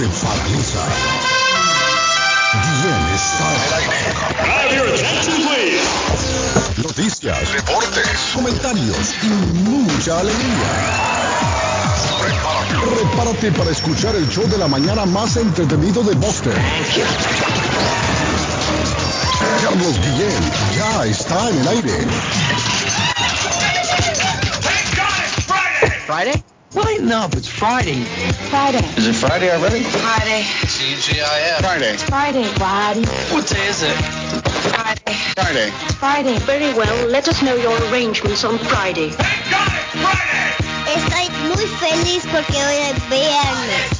Se paraliza. Guillén está your attention, please. Noticias, deportes, comentarios y mucha alegría. Prepárate para escuchar el show de la mañana más entretenido de Boston. Carlos Guillén ya está en el aire. Friday? What? No, it's Friday. Friday. Is it Friday already? Friday. TGIF. Friday. Friday. Friday. What day is it? Friday. Friday. Friday. Very well, let us know your arrangements on Friday. Thank God it's Friday! Estoy muy feliz porque hoy es viernes.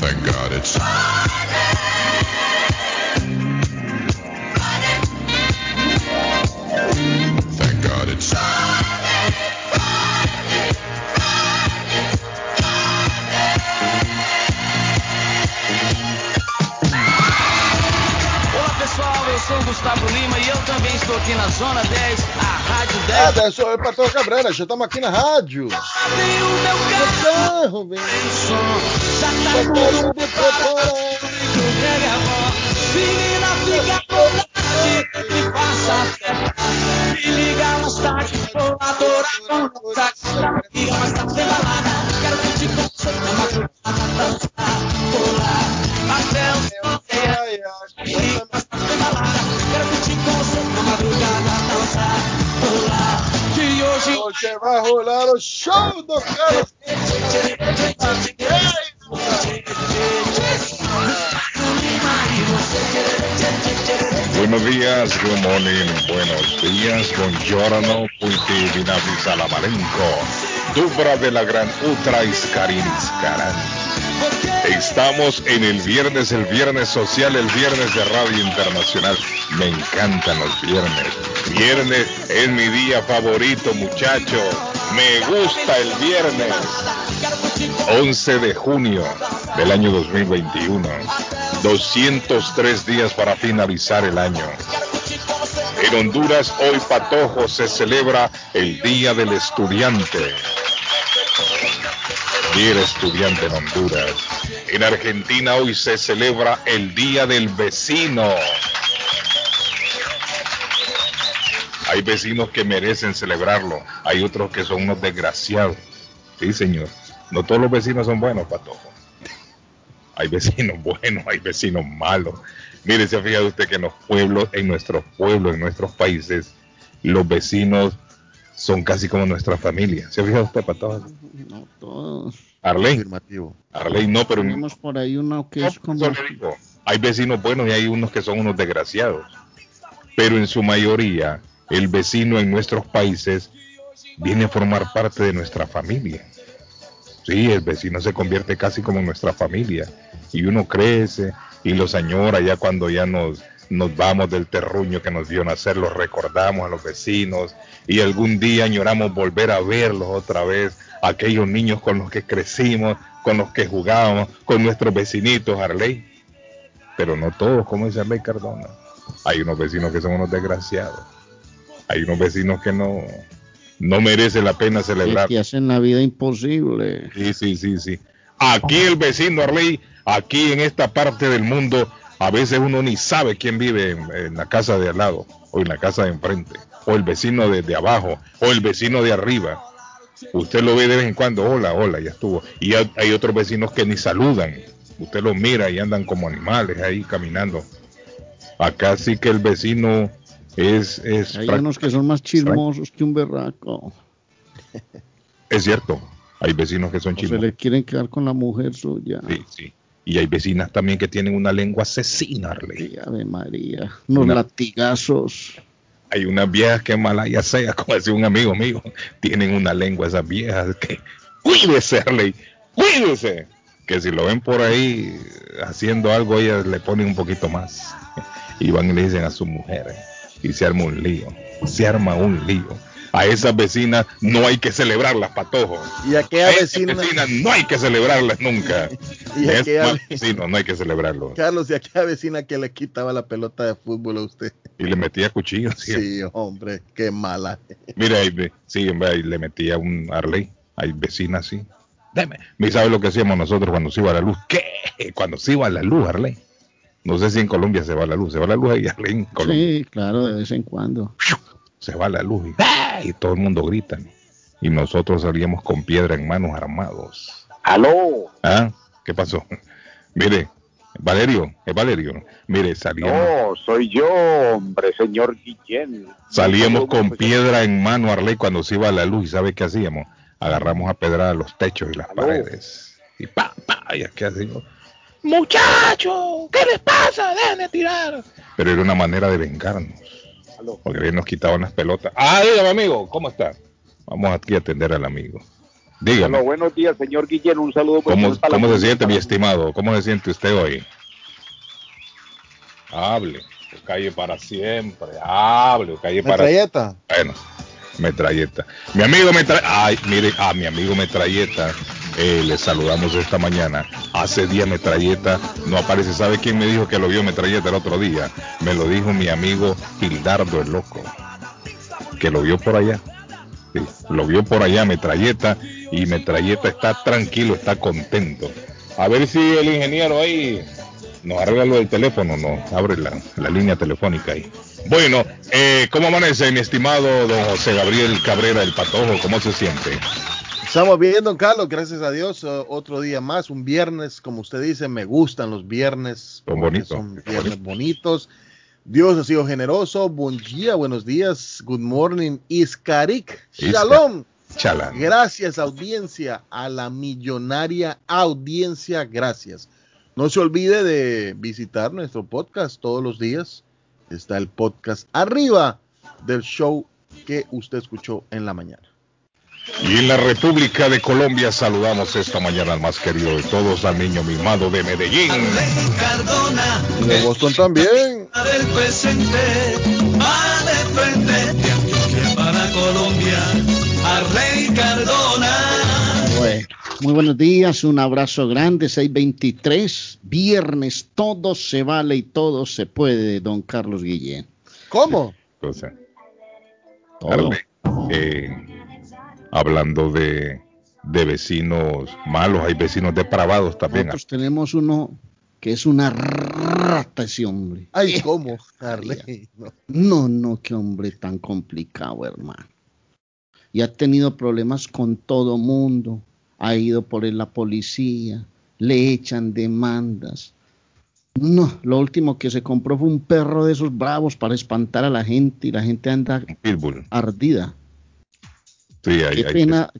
Thank God it's Friday. Friday. Thank God it's Olá pessoal, eu sou o Gustavo Lima e eu também estou aqui na Zona 10, a Rádio 10. Nada, eu sou o Patrão Cabrera, já estamos aqui na rádio. Abre o meu Carro, vem. som, já tá tudo preparado. Pega a voz, menina, fica vontade, me faça festa. Me liga mais tarde, vou adorar com vontade. Hoje Hoje vai rolar o show do Carlos. Buenos días, good morning, buenos días, buongiorno, puiti vinavisa salamarenco, dubra de la gran Utra Iscarin Iscaran. Estamos en el viernes, el viernes social, el viernes de Radio Internacional. Me encantan los viernes. Viernes es mi día favorito, muchachos. Me gusta el viernes. 11 de junio del año 2021. 203 días para finalizar el año. En Honduras, hoy Patojo se celebra el Día del Estudiante. Del Estudiante en Honduras. En Argentina hoy se celebra el Día del Vecino. Hay vecinos que merecen celebrarlo, hay otros que son unos desgraciados. Sí, señor. No todos los vecinos son buenos, Patojo. Hay vecinos buenos, hay vecinos malos. Mire, se ha fijado usted que en los pueblos, en nuestros pueblos, en nuestros países, los vecinos son casi como nuestra familia. ¿Se ha fijado usted? No todos. Arley, Afirmativo. Arley no, pero Tenemos por ahí uno que es como... Digo. Hay vecinos buenos y hay unos que son unos desgraciados. Pero en su mayoría, el vecino en nuestros países viene a formar parte de nuestra familia. Sí, el vecino se convierte casi como nuestra familia. Y uno crece y los añora ya cuando ya nos, nos vamos del terruño que nos vio nacer, los recordamos a los vecinos y algún día añoramos volver a verlos otra vez, aquellos niños con los que crecimos, con los que jugábamos, con nuestros vecinitos, Arley. Pero no todos, como dice Arley Cardona. Hay unos vecinos que son unos desgraciados. Hay unos vecinos que no, no merece la pena que celebrar. te hacen la vida imposible. Sí, sí, sí, sí. Aquí el vecino Arley, aquí en esta parte del mundo, a veces uno ni sabe quién vive en, en la casa de al lado, o en la casa de enfrente, o el vecino de, de abajo, o el vecino de arriba. Usted lo ve de vez en cuando, hola, hola, ya estuvo. Y hay, otros vecinos que ni saludan. Usted los mira y andan como animales ahí caminando. Acá sí que el vecino es... es Hay unos que son más chismosos que un berraco. Es cierto, hay vecinos que son O se chismosos. le quieren quedar con la mujer suya. Sí, sí. Y hay vecinas también que tienen una lengua asesina, Arley. Ave María. Unos Una- latigazos. Hay unas viejas que malaya sea, como decía un amigo mío, tienen una lengua esas viejas que cuídese, Arley, cuídese. Que si lo ven por ahí haciendo algo, ellas le ponen un poquito más. Y van y le dicen a su mujer. Y se arma un lío. Se arma un lío. A esas vecinas no hay que celebrarlas, patojo. Y aquella A esas vecina, vecinas no hay que celebrarlas nunca. Y aquella vecino, no hay que celebrarlo. Carlos, y aquella vecina que le quitaba la pelota de fútbol a usted. Y le metía cuchillos. sí. Sí, hombre, qué mala. Mira, ahí sí, hombre, ahí le metía un Arley. Hay vecinas, sí. deme. ¿Y sabes lo que hacíamos nosotros cuando se iba la luz? ¿Qué? Cuando se iba la luz, Arley. No sé si en Colombia se va la luz. Se va la luz ahí, Arley, en Colombia. Sí, claro, de vez en cuando. Se va la luz y, ¡ah! y todo el mundo grita. Y nosotros salíamos con piedra en manos armados. Aló. ¿Ah? ¿Qué pasó? Mire, Valerio, es Valerio. Mire, salíamos, No, soy yo, hombre, señor Guillén. salíamos con piedra en mano, Arley, cuando se iba la luz. ¿Y sabe qué hacíamos? Agarramos a pedrar los techos y las Aló. paredes. Y pa, pa, y aquí hacíamos. Muchachos, ¿qué les pasa? Dejen de tirar. Pero era una manera de vengarnos. Aló. Porque bien nos quitaban las pelotas. Ah, dígame, amigo, ¿cómo está? Vamos aquí a atender al amigo. Dígame. Aló, buenos días, señor Guillén. Un saludo. ¿Cómo, para cómo la- se siente, mi estimado? ¿Cómo se siente usted hoy? Hable, calle para siempre. Hable, calle para Metralleta. Bueno, metralleta. Mi amigo metralleta. Ay, mire, a mi amigo metralleta. Eh, le saludamos esta mañana. Hace día metralleta no aparece. ¿Sabe quién me dijo que lo vio metralleta el otro día? Me lo dijo mi amigo Gildardo el Loco. Que lo vio por allá. Lo vio por allá metralleta y metralleta está tranquilo, está contento. A ver si el ingeniero ahí nos arregla lo del teléfono, nos abre la, la línea telefónica ahí. Bueno, eh, ¿cómo amanece mi estimado don José Gabriel Cabrera el Patojo? ¿Cómo se siente? Estamos bien, don Carlos, gracias a Dios. otro día más, un viernes, como usted dice, me gustan los viernes. Son bonitos. Son viernes bonitos. Dios ha sido generoso. Buen día, buenos días. Good morning. Iskarik. Iska. Shalom. Chalán. Gracias, audiencia, a la millonaria audiencia. Gracias. No se olvide de visitar nuestro podcast todos los días. Está el podcast arriba del show que usted escuchó en la mañana. Y en la República de Colombia saludamos esta mañana al más querido de todos, al niño mimado de Medellín. Cardona, Y de Boston también. del presente, va de frente de Antioquia para Colombia, a Rey Cardona. Bueno, muy buenos días, un abrazo grande, 623, viernes, todo se vale y todo se puede, don Carlos Guillén. ¿Cómo? Entonces, Todo. Arle, eh, hablando de, de vecinos malos, hay vecinos depravados también. Nosotros tenemos uno que es una rata ese hombre. Ay, ¿cómo? Harley? No. No, no, qué hombre tan complicado, hermano. Y ha tenido problemas con todo mundo. Ha ido por él la policía, le echan demandas. No, lo último que se compró fue un perro de esos bravos para espantar a la gente y la gente anda Pitbull. ardida. Sí, hay, Qué hay- pena,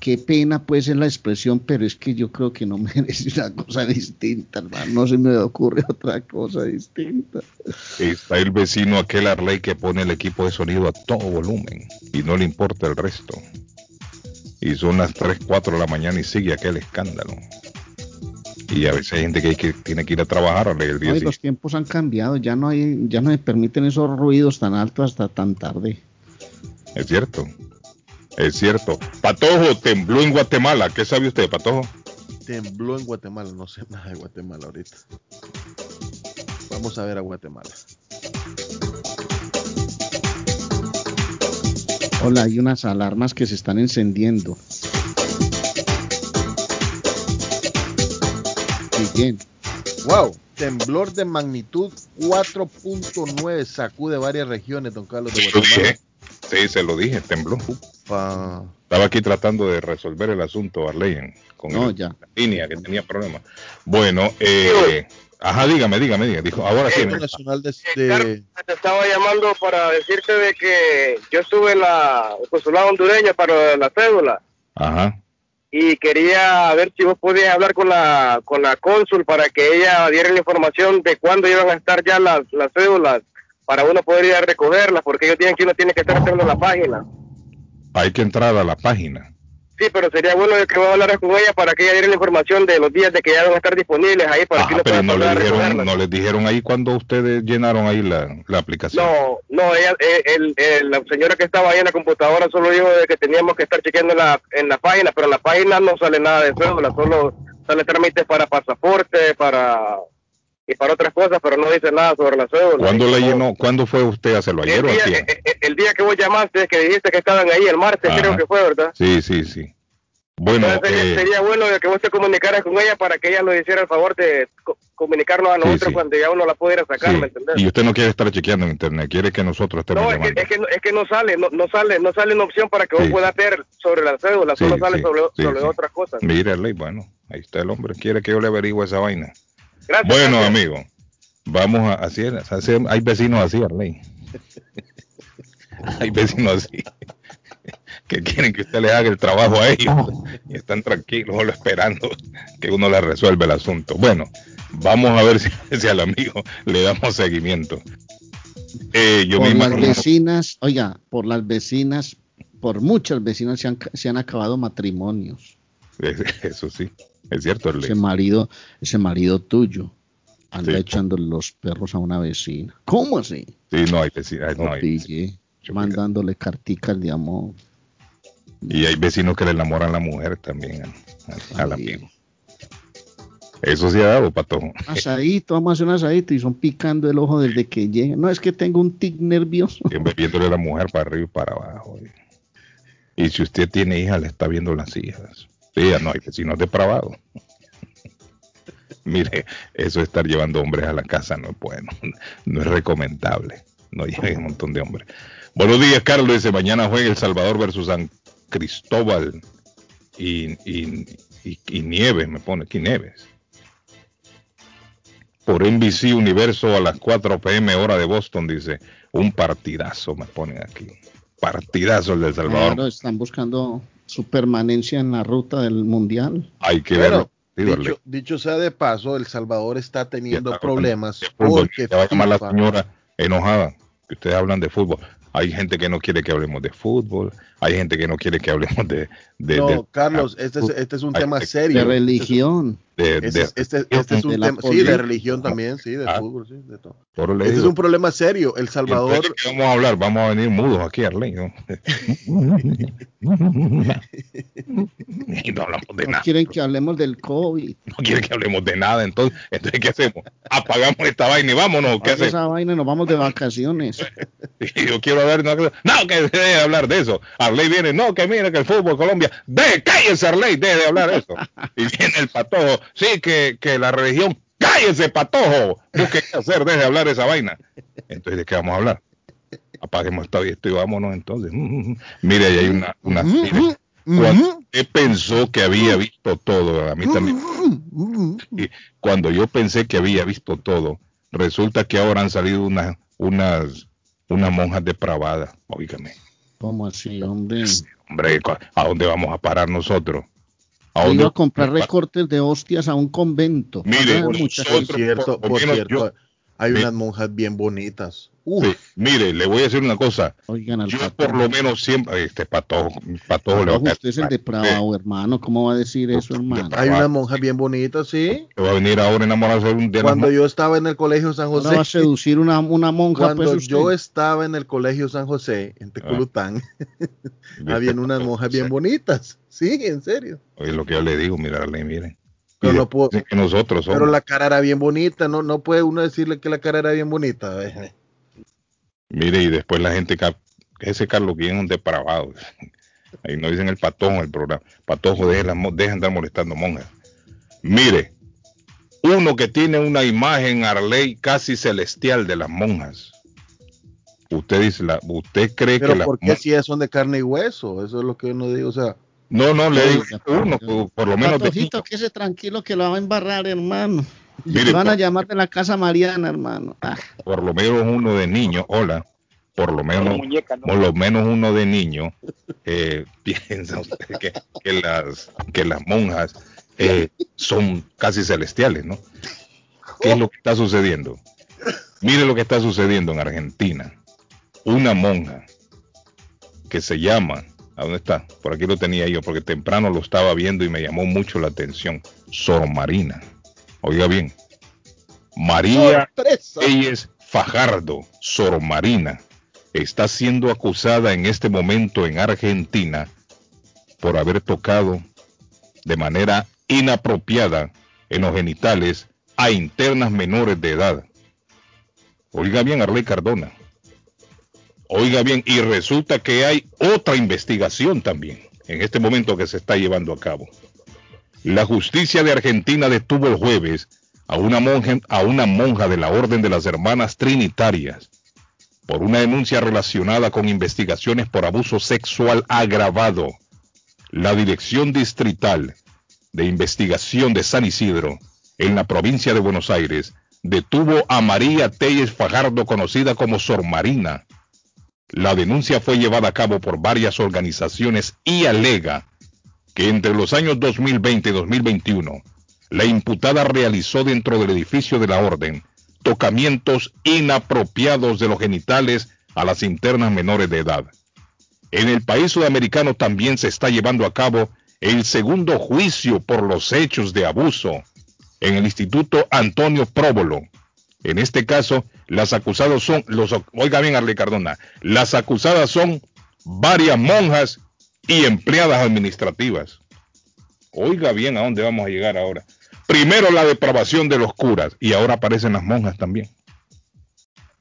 qué pena pues es la expresión, pero es que yo creo que no merece una cosa distinta, hermano. No se me ocurre otra cosa distinta. Está el vecino aquel Arley que pone el equipo de sonido a todo volumen y no le importa el resto. Y son las 3, 4 de la mañana y sigue aquel escándalo. Y a veces hay gente que, hay que tiene que ir a trabajar Arley, el día No, y siguiente. los tiempos han cambiado, ya no hay, ya no se permiten esos ruidos tan altos hasta tan tarde. Es cierto. Es cierto. Patojo tembló en Guatemala. ¿Qué sabe usted, Patojo? Tembló en Guatemala. No sé nada de Guatemala ahorita. Vamos a ver a Guatemala. Hola, hay unas alarmas que se están encendiendo. Bien, Wow. Temblor de magnitud 4.9 sacude varias regiones, don Carlos de Guatemala. Sí, se lo dije, tembló. Pa- Estaba aquí tratando de resolver el asunto, Arley, en- con No, el- ya. la línea que tenía problemas. Bueno, eh, ajá, dígame, dígame, dígame. Dijo, ahora sí. Nacional de, de- Carlos, te estaba llamando para decirte de que yo estuve en la consulado hondureño para la cédula Ajá. y quería ver si vos podías hablar con la con la cónsul para que ella diera la información de cuándo iban a estar ya las, las cédulas para uno poder ir a recogerlas porque ellos tienen que uno tiene que estar haciendo la página. Hay que entrar a la página. Sí, pero sería bueno que vos hablaras con ella para que ella diera la información de los días de que ya van a estar disponibles ahí para que Ajá, uno pero pueda no le a dijeron, no les dijeron ahí cuando ustedes llenaron ahí la, la aplicación. No, no, ella, eh, el, el- la señora que estaba ahí en la computadora solo dijo de que teníamos que estar chequeando en la, en la página, pero en la página no sale nada de cédula, solo sale trámites para pasaporte, para y para otras cosas, pero no dice nada sobre la cédula. ¿Cuándo como- llenó? ¿Cuándo fue usted a hacerlo? ¿Ayer el o día, antier? eh, eh, el día que vos llamaste, que dijiste que estaban ahí, el martes Ajá. creo que fue, ¿verdad? Sí, sí, sí. Bueno, Entonces, sería, eh, sería bueno que vos te comunicaras con ella para que ella nos hiciera el favor de co- comunicarnos a nosotros sí. cuando ya uno la pudiera sacar, sí. ¿me entendés? y usted no quiere estar chequeando en internet, quiere que nosotros estemos No, es que, es, que, no- es que no sale, no, no sale, no sale una opción para que vos puedas ver sobre la cédula, solo sale sobre, sobre otras cosas. Mire, Arley, bueno, ahí está el hombre, quiere que yo le averigüe esa vaina. Gracias. Bueno, gracias. amigo, vamos a así, es, así es, hay vecinos así, Arley. hay vecinos así que quieren que usted le haga el trabajo a ellos y están tranquilos solo esperando que uno les resuelva el asunto. Bueno, vamos a ver si, si al amigo le damos seguimiento. Eh, yo por las vecinas, oiga, por las vecinas, por muchas vecinas se han, se han acabado matrimonios. eso sí, es cierto. Ese marido, ese marido tuyo anda Sí. echando los perros a una vecina. ¿Cómo así? Sí, no hay vecinos, no hay mandándole carticas de amor. Y hay vecinos que le enamoran a la mujer también, Ay. amigo. Eso sí ha dado, patojo. Asadito, vamos a hacer un asadito y son picando el ojo desde que llega. No, es que tengo un tic nervioso. Siempre viéndole a la mujer para arriba y para abajo. Y, y si usted tiene hija, le está viendo las hijas. Sí, no hay vecinos depravados. Mire, eso de estar llevando hombres a la casa no es bueno, no es recomendable. No lleven un montón de hombres. Buenos días, Carlos. Dice, mañana juega El Salvador versus San Cristóbal y, y, y, Nieves, me pone aquí Nieves. Por NBC Universo a las 4 pm hora de Boston, dice, un partidazo, me ponen aquí. Partidazo el de El Salvador. Están buscando su permanencia en la ruta del mundial. Hay que verlo. Dicho, dicho sea de paso, El Salvador está teniendo está problemas fútbol, porque va a llamar la señora enojada que ustedes hablan de fútbol. Hay gente que no quiere que hablemos de fútbol, hay gente que no quiere que hablemos de... de no, de- Carlos, este es, este es un Hay- tema serio. De religión. De- Este, de- este- este es un tema, sí, de religión también, sí, de Ah. fútbol, sí, de todo. Este es un problema serio. El ¿Y Salvador, vamos a hablar? Vamos a venir mudos aquí, Arley. ¿no? y no hablamos de No nada. quieren que hablemos del COVID. No quiere que hablemos de nada. Entonces, entonces ¿qué hacemos? Apagamos esta vaina y vámonos. ¿Qué hacemos? esa vaina y nos vamos de vacaciones. Y yo quiero hablar cosa. No, que deje de hablar de eso. Arley viene, no, que mira que el fútbol Colombia. De, cállese Arley, deje de hablar de eso. Y viene el patojo. Sí, que, que la religión. Cállese, patojo. Busque qué hacer, deje de hablar esa vaina. Entonces, ¿de qué vamos a hablar? Apaguemos esta esto y vámonos entonces. Mm, mm. Mire, ahí hay una, una mire, cuando usted pensó que había visto todo, a mí también. Y cuando yo pensé que había visto todo, resulta que ahora han salido unas, unas, unas monjas depravadas. Óigame, ¿Cómo así, hombre? hombre, ¿cu- ¿a dónde vamos a parar nosotros? ¿A Yo iba a comprar recortes de hostias a un convento. Mire, Ah, por muchas por nosotros, cierto, por lo por cierto, yo- hay unas monjas bien bonitas. Uf, Sí, mire, le voy a decir una cosa. Oigan, al Yo por lo menos siempre, este patojo, patojo le va a caer usted es el depravado, hermano. ¿Cómo va a decir eso, hermano? hay unas monjas bien bonitas, sí. Que va a venir ahora a enamorarse de un las Cuando yo estaba en el colegio San Ahora va a José, seducir una, una monja, cuando pues yo estaba en el colegio San José, en Teculután, de habían unas monjas bien bonitas. Sí, en serio. Oye, lo que yo le digo, mirarle, miren. Pero no puedo- dicen que nosotros somos. Pero la cara era bien bonita, no, no puede uno decirle que la cara era bien bonita. Mire, y después la gente, ese Carlos que es un depravado. Ahí no dicen el patojo en el programa. Patojo, deje, las mo- deje de andar molestando monjas. Mire, uno que tiene una imagen Arley casi celestial de las monjas. Usted dice, la, usted cree que Pero las ¿por qué si son de carne y hueso? Eso es lo que uno digo, o sea, No, no, le digo uno, por, por lo menos Patojito, que ese tranquilo que lo va a embarrar, hermano. Mire, van a llamar de la casa Mariana, hermano. Ah, por lo menos uno de niño, hola, por lo menos, por lo menos uno de niño, eh, piensa usted que, que las, que las monjas eh, son casi celestiales, ¿no? ¿Qué es lo que está sucediendo? Mire lo que está sucediendo en Argentina. Una monja que se llama, ¿a dónde está? Por aquí lo tenía yo, porque temprano lo estaba viendo y me llamó mucho la atención. Sor Marina. Oiga bien. María. Reyes Fajardo, Sor Marina, está siendo acusada en este momento en Argentina por haber tocado de manera inapropiada en los genitales a internas menores de edad. Oiga bien, Arley Cardona. Oiga bien, y resulta que hay otra investigación también en este momento que se está llevando a cabo. La justicia de Argentina detuvo el jueves a una monja, a una monja de la Orden de las Hermanas Trinitarias por una denuncia relacionada con investigaciones por abuso sexual agravado. La Dirección Distrital de Investigación de San Isidro, en la provincia de Buenos Aires, detuvo a María Telles Fajardo, conocida como Sor Marina. La denuncia fue llevada a cabo por varias organizaciones y alega que entre los años 2020 y 2021, la imputada realizó dentro del edificio de la Orden tocamientos inapropiados de los genitales a las internas menores de edad. En el país sudamericano también se está llevando a cabo el segundo juicio por los hechos de abuso en el Instituto Antonio Próbolo. En este caso, las acusadas son, los, oiga bien Arle Cardona, las acusadas son varias monjas y empleadas administrativas. Oiga bien a dónde vamos a llegar ahora. Primero la depravación de los curas y ahora aparecen las monjas también.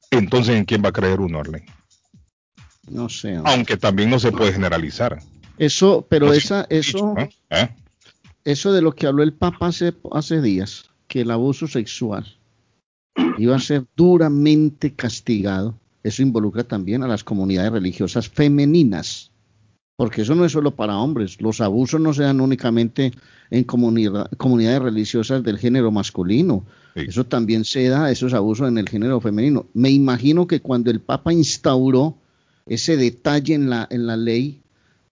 Entonces, ¿en quién va a creer uno, Arlen? No sé. Aunque también no se puede generalizar. Eso, pero esa, eso, ¿Eh? eso de lo que habló el Papa hace, hace días, que el abuso sexual iba a ser duramente castigado, eso involucra también a las comunidades religiosas femeninas porque eso no es solo para hombres, los abusos no se dan únicamente en comunidades religiosas del género masculino, eso también se da, esos abusos en el género femenino. Me imagino que cuando el Papa instauró ese detalle en la, en la ley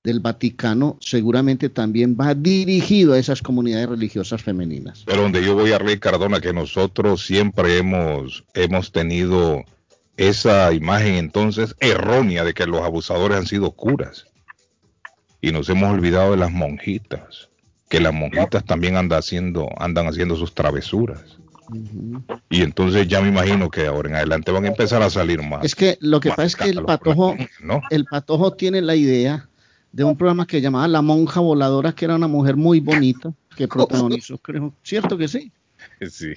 del Vaticano, seguramente también va dirigido a esas comunidades religiosas femeninas. Pero donde yo voy a Rey Cardona, que nosotros siempre hemos, hemos tenido esa imagen entonces errónea de que los abusadores han sido curas y nos hemos olvidado de las monjitas, que las monjitas también andan haciendo, andan haciendo sus travesuras. Y entonces ya me imagino que ahora en adelante van a empezar a salir más. Es que lo que pasa es que el patojo, el patojo tiene la idea de un programa que llamaba La Monja Voladora, que era una mujer muy bonita, que protagonizó, creo, cierto que sí. Sí,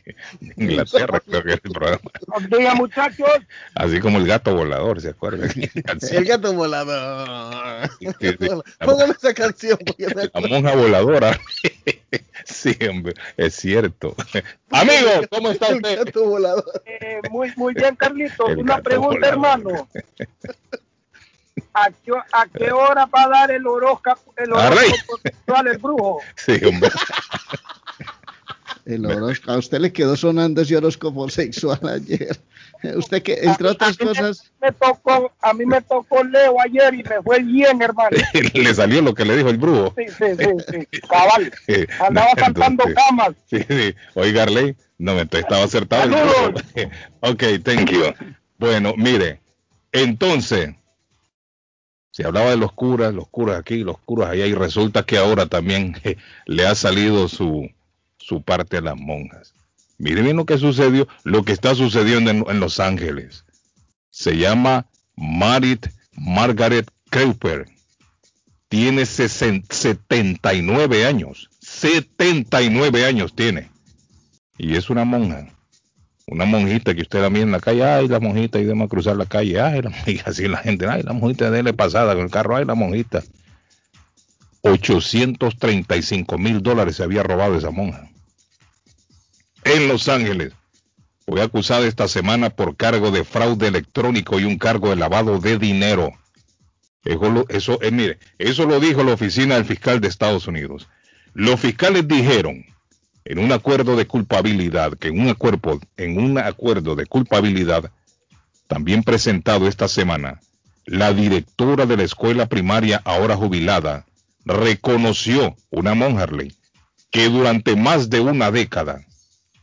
Inglaterra creo que es el programa. Diga muchachos. Así como el gato volador, ¿se acuerdan? el gato volador. Póngame esa canción. La monja voladora. sí, hombre, es cierto. Amigo, ¿cómo está usted? El gato volador. Eh, muy, muy bien, Carlitos. Una pregunta, hermano. ¿A qué, ¿A qué, hora va a dar el horóscopo, el horóscopo sexual el brujo? Sí, hombre. El horóscopo, a usted le quedó sonando ese horóscopo sexual ayer. Usted que, entre a, otras a cosas. Me, me, tocó, a mí me tocó Leo ayer y me fue bien, hermano. le salió lo que le dijo el brujo. Sí, sí, sí, sí. cabal. Andaba saltando camas. Sí, sí. Oiga, Arley, no, entonces estaba acertado. El brujo. ok, thank you. Bueno, mire, entonces, se hablaba de los curas, los curas aquí, los curas allá, y resulta que ahora también le ha salido su su parte a las monjas. Miren bien lo que sucedió, lo que está sucediendo en, Los Ángeles. Se llama Marit Margaret Cooper. Tiene 60, 79 años. 79 años tiene. Y es una monja. Una monjita que usted la mira en la calle, ay, la monjita, y demás cruzar la calle, ay, la monjita, así la gente, ay, la monjita de pasada con el carro, ay, la monjita. 835 mil dólares se había robado esa monja en Los Ángeles. Fue acusada esta semana por cargo de fraude electrónico y un cargo de lavado de dinero. Eso, eso eh, eso lo dijo la oficina del fiscal de Estados Unidos. Los fiscales dijeron en un acuerdo de culpabilidad, que en un acuerdo, en un acuerdo de culpabilidad, también presentado esta semana, la directora de la escuela primaria, ahora jubilada, reconoció, una Monjarley, que durante más de una década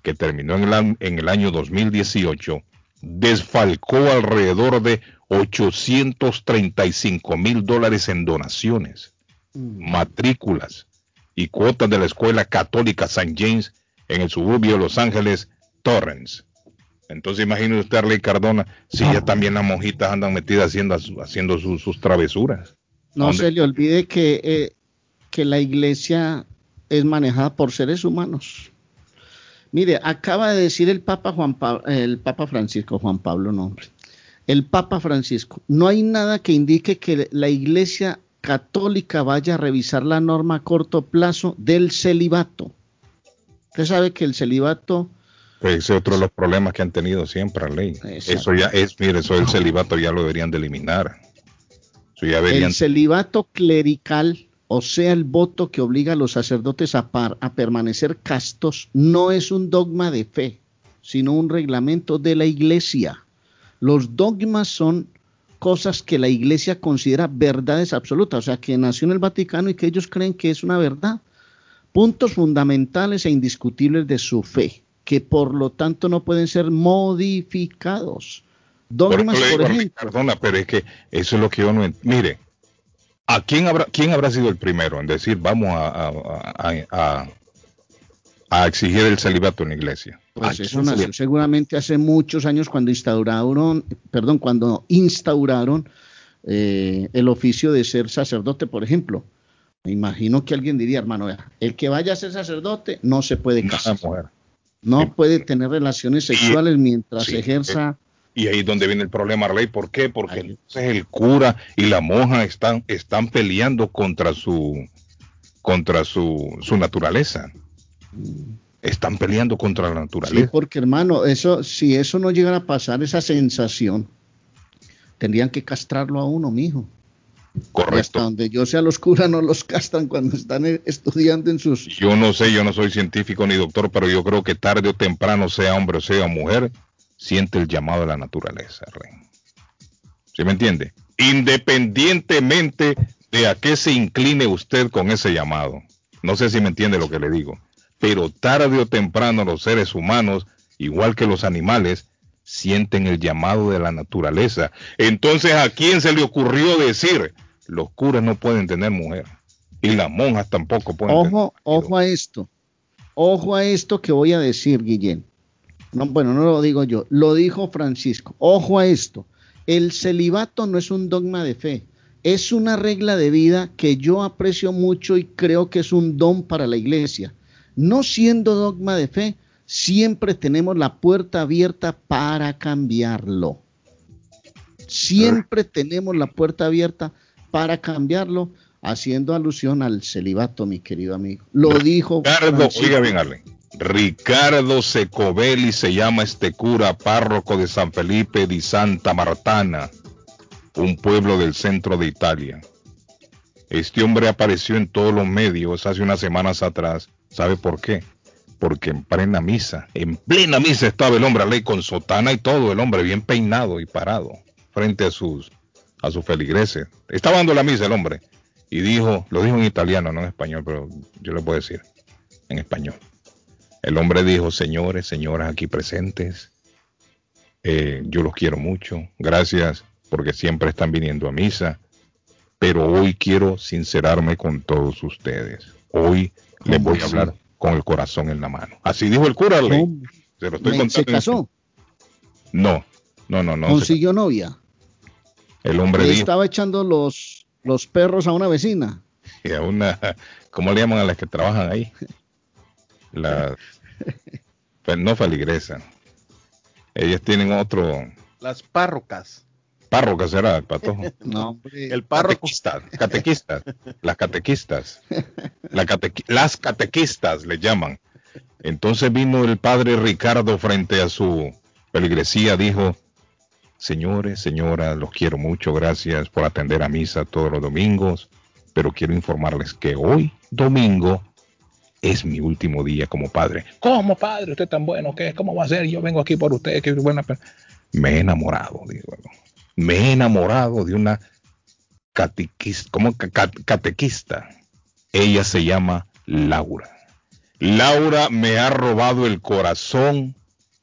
que terminó en el, en el año 2018, desfalcó alrededor de 835 mil dólares en donaciones, matrículas y cuotas de la Escuela Católica St. James en el suburbio de Los Ángeles, Torrance. Entonces imagínese usted, Arley Cardona, si ya también las monjitas andan metidas haciendo, haciendo sus, sus travesuras. No se le olvide que, eh, que la iglesia es manejada por seres humanos. Mire, acaba de decir el Papa Juan el Papa Francisco, Juan Pablo, no, el Papa Francisco, no hay nada que indique que la iglesia católica vaya a revisar la norma a corto plazo del celibato. Usted sabe que el celibato Ese es otro de los problemas que han tenido siempre la ley. Eso ya es, mire, eso del celibato ya lo deberían de eliminar. Eso ya deberían... El celibato clerical, o sea, el voto que obliga a los sacerdotes a, par- a permanecer castos, no es un dogma de fe, sino un reglamento de la iglesia. Los dogmas son cosas que la iglesia considera verdades absolutas, o sea, que nació en el Vaticano y que ellos creen que es una verdad. Puntos fundamentales e indiscutibles de su fe, que por lo tanto no pueden ser modificados. Por Dogmas, le por digo, ejemplo. Perdona, pero es que eso es lo que yo no entiendo. Mire, ¿a quién habrá, quién habrá sido el primero en decir vamos a, a, a- a- a exigir el celibato en la iglesia? ¿A Pues eso nació seguramente hace muchos años cuando instauraron, perdón, cuando instauraron eh, el oficio de ser sacerdote, por ejemplo. Me imagino que alguien diría, hermano, el que vaya a ser sacerdote no se puede casar, mujer. no puede tener relaciones sexuales mientras sí, ejerza. Y ahí es donde viene el problema, Arley. ¿Por qué? Porque entonces el cura y la monja están, están peleando contra su contra su, su naturaleza. Están peleando contra la Sí, naturaleza. porque hermano, eso, si eso no llegara a pasar, esa sensación, tendrían que castrarlo a uno, mijo. Y hasta Correcto. donde yo sea los curas no los castran cuando están eh, estudiando en sus Yo no sé, yo no soy científico ni doctor, pero yo creo que tarde o temprano, sea hombre o sea mujer, siente el llamado de la naturaleza, Rey. ¿Sí me entiende? Independientemente de a qué se incline usted con ese llamado. No sé si me entiende lo que le digo. Pero tarde o temprano los seres humanos, igual que los animales, sienten el llamado de la naturaleza. Entonces, ¿a quién se le ocurrió decir, los curas no pueden tener mujer? Y las monjas tampoco pueden tener Ojo, ojo a esto. Ojo a esto que voy a decir, Guillén. No, bueno, no lo digo yo, lo dijo Francisco. Ojo a esto. El celibato no es un dogma de fe, es una regla de vida que yo aprecio mucho y creo que es un don para la iglesia. No siendo dogma de fe, siempre tenemos la puerta abierta para cambiarlo. Siempre tenemos la puerta abierta para cambiarlo, haciendo alusión al celibato, mi querido amigo. Lo dijo Ricardo, oiga bien, Arlen. Ricardo Secovelli se llama este cura párroco de San Felipe di Santa Martana, un pueblo del centro de Italia. Este hombre apareció en todos los medios hace unas semanas atrás. ¿Sabe por qué? Porque en plena misa, en plena misa estaba el hombre ley con sotana y todo, el hombre bien peinado y parado frente a sus a sus feligreses. Estaba dando la misa el hombre y dijo, lo dijo en italiano, no en español, pero yo le puedo decir en español. El hombre dijo, señores, señoras aquí presentes, eh, yo los quiero mucho, gracias porque siempre están viniendo a misa, pero hoy quiero sincerarme con todos ustedes. Hoy les ¿Cómo voy a hablar con el corazón en la mano. Así dijo el cura. Se lo estoy contando. ¿Se en- casó? No, no, no, no. se- ¿Consiguió novia? el hombre ¿Le dijo estaba echando los, los perros a una vecina? y a una, ¿cómo le llaman a las que trabajan ahí? La, pues no feligresas. Ellas tienen otro Las párrocas. Párroco, será el patojo. No. El párroco. Catequistas, catequistas, las catequistas, La catequi- las catequistas le llaman. Entonces vino el padre Ricardo frente a su feligresía, dijo, señores, señoras, los quiero mucho, gracias por atender a misa todos los domingos, pero quiero informarles que hoy, domingo, es mi último día como padre. ¿Cómo padre? ¿Usted tan bueno que es? ¿Cómo va a ser? Yo vengo aquí por usted, que buena pe-". Me he enamorado, digo. Me he enamorado de una catequista, catequista. Ella se llama Laura. Laura me ha robado el corazón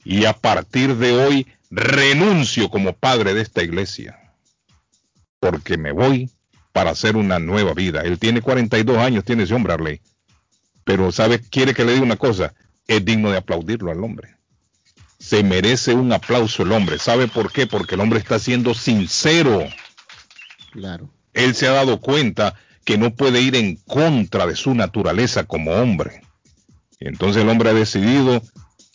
y a partir de hoy renuncio como padre de esta iglesia. Porque me voy para hacer una nueva vida. Él tiene 42 años, tiene ese hombre, Arley. Pero, ¿sabe? Quiere que le diga una cosa. Es digno de aplaudirlo al hombre. Se merece un aplauso el hombre. ¿Sabe por qué? Porque el hombre está siendo sincero. Claro. Él se ha dado cuenta que no puede ir en contra de su naturaleza como hombre. Entonces el hombre ha decidido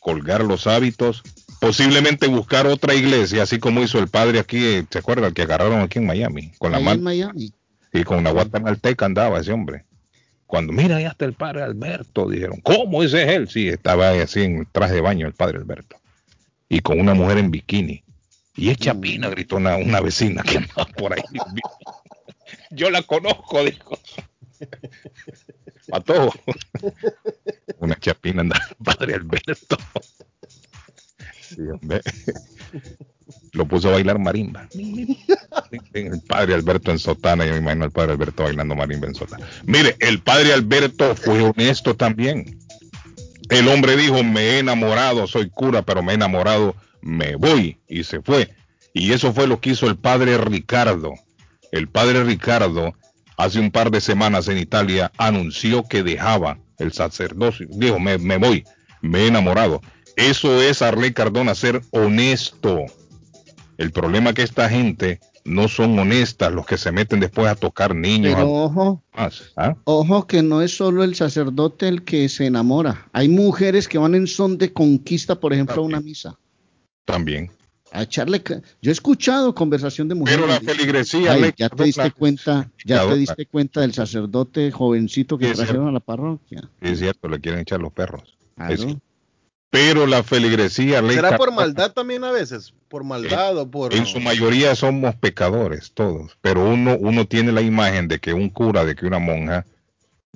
colgar los hábitos, posiblemente buscar otra iglesia, así como hizo el padre aquí, ¿se acuerda? El que agarraron aquí en Miami, con la mano. Miami. Y con una guatemalteca andaba ese hombre. Cuando mira, ahí está el padre Alberto, dijeron, ¿cómo ese es él? Sí, estaba ahí así en traje de baño el padre Alberto. Y con una mujer en bikini. Y es chapina, gritó una, una vecina que andaba por ahí. Yo la conozco, dijo. A todo. Una chapina andaba padre Alberto. Lo puso a bailar marimba. El padre Alberto en sotana, yo me imagino al padre Alberto bailando marimba en sotana. Mire, el padre Alberto fue honesto también. El hombre dijo, me he enamorado, soy cura, pero me he enamorado, me voy. Y se fue. Y eso fue lo que hizo el padre Ricardo. El padre Ricardo, hace un par de semanas en Italia, anunció que dejaba el sacerdocio. Dijo, me, me voy, me he enamorado. Eso es Arley Cardona, ser honesto. El problema es que esta gente no son honestas, los que se meten después a tocar niños. Pero ojo, ¿Ah? ojo que no es solo el sacerdote el que se enamora. Hay mujeres que van en son de conquista, por ejemplo, a una misa. También. A echarle. Yo he escuchado conversación de mujeres. Pero la feligresía. Ay, ya te diste cuenta, ya te diste cuenta del sacerdote jovencito que Sí, trajeron cierto. a la parroquia. Es cierto, le quieren echar los perros. Claro. Pero la feligresía. ley ¿Será por maldad también a veces? ¿Por maldad o por...? En su mayoría somos pecadores, todos. Pero uno, uno tiene la imagen de que un cura, de que una monja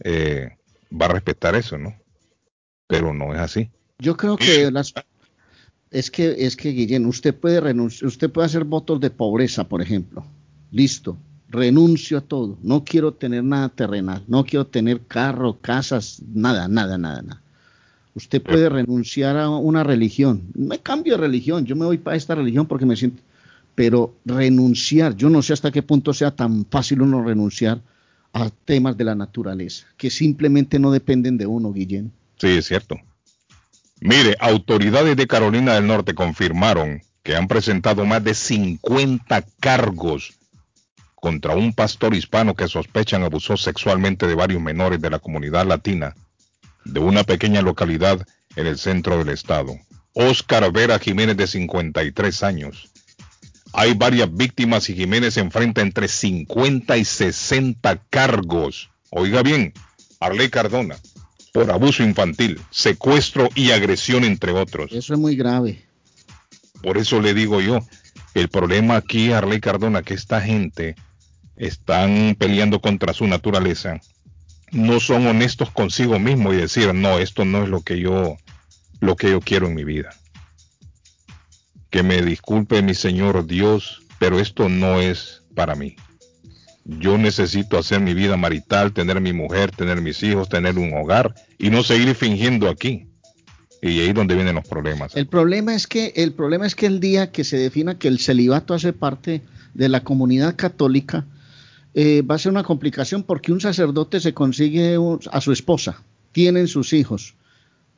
eh, va a respetar eso, ¿no? Pero no es así. Yo creo que las es que es que Guillén, usted puede renunciar, usted puede hacer votos de pobreza, por ejemplo. Listo, renuncio a todo. No quiero tener nada terrenal, no quiero tener carro, casas, nada, nada, nada, nada. Usted puede renunciar a una religión. Me cambio de religión, yo me voy para esta religión porque me siento pero renunciar, yo no sé hasta qué punto sea tan fácil uno renunciar a temas de la naturaleza, que simplemente no dependen de uno, Guillén. Sí, es cierto. Mire, autoridades de Carolina del Norte confirmaron que han presentado más de 50 cargos contra un pastor hispano que sospechan abusó sexualmente de varios menores de la comunidad latina de una pequeña localidad en el centro del estado. Oscar Vera Jiménez de 53 años. Hay varias víctimas y Jiménez enfrenta entre 50 y 60 cargos. Oiga bien, Arley Cardona, por abuso infantil, secuestro y agresión, entre otros. Eso es muy grave. Por eso le digo yo, el problema aquí, Arley Cardona, que esta gente están peleando contra su naturaleza, no son honestos consigo mismo y decir, no, esto no es lo que yo, lo que yo quiero en mi vida. Que me disculpe mi Señor Dios, pero esto no es para mí. Yo necesito hacer mi vida marital, tener mi mujer, tener mis hijos, tener un hogar y no seguir fingiendo aquí. Y ahí es donde vienen los problemas. El problema es que el problema es que el día que se defina que el celibato hace parte de la comunidad católica eh, va a ser una complicación porque un sacerdote se consigue a su esposa, tienen sus hijos.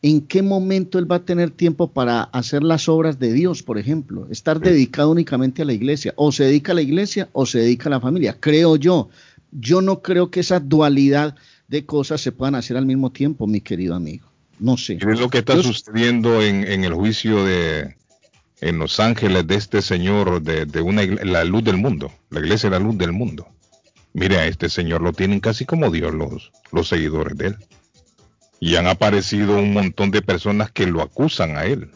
¿En qué momento él va a tener tiempo para hacer las obras de Dios, por ejemplo? Estar dedicado únicamente a la iglesia. O se dedica a la iglesia o se dedica a la familia. Creo yo. Yo no creo que esa dualidad de cosas se puedan hacer al mismo tiempo, mi querido amigo. No sé. Es lo que está sucediendo en, en el juicio de en Los Ángeles de este señor de, de una la luz del mundo, la iglesia de la luz del mundo. Mire, a este señor lo tienen casi como Dios los, los seguidores de él. Y han aparecido un montón de personas que lo acusan a él.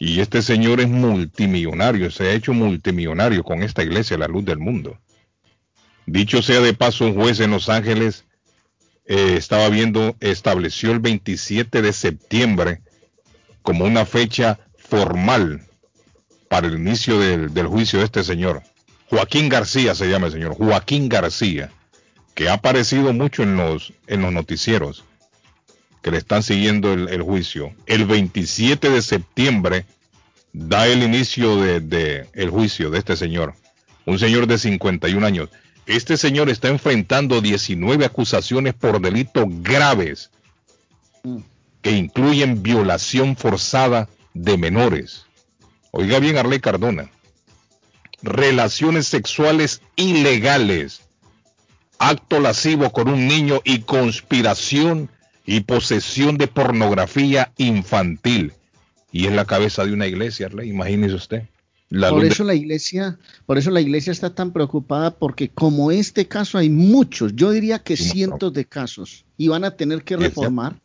Y este señor es multimillonario, se ha hecho multimillonario con esta iglesia, la luz del mundo. Dicho sea de paso, un juez en Los Ángeles eh, estaba viendo, estableció el 27 de septiembre como una fecha formal para el inicio del, del juicio de este señor. Joaquín García se llama el señor, Joaquín García, que ha aparecido mucho en los, en los noticieros que le están siguiendo el, el juicio. El 27 de septiembre da el inicio de, de el juicio de este señor, un señor de 51 años. Este señor está enfrentando 19 acusaciones por delitos graves que incluyen violación forzada de menores. Oiga bien, Arley Cardona. Relaciones sexuales ilegales, acto lascivo con un niño y conspiración y posesión de pornografía infantil. Y es la cabeza de una iglesia, Arley, imagínese usted. La por de- eso la iglesia, por eso la iglesia está tan preocupada porque como este caso hay muchos, yo diría que cientos de casos y van a tener que reformar,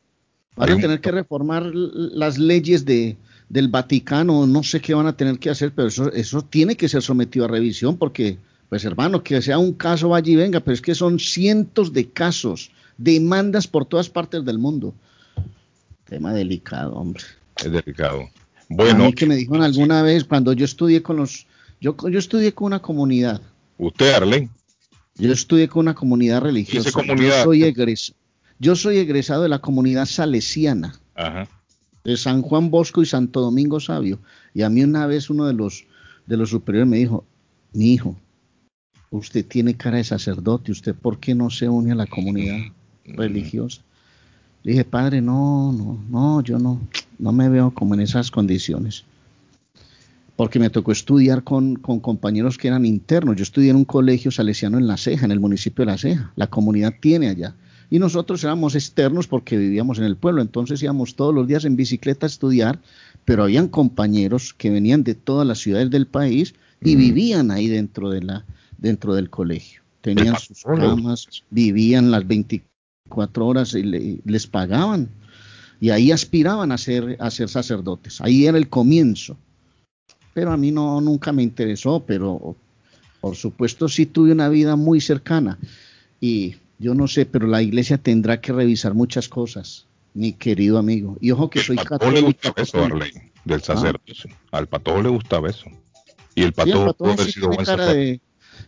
van a tener que reformar las leyes de del Vaticano, no sé qué van a tener que hacer, pero eso eso tiene que ser sometido a revisión porque pues hermano, que sea un caso vaya y venga, pero es que son cientos de casos, demandas por todas partes del mundo. Tema delicado, hombre. es delicado. a Bueno, mí que me dijeron alguna vez cuando yo estudié con los, yo, yo estudié con una comunidad, usted, Arlene, yo estudié con una comunidad religiosa. comunidad? Yo soy, egres- yo soy egresado de la comunidad salesiana ajá, de San Juan Bosco y Santo Domingo Sabio. Y a mí una vez uno de los de los superiores me dijo, mi hijo, usted tiene cara de sacerdote, ¿usted por qué no se une a la comunidad religiosa? Le dije, padre, no, no, no, yo no, no me veo como en esas condiciones. Porque me tocó estudiar con, con compañeros que eran internos. Yo estudié en un colegio salesiano en La Ceja, en el municipio de La Ceja. La comunidad tiene allá. Y nosotros éramos externos porque vivíamos en el pueblo. Entonces íbamos todos los días en bicicleta a estudiar, pero habían compañeros que venían de todas las ciudades del país y Mm. vivían ahí dentro, de la, dentro del colegio. Tenían sus camas, vivían las 24 horas y le- les pagaban. Y ahí aspiraban a ser, a ser sacerdotes. Ahí era el comienzo. Pero a mí no, nunca me interesó, pero por supuesto sí tuve una vida muy cercana. Y yo no sé, pero la iglesia tendrá que revisar muchas cosas, mi querido amigo. Y ojo que soy al patojo le católico. gustaba eso, Arlene, del sacerdocio. Al patojo le gustaba eso. Y el Sí, el patojo patojo pudo haber sí sido tiene buen cara sacerdote. de,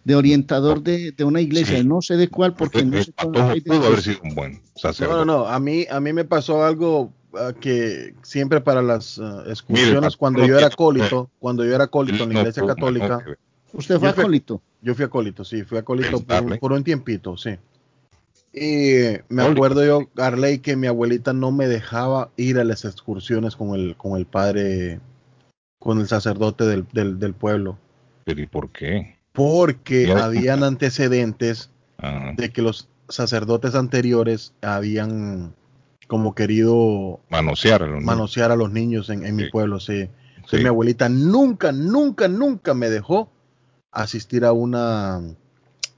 de orientador de, de una iglesia, Sí. no sé de cuál, porque El, no sé cuál patojo de- pudo haber sido un buen sacerdote. No, no, no. A mí, a mí me pasó algo ah, que siempre para las ah, Mire, excursiones, pastor, cuando no yo era acólito, cuando yo era acólito en la No iglesia nada católica, ver. Usted fue acólito. yo fui acólito, sí, fui acólito por, por un tiempito, sí. Y me acuerdo yo, Arley, que mi abuelita no me dejaba ir a las excursiones con el, con el padre, con el sacerdote del, del, del pueblo, Pero ¿y por qué? porque habían antecedentes Ah, de que los sacerdotes anteriores habían como querido manosear a los niños. manosear a los niños en, en mi pueblo, sí. Sí. mi abuelita nunca, nunca, nunca me dejó asistir a una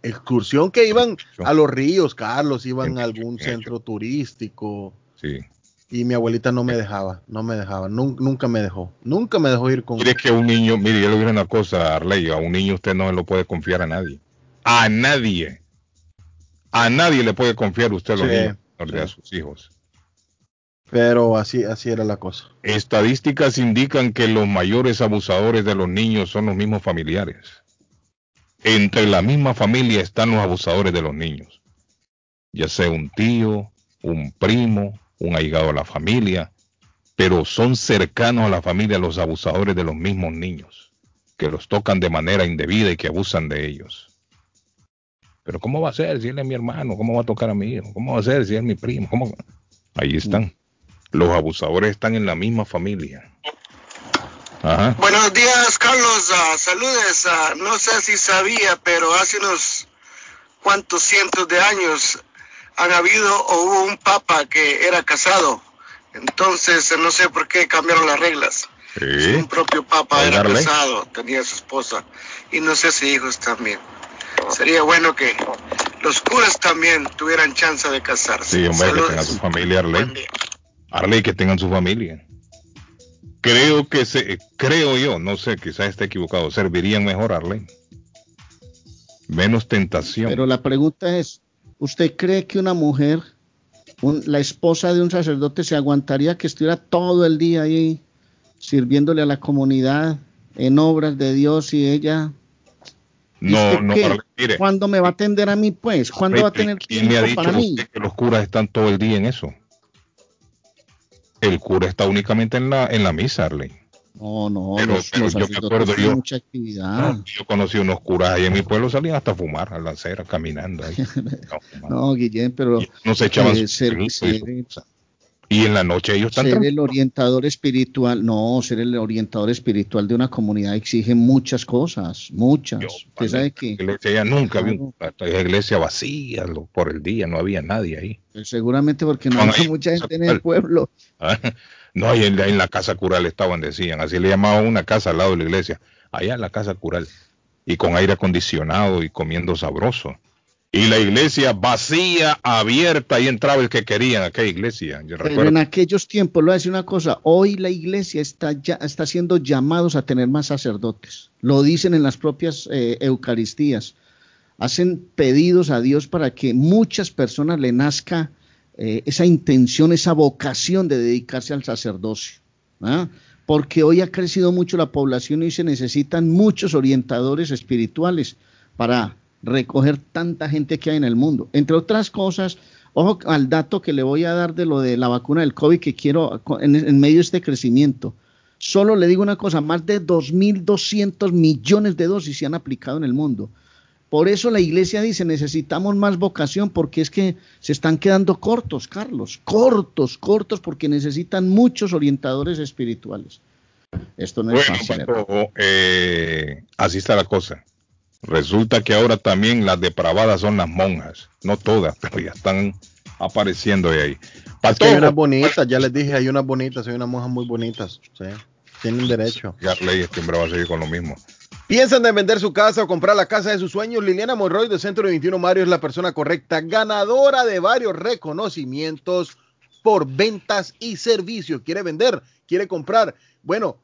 excursión que iban a los ríos, Carlos, iban a algún centro turístico Sí. y mi abuelita no me dejaba, no me dejaba, nun- nunca me dejó, nunca me dejó ir con... Mire que a un niño, mire, yo le diré una cosa, Arley, a un niño usted no lo puede confiar a nadie. A nadie. A nadie le puede confiar usted a los Sí, niños, a sí. sus hijos. Pero así, así era la cosa. Estadísticas indican que los mayores abusadores de los niños son los mismos familiares. Entre la misma familia están los abusadores de los niños. Ya sea un tío, un primo, un ahigado a la familia, pero son cercanos a la familia los abusadores de los mismos niños, que los tocan de manera indebida y que abusan de ellos. Pero ¿cómo va a ser si él es mi hermano? ¿Cómo va a tocar a mi hijo? ¿Cómo va a ser si es mi primo? ¿Cómo? Ahí están. Los abusadores están en la misma familia. Buenos días, Carlos. Ah, saludes. Ah, no sé si sabía, pero hace unos cuantos cientos de años han habido o hubo un papa que era casado. Entonces, eh, no sé por qué cambiaron las reglas. Sí. Un propio papa era Oigarle. casado, tenía su esposa y no sé si hijos también. Sería bueno que los curas también tuvieran chance de casarse. Sí, hombre, que tengan su familia, Arley. Arley, que tengan su familia. Creo que se, creo yo, no sé, quizás esté equivocado, servirían mejor, Arley. Menos tentación. Pero la pregunta es, ¿usted cree que una mujer, un- la esposa de un sacerdote, se aguantaría que estuviera todo el día ahí sirviéndole a la comunidad en obras de Dios y ella... ¿y no, no, qué? Mire. ¿Cuándo me va a atender a mí, pues? ¿Cuándo va a tener ¿Quién ha tiempo dicho para a mí? que los curas están todo el día en eso? El cura está únicamente en la, en la misa, Arley. No, no, Pero- los, pero los yo me acuerdo tienen yo- mucha actividad. Yo conocí unos curas ahí en mi pueblo, salían hasta a fumar a la acera, caminando ahí. No, Guillén, pero no se echaban eh, ser, ser-. Y en la noche ellos están ser el orientador espiritual, no, ser el orientador espiritual de una comunidad exige muchas cosas, muchas. Yo, Usted sabe que iglesia ya nunca vi Claro. una iglesia vacía por el día, no había nadie ahí. pues, seguramente porque no ahí, mucha gente en el pueblo. Ah, No, y en la, en la casa cural estaban, decían, así le llamaban una casa al lado de la iglesia. allá en la casa cural, y con aire acondicionado y comiendo sabroso. Y la iglesia vacía, abierta, y entraba el que quería en aquella iglesia. Yo Pero recuerdo- en aquellos tiempos, lo voy a decir una cosa, hoy la iglesia está, ya, está siendo llamados a tener más sacerdotes. Lo dicen en las propias eh, Eucaristías. Hacen pedidos a Dios para que muchas personas le nazca eh, esa intención, esa vocación de dedicarse al sacerdocio. ¿ah? Porque hoy ha crecido mucho la población y se necesitan muchos orientadores espirituales para recoger tanta gente que hay en el mundo. Entre otras cosas, ojo al dato que le voy a dar de lo de la vacuna del COVID que quiero en, en medio de este crecimiento. Solo le digo una cosa, más de 2.200 millones de dosis se han aplicado en el mundo. Por eso la iglesia dice, necesitamos más vocación porque es que se están quedando cortos, Carlos, cortos, cortos porque necesitan muchos orientadores espirituales. Esto no es Bueno, fácil. Patojo, eh, así está la cosa. Resulta que ahora también las depravadas son las monjas. No todas, pero ya están apareciendo de ahí. Es que hay unas bonitas, ya les dije, hay unas bonitas, hay unas monjas muy bonitas. sí, Tienen derecho. Garley, este hombre va a seguir con lo mismo. ¿Piensan en vender su casa o comprar la casa de sus sueños? Liliana Monroy de Centro 21 Mario es la persona correcta, ganadora de varios reconocimientos por ventas y servicios. ¿Quiere vender? ¿Quiere comprar? Bueno,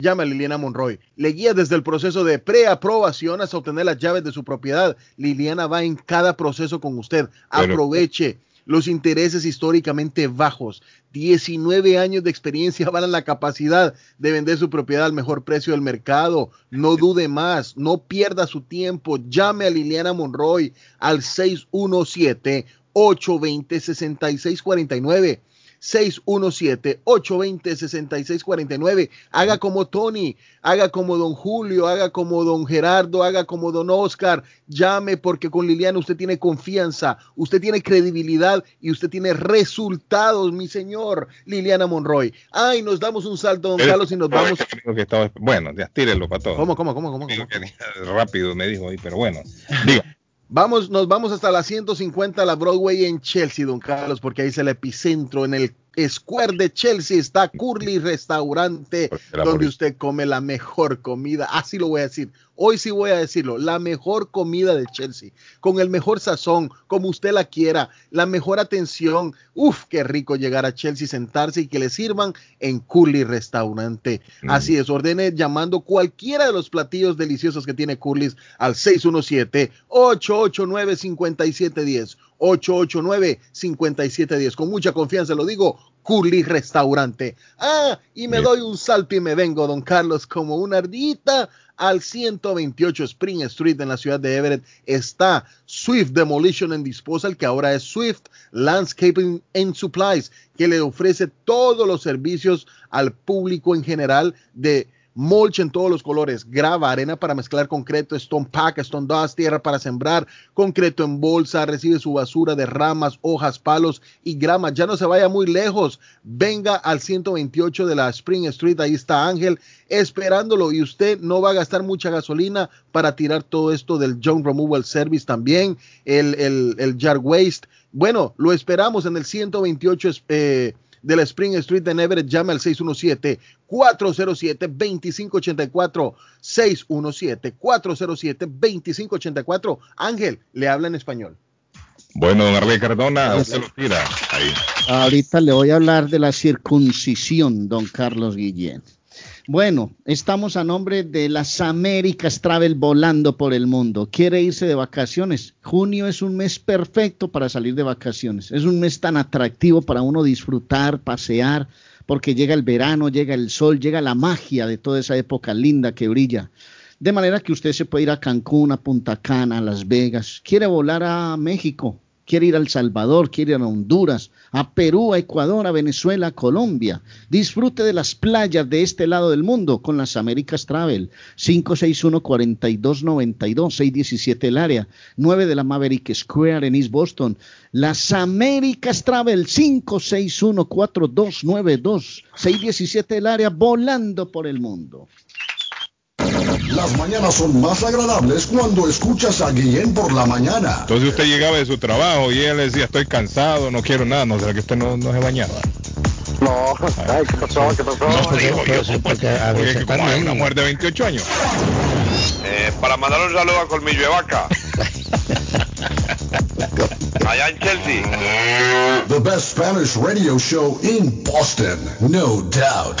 llama a Liliana Monroy. Le guía desde el proceso de preaprobación hasta obtener las llaves de su propiedad. Liliana va en cada proceso con usted. Aproveche los intereses históricamente bajos. 19 años de experiencia van a la capacidad de vender su propiedad al mejor precio del mercado. No dude más, no pierda su tiempo. Llame a Liliana Monroy al 617-820-6649. 617-820-6649. Haga como Tony, haga como don Julio, haga como don Gerardo, haga como don Oscar. Llame porque con Liliana usted tiene confianza, usted tiene credibilidad y usted tiene resultados, mi señor. Liliana Monroy. Ay, nos damos un salto, don Pero- Carlos, y nos vamos. Estaba- bueno, ya tírelo para todo. ¿Cómo, cómo, cómo, cómo? Rápido me dijo ahí, pero bueno. Diga. Vamos, nos vamos hasta la 150, la Broadway en Chelsea, don Carlos, porque ahí es el epicentro. En el Square de Chelsea está Curly Restaurante, la donde usted come la mejor comida. Así lo voy a decir. Hoy sí voy a decirlo. La mejor comida de Chelsea, con el mejor sazón, como usted la quiera, la mejor atención. Uf, qué rico llegar a Chelsea, sentarse y que le sirvan en Curly Restaurante. Mm. Así es, ordene llamando cualquiera de los platillos deliciosos que tiene Curly's al 617-889-5710. 889-5710. Con mucha confianza lo digo, Curly Restaurante. Ah, y me Bien. doy un salto y me vengo, don Carlos, como una ardita al 128 Spring Street en la ciudad de Everett. Está Swift Demolition and Disposal, que ahora es Swift Landscaping and Supplies, que le ofrece todos los servicios al público en general de mulch en todos los colores, grava, arena para mezclar concreto, stone pack, stone dust, tierra para sembrar, concreto en bolsa, recibe su basura de ramas, hojas, palos y grama. Ya no se vaya muy lejos, venga al 128 de la Spring Street, ahí está Ángel esperándolo y usted no va a gastar mucha gasolina para tirar todo esto del Junk Removal Service también, el, el, el Jar Waste. Bueno, lo esperamos en el 128 eh, de la Spring Street de Everett, llame al 617-407-2584. 617-407-2584. Ángel, le habla en español. Bueno, don Arley Cardona, usted lo tira ahí. Ahorita le voy a hablar de la circuncisión, don Carlos Guillén. Bueno, estamos a nombre de las Américas Travel volando por el mundo. ¿Quiere irse de vacaciones? Junio es un mes perfecto para salir de vacaciones. Es un mes tan atractivo para uno disfrutar, pasear, porque llega el verano, llega el sol, llega la magia de toda esa época linda que brilla. De manera que usted se puede ir a Cancún, a Punta Cana, a Las Vegas. ¿Quiere volar a México? Quiere ir a El Salvador, quiere ir a Honduras, a Perú, a Ecuador, a Venezuela, a Colombia. Disfrute de las playas de este lado del mundo con las Américas Travel. 561-4292, 617 el área, 9 de la Maverick Square en East Boston. Las Américas Travel, 561-4292, 617 el área, volando por el mundo. Las mañanas son más agradables cuando escuchas a Guillén por la mañana. Entonces usted llegaba de su trabajo y él decía, estoy cansado, no quiero nada, no será que usted no, no se bañaba. No, ay, ¿qué pasó? ¿Qué pasó? No, digo yo, sí, porque a porque veces que como hay una mujer de 28 años. Eh, para mandar un saludo a Colmillo de Vaca. Allá en Chelsea. The best Spanish radio show in Boston, no doubt.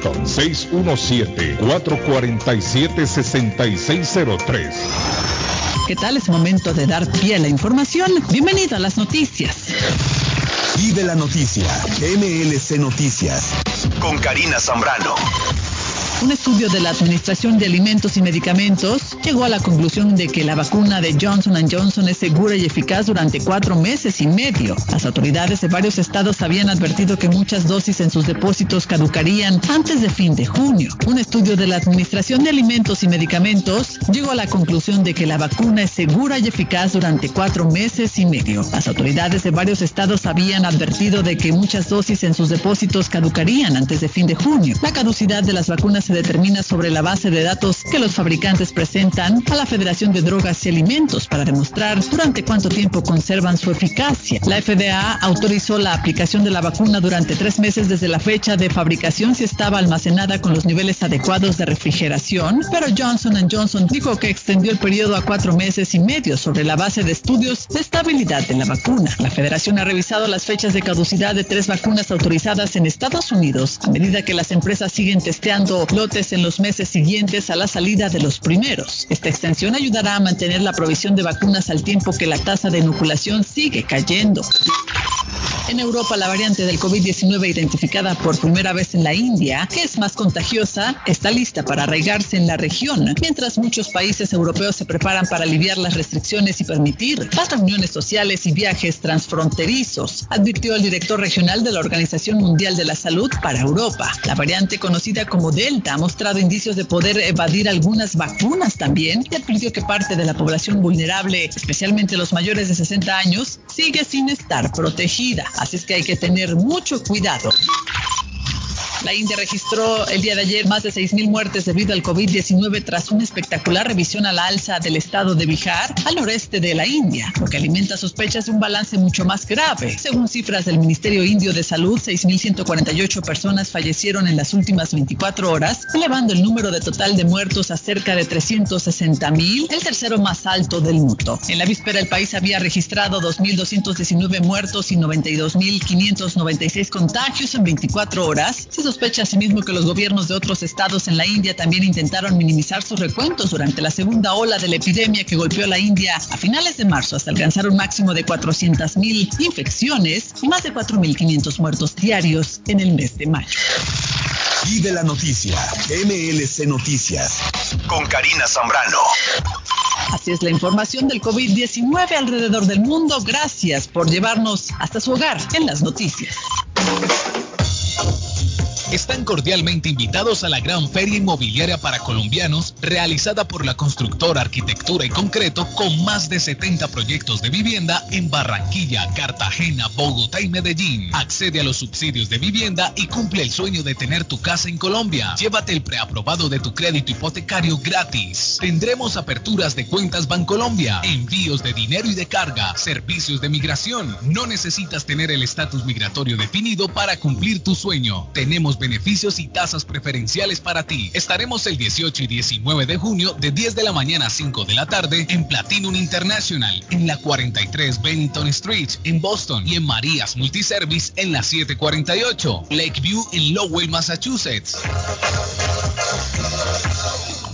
617-447-6603. ¿Qué tal? Es momento de dar pie a la información. Bienvenido a las noticias. Vive la noticia. MLC Noticias. Con Karina Zambrano. Un estudio de la Administración de Alimentos y Medicamentos llegó a la conclusión de que la vacuna de Johnson Johnson es segura y eficaz durante cuatro meses y medio. Las autoridades de varios estados habían advertido que muchas dosis en sus depósitos caducarían antes de fin de junio. Un estudio de la Administración de Alimentos y Medicamentos llegó a la conclusión de que la vacuna es segura y eficaz durante cuatro meses y medio. Las autoridades de varios estados habían advertido de que muchas dosis en sus depósitos caducarían antes de fin de junio. La caducidad de las vacunas se determina sobre la base de datos que los fabricantes presentan a la Federación de Drogas y Alimentos para demostrar durante cuánto tiempo conservan su eficacia. La FDA autorizó la aplicación de la vacuna durante tres meses desde la fecha de fabricación si estaba almacenada con los niveles adecuados de refrigeración, pero Johnson Johnson dijo que extendió el periodo a cuatro meses y medio sobre la base de estudios de estabilidad de la vacuna. La federación ha revisado las fechas de caducidad de tres vacunas autorizadas en Estados Unidos a medida que las empresas siguen testeando lotes en los meses siguientes a la salida de los primeros. Esta extensión ayudará a mantener la provisión de vacunas al tiempo que la tasa de inoculación sigue cayendo. En Europa, la variante del COVID-19 identificada por primera vez en la India, que es más contagiosa, está lista para arraigarse en la región, mientras muchos países europeos se preparan para aliviar las restricciones y permitir las reuniones sociales y viajes transfronterizos, advirtió el director regional de la Organización Mundial de la Salud para Europa. La variante conocida como Delta ha mostrado indicios de poder evadir algunas vacunas también y advirtió que parte de la población vulnerable, especialmente los mayores de 60 años, sigue sin estar protegida. Así es que hay que tener mucho cuidado. La India registró el día de ayer más de 6.000 muertes debido al COVID-19 tras una espectacular revisión a la alza del estado de Bihar al noreste de la India, lo que alimenta sospechas de un balance mucho más grave. Según cifras del Ministerio Indio de Salud, 6.148 personas fallecieron en las últimas 24 horas, elevando el número de total de muertos a cerca de 360.000, el tercero más alto del mundo. En la víspera, el país había registrado 2.219 muertos y 92.596 contagios en 24 horas. Sospecha asimismo que los gobiernos de otros estados en la India también intentaron minimizar sus recuentos durante la segunda ola de la epidemia que golpeó la India a finales de marzo hasta alcanzar un máximo de 400.000 infecciones y más de 4.500 muertos diarios en el mes de mayo. Vive la noticia. MLC Noticias. Con Karina Zambrano. Así es la información del COVID-19 alrededor del mundo. Gracias por llevarnos hasta su hogar en las noticias. Están cordialmente invitados a la gran feria inmobiliaria para colombianos realizada por la constructora Arquitectura y Concreto con más de 70 proyectos de vivienda en Barranquilla, Cartagena, Bogotá y Medellín. Accede a los subsidios de vivienda y cumple el sueño de tener tu casa en Colombia. Llévate el preaprobado de tu crédito hipotecario gratis. Tendremos aperturas de cuentas Bancolombia, envíos de dinero y de carga, servicios de migración. No necesitas tener el estatus migratorio definido para cumplir tu sueño. Tenemos beneficios y tasas preferenciales para ti. Estaremos el 18 y 19 de junio de 10 de la mañana a 5 de la tarde en Platinum International, en la 43 Bennington Street, en Boston y en Marías Multiservice en la 748, Lakeview en Lowell, Massachusetts.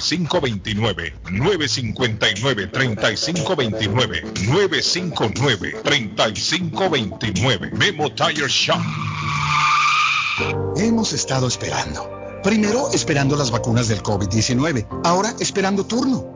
617-959-3529. 959-3529. 959-3529. Memo Tire Shop. Hemos estado esperando. Primero esperando las vacunas del COVID-19, ahora esperando turno.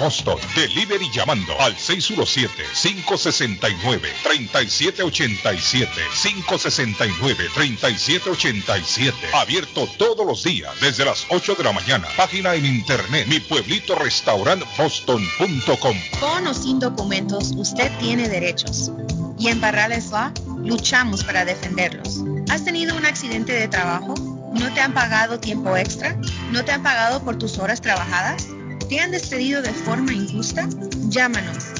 Boston. Delivery llamando al 617-569-3787. 569-3787. Abierto todos los días desde las 8 de la mañana. Página en internet mi pueblito restaurant. Con o sin documentos, usted tiene derechos. Y en Barrales Law luchamos para defenderlos. ¿Has tenido un accidente de trabajo? ¿No te han pagado tiempo extra? ¿No te han pagado por tus horas trabajadas? ¿Te han despedido de forma injusta? Llámanos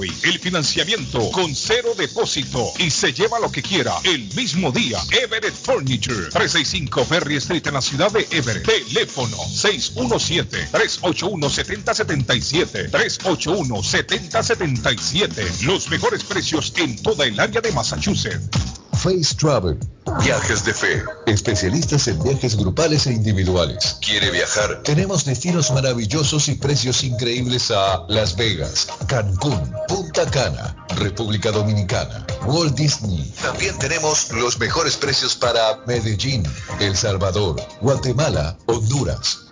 el financiamiento con cero depósito y se lleva lo que quiera el mismo día. Everett Furniture. 365 Ferry Street en la ciudad de Everett. Teléfono 617-381-7077. 381-7077. Los mejores precios en toda el área de Massachusetts. Face Travel. Viajes de fe. Especialistas en viajes grupales e individuales. ¿Quiere viajar? Tenemos destinos maravillosos y precios increíbles a Las Vegas, Cancún, Punta Cana, República Dominicana, Walt Disney. También tenemos los mejores precios para Medellín, El Salvador, Guatemala, Honduras.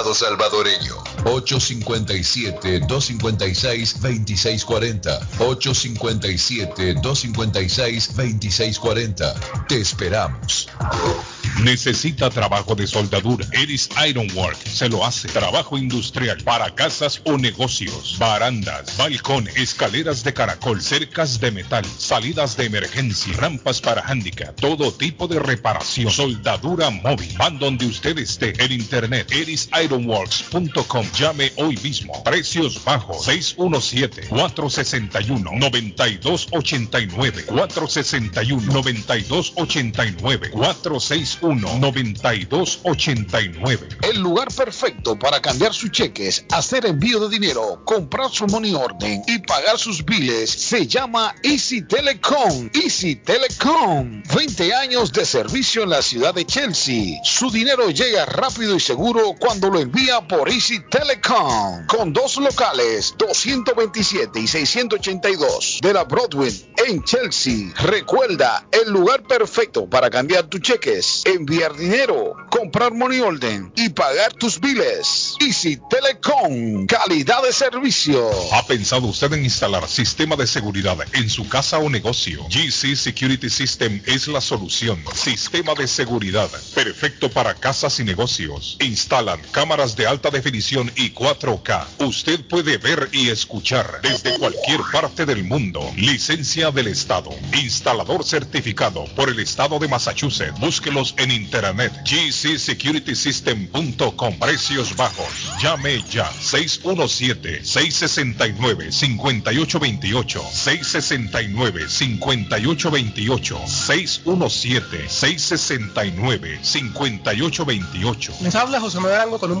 salvadoreño. 857-256-2640. 857-256-2640. Te esperamos. Necesita trabajo de soldadura. Eris Ironwork se lo hace. Trabajo industrial para casas o negocios. Barandas, balcón, escaleras de caracol, cercas de metal, salidas de emergencia, rampas para handicap, todo tipo de reparación. Soldadura móvil. Van donde usted esté. En internet, erisironworks.com. Llame hoy mismo. Precios bajos. 617-461-9289. 461-9289. 461-9289. El lugar perfecto para cambiar sus cheques, hacer envío de dinero, comprar su money order y pagar sus biles se llama Easy Telecom. Easy Telecom. 20 años de servicio en la ciudad de Chelsea. Su dinero llega rápido y seguro cuando lo envía por Easy Telecom. Con dos locales, 227 y 682 de la Broadway en Chelsea. Recuerda, el lugar perfecto para cambiar tus cheques, enviar dinero, comprar money order y pagar tus biles. Easy Telecom, calidad de servicio. ¿Ha pensado usted en instalar sistema de seguridad en su casa o negocio? GC Security System es la solución. Sistema de seguridad perfecto para casas y negocios. Instalan cámaras de alta definición y 4K. Usted puede ver y escuchar desde cualquier parte del mundo. Licencia del Estado. Instalador certificado por el Estado de Massachusetts. Búsquelos en internet. gcsecuritysystem.com. Precios bajos. Llame ya. 617-669-5828. 669-5828. 617-669-5828. Les habla José Manuel Arango con un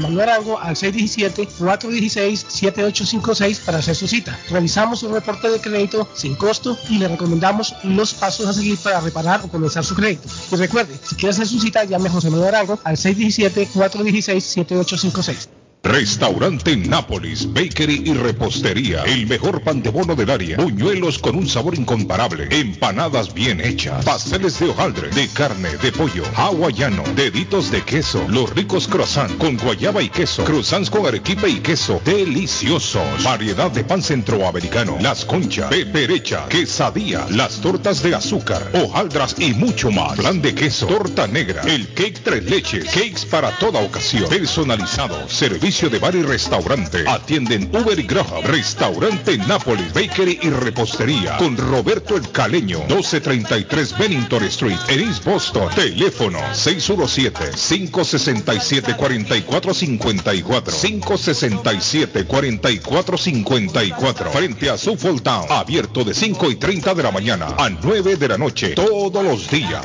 Manuel Arango al 617-416-7856 para hacer su cita. Realizamos un reporte de crédito sin costo y le recomendamos los pasos a seguir para reparar o comenzar su crédito. Y recuerde, si quiere hacer su cita, llame a José Manuel Arango al 617-416-7856. Restaurante Nápoles, Bakery y Repostería. El mejor pan de bono del área. Buñuelos con un sabor incomparable. Empanadas bien hechas. Pasteles de hojaldre, de carne, de pollo, hawaiano, deditos de queso. Los ricos croissants con guayaba y queso. Croissants con arequipe y queso. Deliciosos. Variedad de pan centroamericano. Las conchas, peperecha, quesadilla, las tortas de azúcar, hojaldras y mucho más. Plan de queso, torta negra, el cake tres leches, cakes para toda ocasión. Personalizado. Servicio de bar y restaurante. Atienden Uber y Graham. Restaurante Nápoles, Bakery y Repostería. Con Roberto El Caleño. 1233 Bennington Street. En East Boston. Teléfono 617-567-4454. 567-4454. Frente a Suffolk Town. Abierto de 5 y 30 de la mañana a 9 de la noche. Todos los días.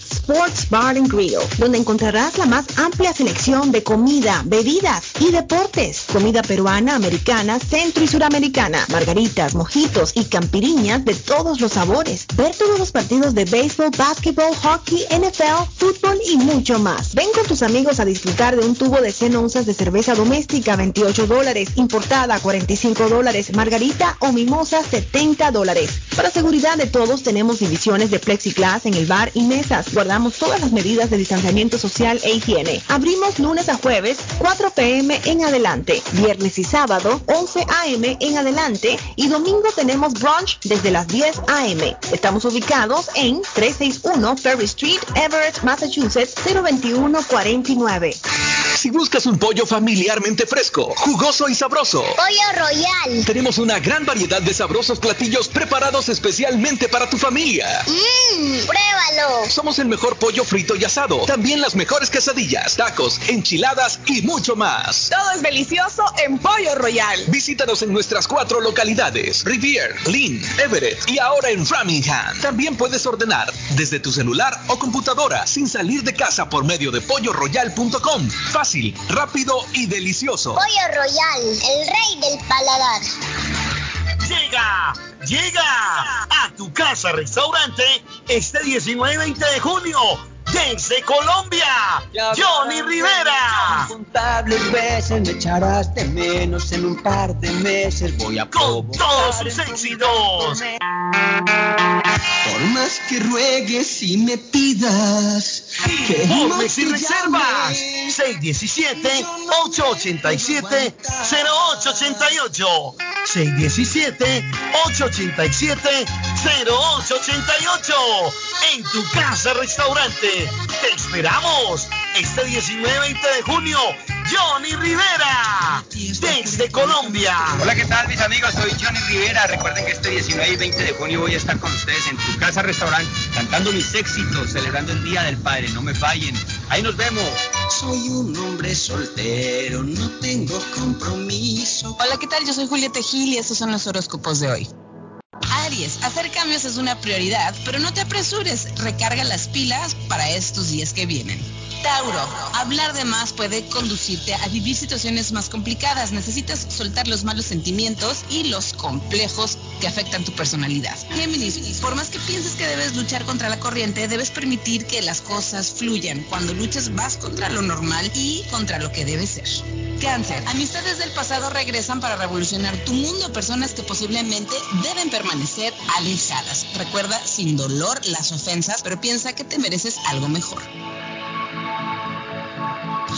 Sports Bar and Grill, donde encontrarás la más amplia selección de comida, bebidas y deportes. Comida peruana, americana, centro y suramericana, margaritas, mojitos y campiriñas de todos los sabores. Ver todos los partidos de béisbol, básquetbol, hockey, NFL, fútbol y mucho más. Ven con tus amigos a disfrutar de un tubo de 100 onzas de cerveza doméstica, 28 dólares, importada, 45 dólares, margarita o mimosa, 70 dólares. Para seguridad de todos, tenemos divisiones de plexiglass en el bar y mesas. Guardamos todas las medidas de distanciamiento social e higiene. Abrimos lunes a jueves, 4 p.m. en adelante. Viernes y sábado, 11 a.m. en adelante. Y domingo tenemos brunch desde las 10 a.m. Estamos ubicados en 361 Ferry Street, Everett, Massachusetts, 02149. Si buscas un pollo familiarmente fresco, jugoso y sabroso. Pollo Royal. Tenemos una gran variedad de sabrosos platillos preparados especialmente para tu familia. Mmm, pruébalo. Somos el mejor pollo frito y asado. También las mejores quesadillas, tacos, enchiladas y mucho más. Todo es delicioso en Pollo Royal. Visítanos en nuestras cuatro localidades: Rivier, Lynn, Everett y ahora en Framingham. También puedes ordenar desde tu celular o computadora sin salir de casa por medio de polloroyal.com. Fácil, rápido y delicioso. Pollo Royal, el rey del paladar. Llega, llega a tu casa restaurante este 19 y 20 de junio desde Colombia, Johnny Rivera. Incontables veces me echarás de menos en un par de meses voy a Con todos sus éxitos. Por más que ruegues y me pidas Informes y reservas. llame. 617-887-0888. 617-887-0888. En tu casa restaurante. Te esperamos. Este 19-20 de junio. Johnny Rivera. Desde Colombia. Hola, ¿qué tal mis amigos? Soy Johnny Rivera. Recuerden que este 19 y 20 de junio voy a estar con ustedes en tu casa restaurante cantando mis éxitos, celebrando el Día del Padre. No me fallen. Ahí nos vemos. Soy un hombre soltero, no tengo compromiso. Hola, ¿qué tal? Yo soy Julieta Gil y estos son los horóscopos de hoy. Aries, hacer cambios es una prioridad, pero no te apresures, recarga las pilas para estos días que vienen. Tauro, hablar de más puede conducirte a vivir situaciones más complicadas. Necesitas soltar los malos sentimientos y los complejos que afectan tu personalidad. Géminis, por más que pienses que debes luchar contra la corriente, debes permitir que las cosas fluyan. Cuando luchas vas contra lo normal y contra lo que debe ser. Cáncer, amistades del pasado regresan para revolucionar tu mundo. Personas que posiblemente deben permanecer alejadas. Recuerda sin dolor las ofensas, pero piensa que te mereces algo mejor.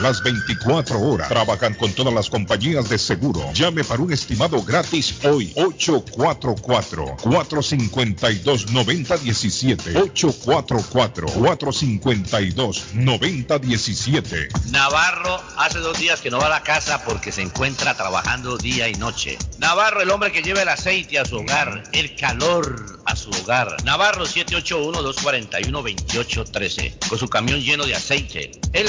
las 24 horas. Trabajan con todas las compañías de seguro. Llame para un estimado gratis hoy. 844-452-9017. 844-452-9017. Navarro hace dos días que no va a la casa porque se encuentra trabajando día y noche. Navarro, el hombre que lleva el aceite a su hogar, el calor a su hogar. Navarro 781-241-2813. Con su camión lleno de aceite. Él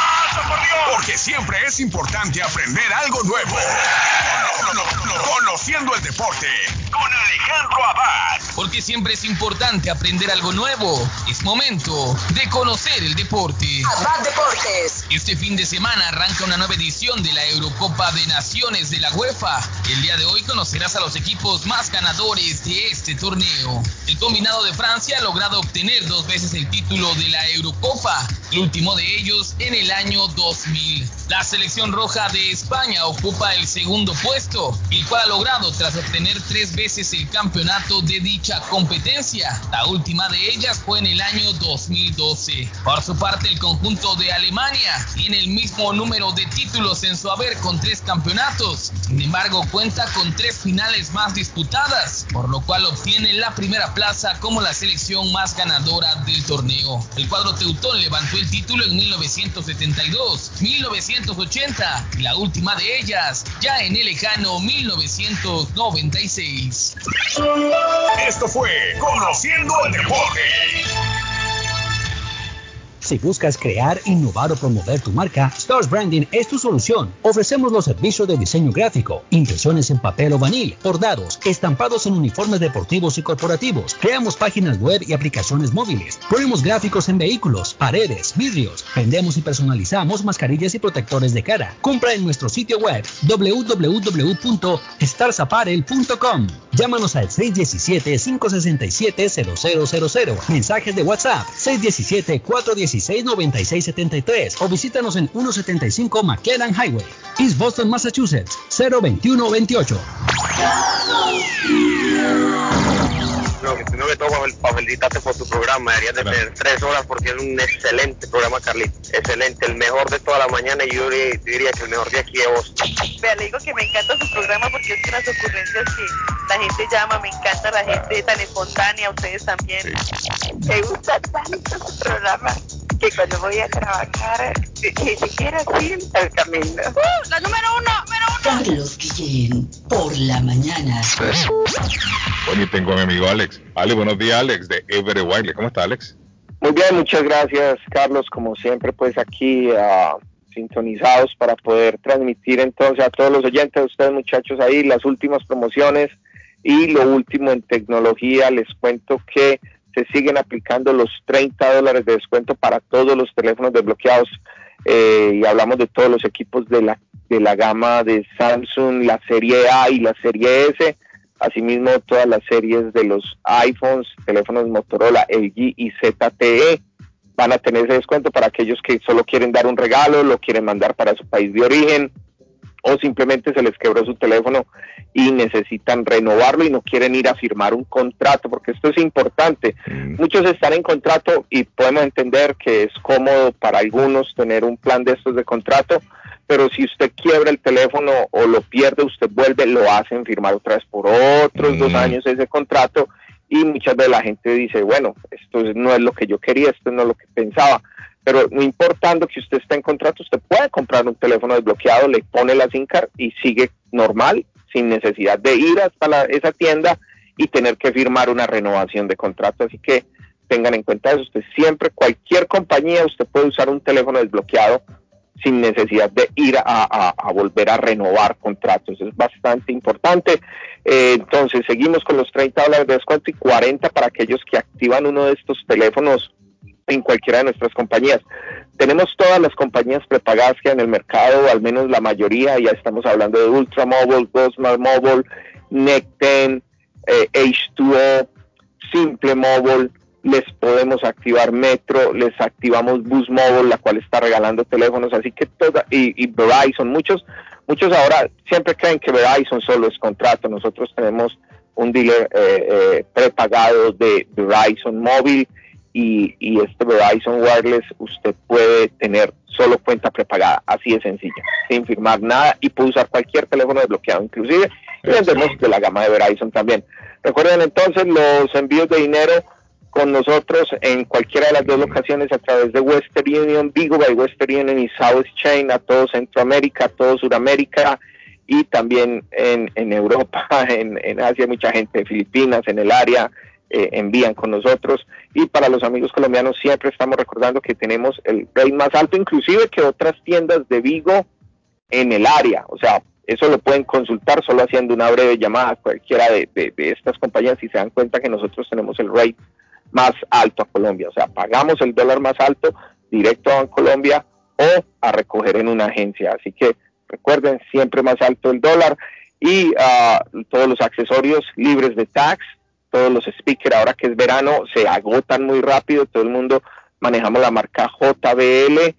Porque siempre es importante aprender algo nuevo. Conociendo el deporte con Alejandro Abad. Porque siempre es importante aprender algo nuevo. Es momento de conocer el deporte. Abad Deportes. Este fin de semana arranca una nueva edición de la Eurocopa de Naciones de la UEFA. El día de hoy conocerás a los equipos más ganadores de este torneo. El combinado de Francia ha logrado obtener dos veces el título de la Eurocopa, el último de ellos en el año 2000. La selección roja de España ocupa el segundo puesto, el cual ha logrado tras obtener tres veces el campeonato de dicha competencia. La última de ellas fue en el año 2012. Por su parte, el conjunto de Alemania tiene el mismo número de títulos en su haber con tres campeonatos. Sin embargo, cuenta con tres finales más disputadas, por lo cual obtiene la primera plaza como la selección más ganadora del torneo. El cuadro teutón levantó el título en 1972, 1980 y la última de ellas ya en el lejano 1996. Esto fue Conociendo el Deporte. Si buscas crear, innovar o promover tu marca, Stars Branding es tu solución. Ofrecemos los servicios de diseño gráfico, impresiones en papel o vanil, bordados, estampados en uniformes deportivos y corporativos. Creamos páginas web y aplicaciones móviles. Ponemos gráficos en vehículos, paredes, vidrios. Vendemos y personalizamos mascarillas y protectores de cara. Compra en nuestro sitio web www.starsapparel.com. Llámanos al 617-567-0000. Mensajes de WhatsApp 617 417 9673 o visítanos en 175 McLennan Highway, East Boston, Massachusetts 02128. No, que primero que todo, para felicitarte por tu programa, deberías de tener tres horas porque es un excelente programa, Carlito. Excelente, el mejor de toda la mañana y yo diría que el mejor de aquí de Boston. Vea, le digo que me encanta su programa porque es que las ocurrencias que la gente llama, me encanta la gente tan espontánea, ustedes también. Me gusta tanto su programa que cuando voy a trabajar ni siquiera siento el camino. ¡Uh! La número uno, número uno. Carlos Guillén, por la mañana. Bueno, y tengo a mi amigo Alex. Alex, buenos días, Alex, de Everett Wiley. ¿Cómo está, Alex? Muy bien, muchas gracias, Carlos. Como siempre, pues aquí uh, sintonizados para poder transmitir entonces a todos los oyentes, a ustedes muchachos ahí, las últimas promociones y lo último en tecnología. Les cuento que se siguen aplicando los 30 dólares de descuento para todos los teléfonos desbloqueados. Eh, y hablamos de todos los equipos de la, de la gama de Samsung, la serie A y la serie S, asimismo todas las series de los iPhones, teléfonos Motorola, LG y ZTE van a tener ese descuento para aquellos que solo quieren dar un regalo, lo quieren mandar para su país de origen o simplemente se les quebró su teléfono y necesitan renovarlo y no quieren ir a firmar un contrato, porque esto es importante. Muchos están en contrato y podemos entender que es cómodo para algunos tener un plan de estos de contrato, pero si usted quiebra el teléfono o lo pierde, usted vuelve, lo hacen firmar otra vez por otros dos años ese contrato y muchas veces la gente dice, bueno, esto no es lo que yo quería, esto no es lo que pensaba pero no importando que usted esté en contrato, usted puede comprar un teléfono desbloqueado, le pone la SIM y sigue normal, sin necesidad de ir hasta la, esa tienda y tener que firmar una renovación de contrato. Así que tengan en cuenta eso. Usted siempre, cualquier compañía, usted puede usar un teléfono desbloqueado sin necesidad de ir a, volver a renovar contratos. Es bastante importante. Eh, entonces, seguimos con los 30 dólares de descuento y 40 para aquellos que activan uno de estos teléfonos en cualquiera de nuestras compañías. Tenemos todas las compañías prepagadas que hay en el mercado, al menos la mayoría, ya estamos hablando de Ultramobile, Gosmar Mobile, Necten, eh, H2O, Simple Mobile, les podemos activar Metro, les activamos Bus Mobile, la cual está regalando teléfonos, así que toda, y, Verizon, muchos, muchos ahora siempre creen que Verizon solo es contrato, nosotros tenemos un dealer eh, eh, prepagado de Verizon Móvil, y, y este Verizon Wireless usted puede tener solo cuenta prepagada, así de sencilla, sin firmar nada y puede usar cualquier teléfono desbloqueado, inclusive y vendemos de la gama de Verizon también. Recuerden entonces los envíos de dinero con nosotros en cualquiera de las dos locaciones a través de Western Union, Vigo by Western Union y South Chain a todo Centroamérica, a todo Sudamérica y también en, en Europa, en, en Asia, mucha gente de Filipinas, en el área, eh, envían con nosotros. Y para los amigos colombianos siempre estamos recordando que tenemos el rate más alto, inclusive que otras tiendas de Vigo en el área. O sea, Eso lo pueden consultar solo haciendo una breve llamada a cualquiera de, de- estas compañías y se dan cuenta que nosotros tenemos el rate más alto a Colombia. O sea, pagamos el dólar más alto directo a Colombia o a recoger en una agencia. Así que recuerden, siempre más alto el dólar y ah, todos los accesorios libres de tax, todos los speakers ahora que es verano se agotan muy rápido, todo el mundo manejamos la marca JBL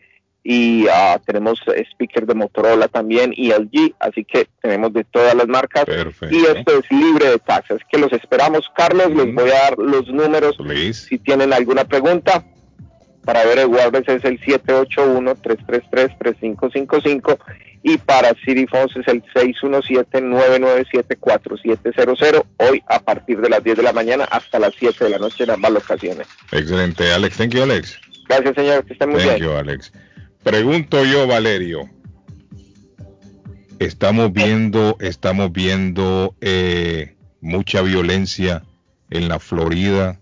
y ah, tenemos speakers de Motorola también y LG, así que tenemos de todas las marcas y esto es libre de taxas. Que los esperamos, Carlos, les voy a dar los números si tienen alguna pregunta. Para ver Wireless es el 781-333-3555 y para City Phones es el 617-997-4700 hoy a partir de las 10 de la mañana hasta las 7 de la noche en ambas locaciones. Excelente, Alex. Thank you, Alex. Gracias, señor. Que estén muy Thank bien. you, Alex. Pregunto yo, Valerio. Estamos viendo, estamos viendo eh, mucha violencia en la Florida.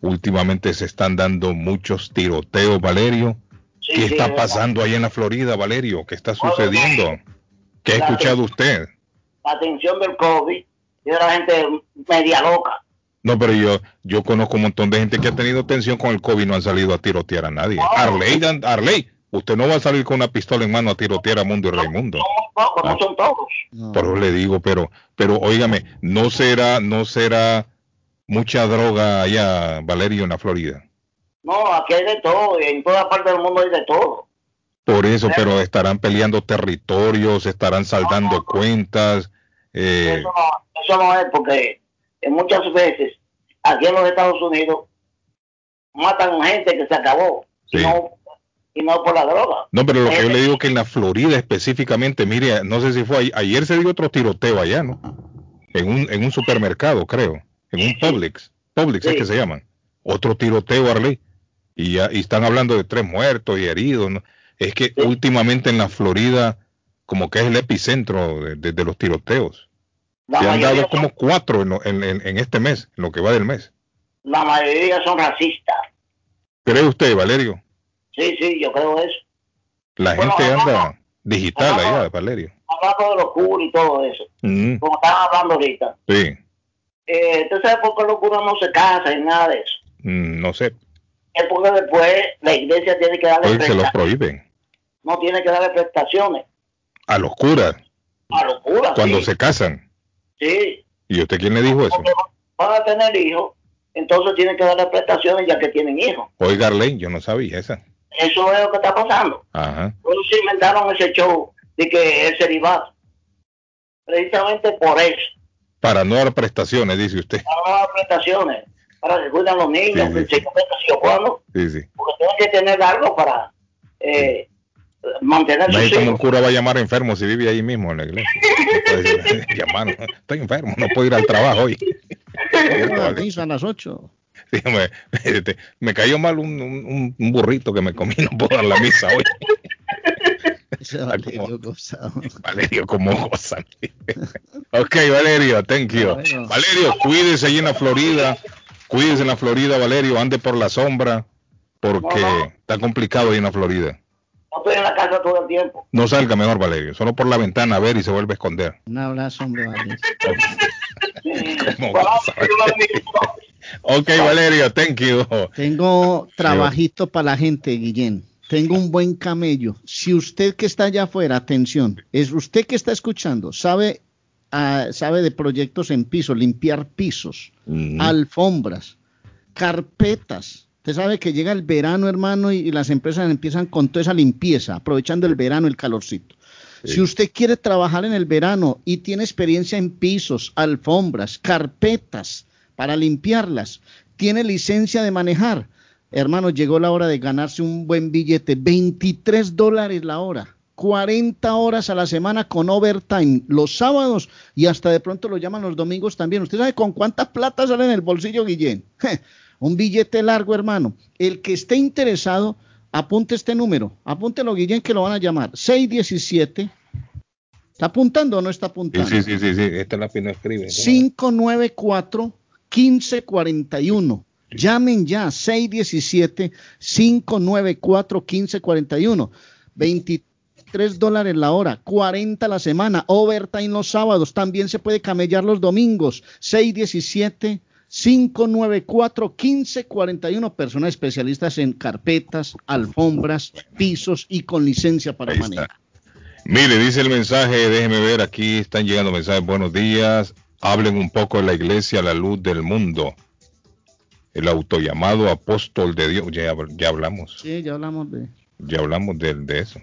Últimamente se están dando muchos tiroteos, Valerio. ¿Qué sí, está es pasando ahí en la Florida, Valerio? ¿Qué está sucediendo? ¿Qué ha escuchado usted? La atención del COVID y de la gente media loca. No, pero yo, yo conozco un montón de gente que ha tenido tensión con el COVID y no han salido a tirotear a nadie. Arley, dan- Arley, usted no va a salir con una pistola en mano a tirotear a Mundo y Raimundo. Pocos, no son todos. Por eso le digo, pero, pero óigame, no será, no será mucha droga allá, Valerio, en la Florida. No, aquí hay de todo. En toda parte del mundo hay de todo. Por eso, pero estarán peleando territorios, estarán saldando cuentas. eh, Eso no, eso no es porque muchas veces aquí en los Estados Unidos matan gente que se acabó y, no, y no por la droga. no, pero lo que yo Eh, le digo que en la Florida específicamente, mire, no sé si fue ahí- ayer se dio otro tiroteo allá, ¿no? En un, en un supermercado, creo, en un Publix, Publix es que se llaman. Otro tiroteo, Arley. Y ya y están hablando de tres muertos y heridos. ¿no? Es que últimamente en la Florida, como que es el epicentro de, de- de los tiroteos. La Se han dado como cuatro en, lo- en- en- en este mes, en lo que va del mes. La mayoría son racistas. ¿Cree usted, Valerio? Sí, sí, yo creo eso. La Bueno, gente anda digital allá, Valerio. Hablando de locura y todo eso, Mm, como estaban hablando ahorita. sí, Eh, ¿Usted sabe por qué los curas no se casan y nada de eso? Mm, no sé, Es porque después la iglesia tiene que darle hoy se los prohíben. No tiene que darle prestaciones A los curas, a los curas. cuando sí. se casan. Sí, ¿Y usted quién le dijo eso? van a tener hijos, entonces tienen que darle prestaciones ya que tienen hijos. Oiga, Arlene, yo no sabía esa. Eso es lo que está pasando. Ajá. Por eso se inventaron ese show de que es celibato. Precisamente por eso, Para no dar prestaciones, dice usted. para no dar prestaciones, para que cuiden a los niños, Sí, que sí. se comen así o cuando, Sí, sí. porque tienen que tener algo para eh, mantener No sus hay como hijos. un cura va a llamar enfermo si vive ahí mismo en la iglesia. Decir, llamar, estoy enfermo, no puedo ir al trabajo hoy. Misa a las 8. Sí, me, este, me cayó mal un, un- un burrito que me comí, no puedo dar la misa hoy. Valerio gozado. Valerio, como gozan. ok, Valerio, thank you. Bueno. Valerio, cuídese allí en la Florida. Cuídese en la Florida, Valerio. Ande por la sombra porque está complicado ahí en la Florida. No estoy en la casa todo el tiempo. No salga mejor, Valerio. Solo por la ventana a ver y se vuelve a esconder. Un abrazo, hombre, Valerio. Como ok, Valerio, thank you. Tengo trabajito para la gente, Guillén. Tengo un buen camello. Si usted que está allá afuera, atención, es usted que está escuchando, sabe, ah, sabe de proyectos en piso, limpiar pisos, alfombras, carpetas. Usted sabe que llega el verano, hermano, y, y las empresas empiezan con toda esa limpieza, aprovechando el verano, el calorcito. Si usted quiere trabajar en el verano y tiene experiencia en pisos, alfombras, carpetas para limpiarlas, tiene licencia de manejar, hermano, llegó la hora de ganarse un buen billete, 23 dólares la hora. 40 horas a la semana con overtime los sábados y hasta de pronto lo llaman los domingos también. ¿Usted sabe con cuánta plata sale en el bolsillo, Guillén? Un billete largo, hermano. El que esté interesado, apunte este número. Apúntelo, Guillén, que lo van a llamar. 617. ¿Está apuntando o no está apuntando? sí, sí, sí, sí. Esta es la que no escribe. 594-1541. Llamen ya, 617-594-1541. 23 23 dólares la hora, 40 la semana, overtime los sábados, también se puede camellar los domingos, 617 594 1541 personas especialistas en carpetas, alfombras, pisos y con licencia para manejar. Mire, dice el mensaje, déjeme ver, aquí están llegando mensajes, buenos días, hablen un poco de la iglesia, la luz del mundo, el autollamado apóstol de Dios, ya, ya hablamos. Sí, ya hablamos de... Ya hablamos de, de eso.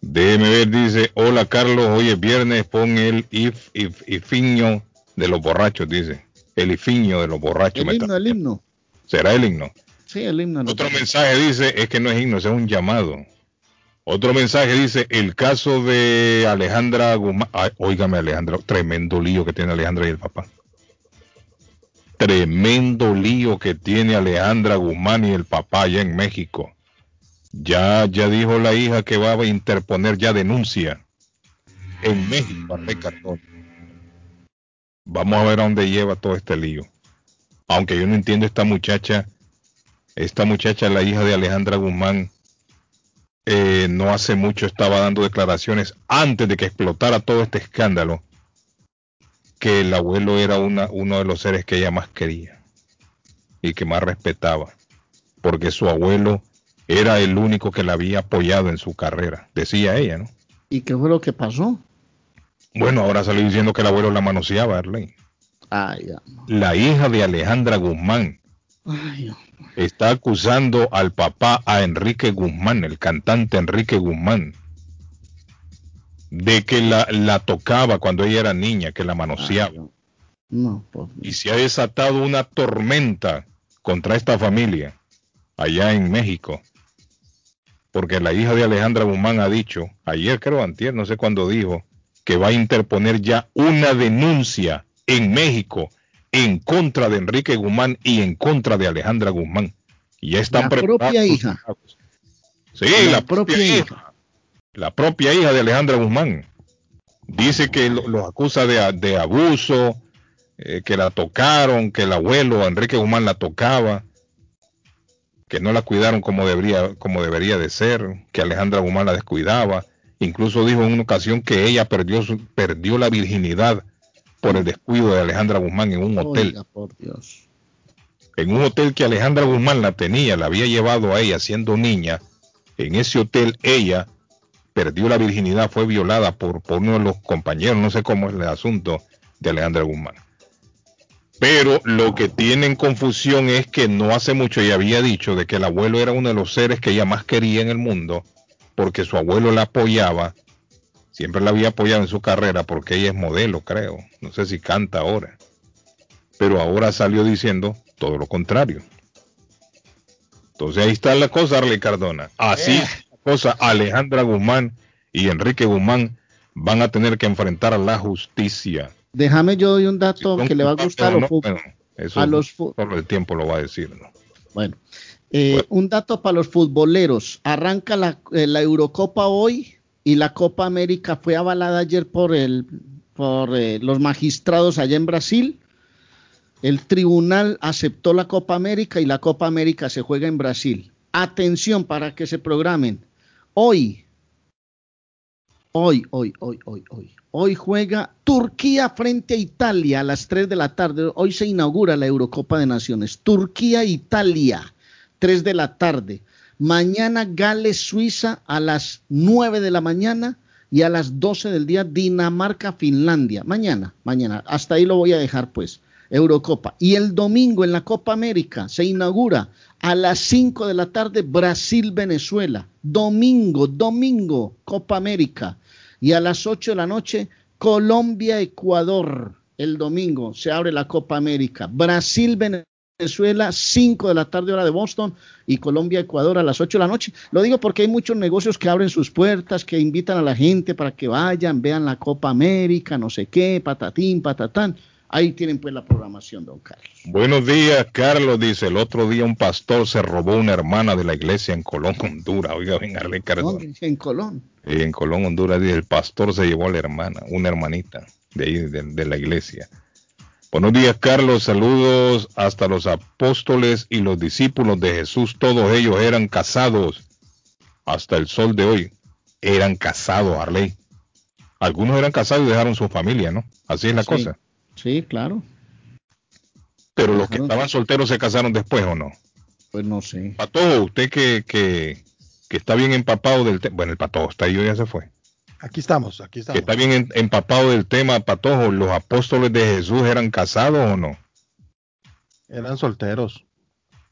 Déjeme ver, dice, hola Carlos, hoy es viernes, pon el if, if, ifiño de los borrachos, dice. El ifiño de los borrachos. El himno, el himno. ¿Será el himno? Sí, el himno. Otro mensaje dice, es que no es himno, es un llamado. Otro mensaje dice, el caso de Alejandra Guzmán, óigame Alejandra, tremendo lío que tiene Alejandra y el papá. Tremendo lío que tiene Alejandra Guzmán y el papá allá en México. Ya, ya dijo la hija que va a interponer ya denuncia en México, Cardona. Vamos a ver a dónde lleva todo este lío. Aunque yo no entiendo esta muchacha, esta muchacha, la hija de Alejandra Guzmán, eh, no hace mucho estaba dando declaraciones antes de que explotara todo este escándalo, que el abuelo era una, uno de los seres que ella más quería y que más respetaba, porque su abuelo era el único que la había apoyado en su carrera, decía ella, ¿no? ¿Y qué fue lo que pasó? Bueno, ahora salió diciendo que el abuelo la manoseaba, Arley. Ay. La hija de Alejandra Guzmán Ay, está acusando al papá, a Enrique Guzmán, el cantante Enrique Guzmán, de que la, la tocaba cuando ella era niña, que la manoseaba. No, por Y se ha desatado una tormenta contra esta familia allá en México. Porque la hija de Alejandra Guzmán ha dicho, ayer creo antier, no sé cuándo dijo, que va a interponer ya una denuncia en México en contra de Enrique Guzmán y en contra de Alejandra Guzmán. Y ya están La preparados propia hija. Sí, La la, propia, propia hija. La propia hija de Alejandra Guzmán. Dice que lo- los acusa de, abuso, eh, que la tocaron, que el abuelo Enrique Guzmán la tocaba, que no la cuidaron como debería, como debería de ser, que Alejandra Guzmán la descuidaba. Incluso dijo en una ocasión que ella perdió, perdió la virginidad por el descuido de Alejandra Guzmán en un hotel. Oiga, por Dios. En un hotel que Alejandra Guzmán la tenía, la había llevado a ella siendo niña. En ese hotel ella perdió la virginidad, fue violada por, por uno de los compañeros, no sé cómo es el asunto de Alejandra Guzmán. Pero lo que tiene en confusión es que no hace mucho ella había dicho de que el abuelo era uno de los seres que ella más quería en el mundo, porque su abuelo la apoyaba, siempre la había apoyado en su carrera, porque ella es modelo, creo. No sé si canta ahora. Pero ahora salió diciendo todo lo contrario. Entonces ahí está la cosa, Arley Cardona. Así Eh. La cosa, Alejandra Guzmán y Enrique Guzmán van a tener que enfrentar a la justicia. Déjame yo doy un dato que le va a gustar a o los no, bueno, eso a los solo el tiempo lo va a decir, ¿no? Bueno, eh, un dato para los futboleros. Arranca la, eh, la Eurocopa hoy y la Copa América fue avalada ayer por, el, por eh, los magistrados allá en Brasil. El tribunal aceptó la Copa América y la Copa América se juega en Brasil. Atención para que se programen. Hoy, hoy, hoy, hoy, hoy, hoy. Hoy juega Turquía frente a Italia a las 3 de la tarde. Hoy se inaugura la Eurocopa de Naciones. Turquía-Italia, 3 de la tarde. Mañana Gales-Suiza a las 9 de la mañana y a las 12 del día Dinamarca-Finlandia. Mañana, mañana. Hasta ahí lo voy a dejar pues. Eurocopa. Y el domingo en la Copa América se inaugura a las 5 de la tarde Brasil-Venezuela. Domingo, domingo, Copa América. Y a las 8 de la noche Colombia-Ecuador. El domingo se abre la Copa América. Brasil-Venezuela, 5 de la tarde hora de Boston y Colombia-Ecuador a las 8 de la noche. Lo digo porque hay muchos negocios que abren sus puertas, que invitan a la gente para que vayan, vean la Copa América, no sé qué, patatín, patatán. Ahí tienen pues la programación, don Carlos. Buenos días, Carlos. Dice, el otro día un pastor se robó una hermana de la iglesia en Colón, Honduras. Oiga, venga. ¿Dónde? En Colón. Y en Colón, Honduras, dice, el pastor se llevó a la hermana, una hermanita de ahí, de, de la iglesia. Buenos días, Carlos. Saludos hasta los apóstoles y los discípulos de Jesús. Todos ellos eran casados. hasta el sol de hoy, eran casados, Arley. Algunos eran casados y dejaron su familia, ¿no? Así es la Sí. cosa. Sí, claro. Pero los que estaban solteros se casaron después o no. Pues no sé. Patojo, usted que, que, que está bien empapado del tema. Bueno, el Patojo está ahí, ya se fue. Aquí estamos, aquí Que estamos. está bien en- empapado del tema, Patojo. ¿Los apóstoles de Jesús eran casados o no? Eran solteros.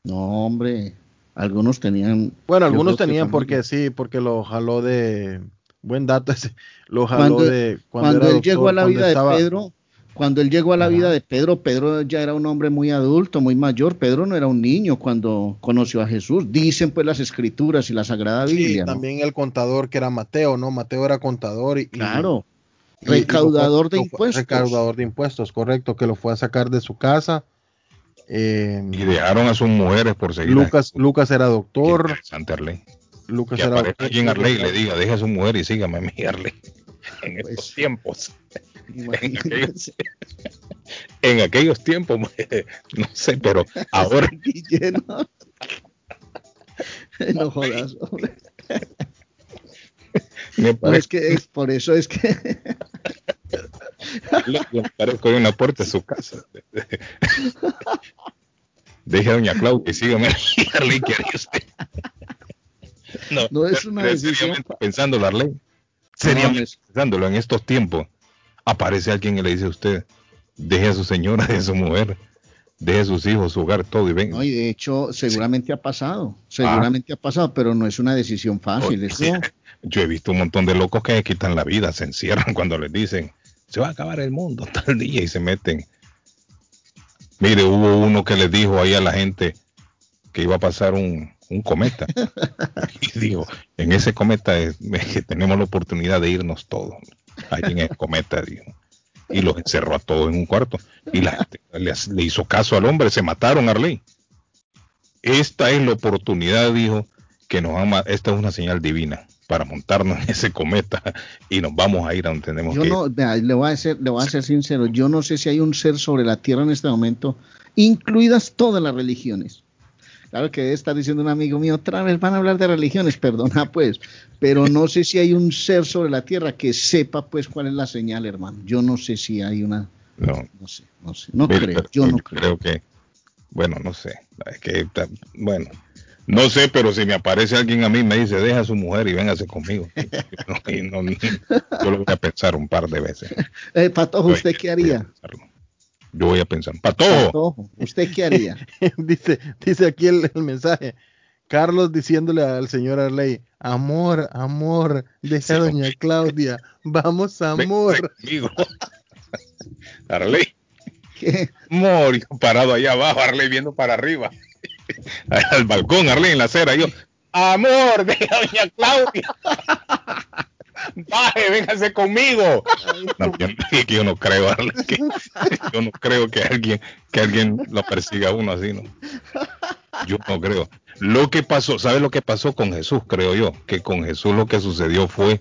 No, hombre. Algunos tenían. Bueno, algunos que tenían porque sí, porque lo jaló de buen dato ese, lo jaló Cuando, de cuando era él doctor, llegó a la cuando vida estaba- de Pedro, cuando él llegó a la vida de Pedro, Pedro ya era un hombre muy adulto, muy mayor. Pedro no era un niño cuando conoció a Jesús. Dicen pues las escrituras y la Sagrada Sí, Biblia. ¿no? también el contador que era Mateo, ¿no? Mateo era contador y, Claro. y- y lo fue- Recaudador de impuestos. Recaudador de impuestos, correcto, que lo fue a sacar de su casa. Eh, Y dejaron a sus mujeres por seguir. a Lucas, Lucas era doctor. Interesante, Arley. Lucas Que era doctor. alguien Arley y le diga, deje a su mujer y sígame a mí, Arley. En Pues, estos tiempos. En aquellos, en aquellos tiempos, no sé, pero ahora no jodas, hombre. me No, parece, es que es por eso es que me parezco en la puerta de su casa. Deje a doña Claudia y sígame a Arley, ¿qué haría usted? No, No es una decisión seriamente pensándolo, Arley. Seriamente pensándolo en estos tiempos, aparece alguien y le dice a usted, deje a su señora, deje a su mujer, deje a sus hijos, su hogar, todo y venga. No, y de hecho, seguramente ha pasado, seguramente ha pasado, pero no es una decisión fácil. Eso, Yo he visto un montón de locos que quitan la vida, se encierran cuando les dicen, se va a acabar el mundo tal día y se meten. Mire, hubo uno que les dijo ahí a la gente que iba a pasar un, un cometa. y dijo, en ese cometa es, es que tenemos la oportunidad de irnos todos. Ahí en el cometa, dijo. Y los encerró a todos en un cuarto. Y la gente le, le hizo caso al hombre, se mataron, Arley. Esta es la oportunidad, dijo, que nos ama, esta es una señal divina para montarnos en ese cometa y nos vamos a ir a donde tenemos yo que ir. no, vea, le voy a ser, le voy a ser sincero, yo no sé si hay un ser sobre la tierra en este momento, incluidas todas las religiones. Claro que debe estar diciendo un amigo mío, otra vez van a hablar de religiones, perdona pues, pero no sé si hay un ser sobre la tierra que sepa pues cuál es la señal, hermano. Yo no sé si hay una, No, no sé, no sé, no creo, yo no creo que, bueno, no sé, es que, bueno, no sé, pero si me aparece alguien a mí y me dice, deja a su mujer y véngase conmigo. Y no- no- yo lo voy a pensar un par de veces. Eh, Patojo, ¿usted qué haría? Yo voy a pensar, Patojo, Patojo, ¿usted qué haría? dice, dice aquí el, el mensaje. Carlos diciéndole al señor Arley, amor, amor, deja a doña Claudia, vamos amor. conmigo. Arley, ¿Qué? parado allá abajo, Arley viendo para arriba. Al balcón, Arley en la acera, yo, amor, deja a doña Claudia. Baje, véngase conmigo. No, yo, yo no creo, que- yo no creo que alguien, que alguien lo persiga a uno así, ¿no? Yo no creo. Lo que pasó, ¿sabe lo que pasó con Jesús? Creo yo, que con Jesús lo que sucedió fue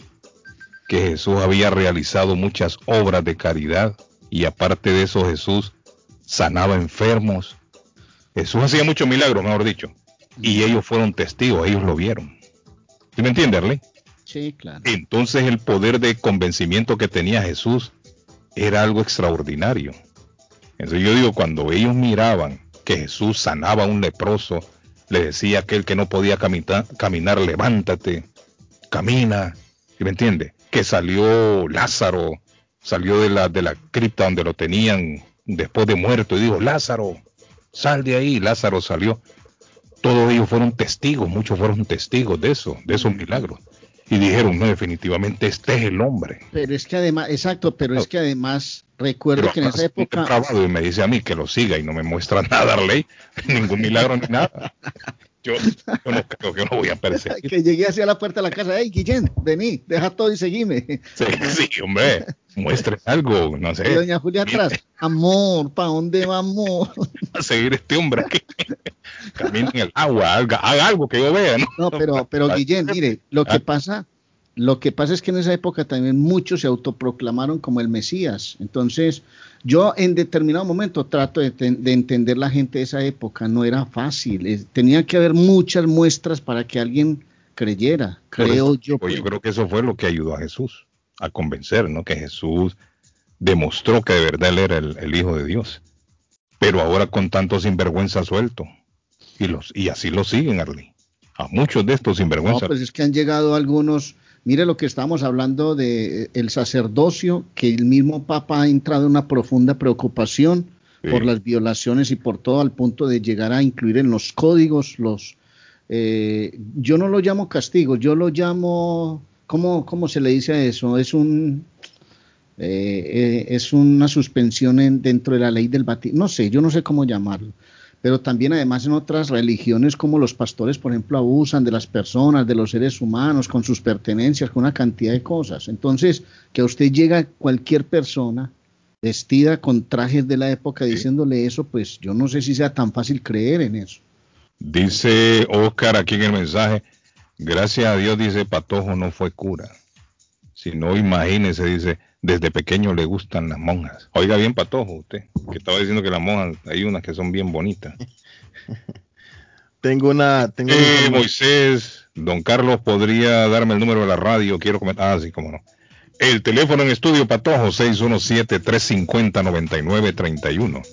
que Jesús había realizado muchas obras de caridad y aparte de eso Jesús sanaba enfermos. Jesús hacía muchos milagros, mejor dicho, y ellos fueron testigos, ellos lo vieron. ¿Sí me entiende, Arley? Sí, claro. Entonces el poder de convencimiento que tenía Jesús era algo extraordinario. Entonces yo digo, cuando ellos miraban que Jesús sanaba a un leproso, le decía a aquel que no podía caminar, levántate, camina, ¿sí me entiende? Que salió Lázaro, salió de la, de la cripta donde lo tenían después de muerto y dijo, Lázaro, sal de ahí, Lázaro salió. Todos ellos fueron testigos, muchos fueron testigos de eso, de esos milagros. Y dijeron, no, definitivamente este es el hombre. Pero es que además, exacto, pero es que además recuerdo Pero que en esa época, trabado y me dice a mí que lo siga y no me muestra nada, Arley, ningún milagro ni nada. Yo, yo no creo que no voy a perseguir. que llegué hacia la puerta de la casa, hey Guillén, vení, deja todo y seguime. Sí, sí, hombre, muestre algo, no Y sé, doña Julia atrás, amor, ¿para dónde vamos? a seguir este hombre que camina en el agua, haga, haga algo que yo vea, ¿no? No, pero, pero Guillén, mire, lo que pasa, lo que pasa es que en esa época también muchos se autoproclamaron como el Mesías. Entonces, yo en determinado momento trato de, ten- de entender la gente de esa época, no era fácil, es- tenía que haber muchas muestras para que alguien creyera, creo yo. pues, pues. yo creo que eso fue lo que ayudó a Jesús a convencer, ¿no? Que Jesús demostró que de verdad él era el, el Hijo de Dios. Pero ahora con tanto sinvergüenza suelto. Y, los, y así lo siguen, Arly. A muchos de estos No, sinvergüenza. pues es que han llegado algunos. Mire lo que estamos hablando de eh, el sacerdocio, que el mismo Papa ha entrado en una profunda preocupación Sí. por las violaciones y por todo, al punto de llegar a incluir en los códigos los. eh, yo no lo llamo castigo, yo lo llamo. ¿Cómo, cómo se le dice a eso? Es un. eh, eh, es una suspensión en- dentro de la ley del Vaticano. No sé, yo no sé cómo llamarlo pero también además en otras religiones como los pastores, por ejemplo, abusan de las personas, de los seres humanos, con sus pertenencias, con una cantidad de cosas. Entonces, que a usted llega cualquier persona vestida con trajes de la época diciéndole eso, pues yo no sé si sea tan fácil creer en eso. Dice Oscar aquí en el mensaje, gracias a Dios, dice Patojo, no fue cura. Si no, imagínese, dice, desde pequeño le gustan las monjas. Oiga bien, Patojo, usted, que estaba diciendo que las monjas, hay unas que son bien bonitas. Tengo una. Tengo Eh. Moisés, don Carlos, ¿podría darme el número de la radio? Quiero comentar. Ah, sí, cómo no. El teléfono en estudio Patojo, 617-350-9931.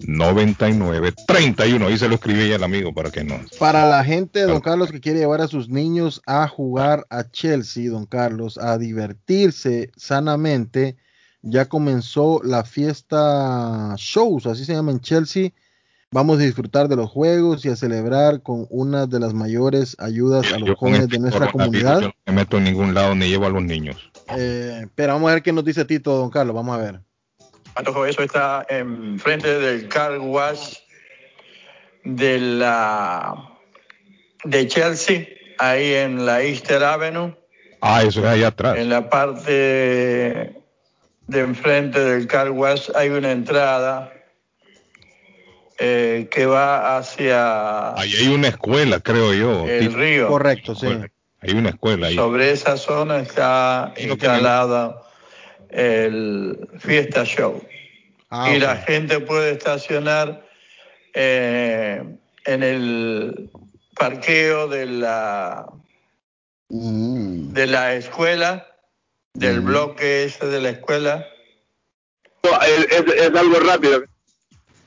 617-350-9931. Ahí se lo escribí ya al amigo para que no. Para la gente, don Carlos, que quiere llevar a sus niños a jugar a Chelsea, don Carlos, a divertirse sanamente, ya comenzó la fiesta shows, así se llama en Chelsea. Vamos a disfrutar de los juegos y a celebrar con una de las mayores ayudas a los Yo jóvenes este de nuestra comunidad. yo no me meto en ningún lado ni llevo a los niños. Eh, pero vamos a ver qué nos dice Tito, don Carlos, vamos a ver. Patojo, eso está enfrente del car wash de la de Chelsea, ahí en la Easter Avenue, Ah, eso es allá atrás. en la parte de enfrente del car wash hay una entrada eh, que va hacia Ahí hay una escuela, creo yo. el río. Correcto, sí. Hay una escuela ahí. Sobre esa zona está instalada el Fiesta Show. Ah, y la gente puede estacionar eh, en el parqueo de la Mm. de la escuela, del bloque ese de la escuela. Es, algo rápido.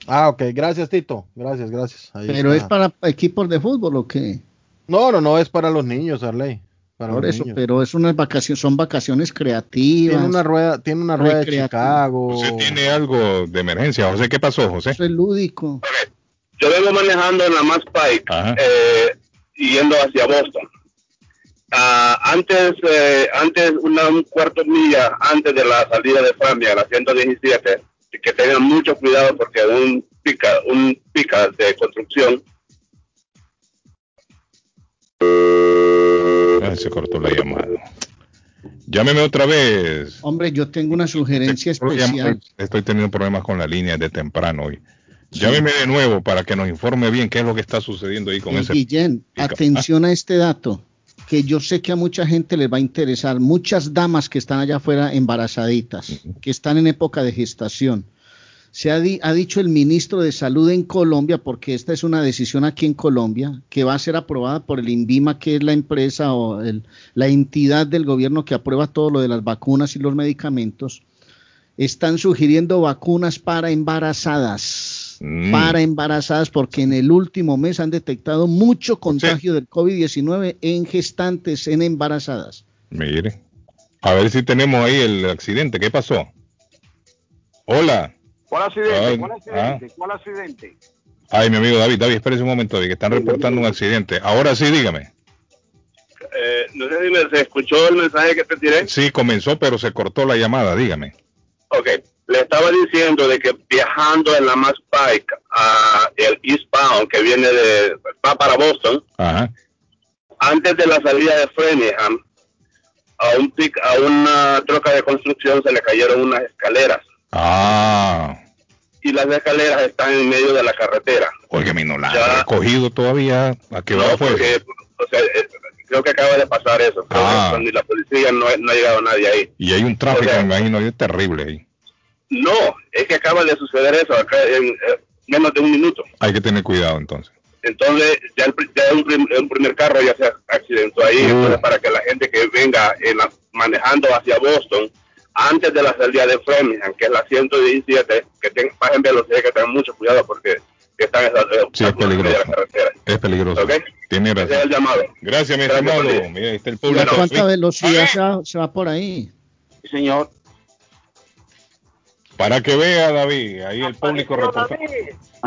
Ah, ok, gracias Tito, gracias, gracias. Ahí Pero es para equipos de fútbol o qué? No, no, no, es para los niños, Arley. Para Por eso, niños. pero es unas vacaciones, son vacaciones creativas. Tiene una rueda, tiene una rueda de. Chicago. José tiene algo de emergencia. José, ¿qué pasó, José? Es lúdico. Yo vengo manejando en la Mass Pike, eh, yendo hacia Boston. Ah, antes, eh, antes una un cuarto milla antes de la salida de Francia, la 117, que tengan mucho cuidado porque un pica, un pica de construcción Ah, se cortó la llamada. Llámeme otra vez. Hombre, yo tengo una sugerencia especial. Estoy teniendo problemas con la línea de temprano hoy. Llámeme de nuevo para que nos informe bien qué es lo que está sucediendo ahí con Eh, ese. Guillén, atención a este dato, que yo sé que a mucha gente les va a interesar. Muchas damas que están allá afuera embarazaditas, que están en época de gestación. Se ha, di- ha dicho el ministro de Salud en Colombia, porque esta es una decisión aquí en Colombia, que va a ser aprobada por el INVIMA, que es la empresa o el- la entidad del gobierno que aprueba todo lo de las vacunas y los medicamentos. Están sugiriendo vacunas para embarazadas. Mm. Para embarazadas, porque en el último mes han detectado mucho contagio del COVID-19 en gestantes, en embarazadas. Mire. A ver si tenemos ahí el accidente. ¿Qué pasó? Hola. ¿Cuál accidente? Ay, ¿Cuál accidente? ¿Cuál accidente? Ay, mi amigo David. David, espérese un momento, David, que están reportando un accidente. Ahora sí, dígame. Eh, no sé si me, se escuchó el mensaje que te tiré. Sí, comenzó, pero se cortó la llamada. Dígame. Ok, le estaba diciendo de que viajando en la Mass Pike a el Eastbound que viene de va para Boston, Ajá. antes de la salida de Framingham, a un pic, a una troca de construcción se le cayeron unas escaleras Ah. y las escaleras están en medio de la carretera. Oye, mi no la Ya. han recogido todavía. ¿A qué hora No, fue? porque, o sea, eh, creo que acaba de pasar eso. Ah. cuando la policía no, no ha llegado nadie ahí. Y hay un tráfico, O sea, me imagino, es terrible ahí. No, es que acaba de suceder eso acá en eh, menos de un minuto. Hay que tener cuidado entonces. entonces ya, el, ya un, prim- un primer carro ya se accidentó ahí, entonces para que la gente que venga en la- manejando hacia Boston, antes de la salida de Framingham, que es la 117, que tengan, bajen velocidad, que tengan mucho cuidado porque que están esas eh, Sí, es peligroso. de la carretera. Es peligroso. Tiene Ese es razón. el llamado. Gracias, mi Gracias, estimado. Mira, ahí está el ¿A público. cuánta velocidad se va, se va por ahí? señor. Para que vea, David, ahí el público reporta.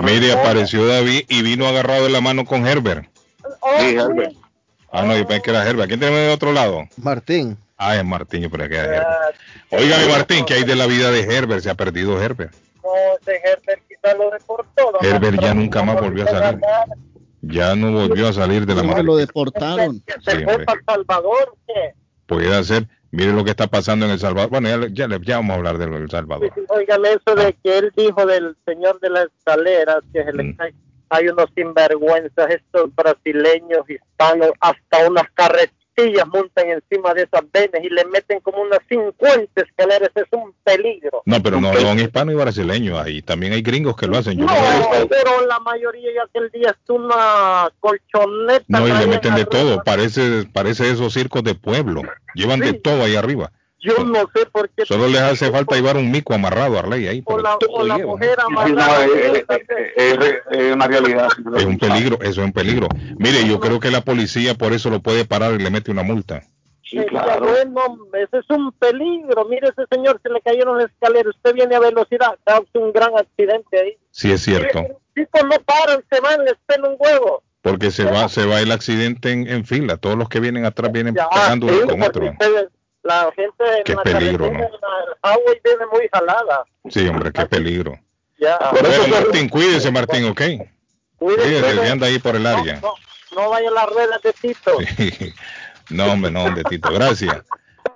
Mire, apareció David y vino agarrado de la mano con Herbert. Sí, Herbert. Ah, no, yo pensé que era Herbert. ¿Quién tenemos de otro lado? Martín. Ah, es Martín, yo pensé que era Herbert. Óigame, Martín, ¿qué hay de la vida de Herbert? Se ha perdido Herbert. No, ese Herbert quizás lo deportó. don Herbert ya nunca más volvió a salir. Ya no volvió a salir de la madre. lo deportaron. Sí, se fue para El Salvador, ¿qué? Puede ser. Mire lo que está pasando en El Salvador. Bueno, ya, ya, ya vamos a hablar de lo del Salvador. Oigan eso de que él dijo del señor de las escaleras, que se Mm. le cae. Hay unos sinvergüenzas, estos brasileños, hispanos, hasta unas montan encima de esas venas y le meten como unas 50 escaleras. Es un peligro. No, pero no son hispanos y brasileños. Ahí también hay gringos que lo hacen. Yo No, no, lo he visto. pero la mayoría ya aquel día es una colchoneta. No, y le meten de arriba. todo. Parece, parece esos circos de pueblo. Llevan de todo ahí arriba. Yo no sé por qué. Solo les hace falta llevar un mico amarrado a Arley ahí. o la, o la llevan. mujer No, amarrada. es, es- es- es una realidad. Es un peligro, eso es un peligro. Mire, yo creo que la policía por eso lo puede parar y le mete una multa. Sí, bueno, ese es un peligro. Mire, ese señor se le cayeron las escaleras. Usted viene a velocidad, causa un gran accidente ahí. Sí es cierto. Tipos no paran, se van, les pelan un huevo. Porque se va, se va el accidente en, en fila. Todos los que vienen atrás vienen Ya, pegando sí, uno con otro. ustedes- la gente en Qué la peligro, la highway viene muy jalada. Sí, hombre, qué peligro. Ya. Bueno, Martín, cuídese, Martín, ¿ok? Cuídese, que anda ahí por el área. No, no vaya a las ruedas de Tito. No, hombre, no, de Tito, gracias.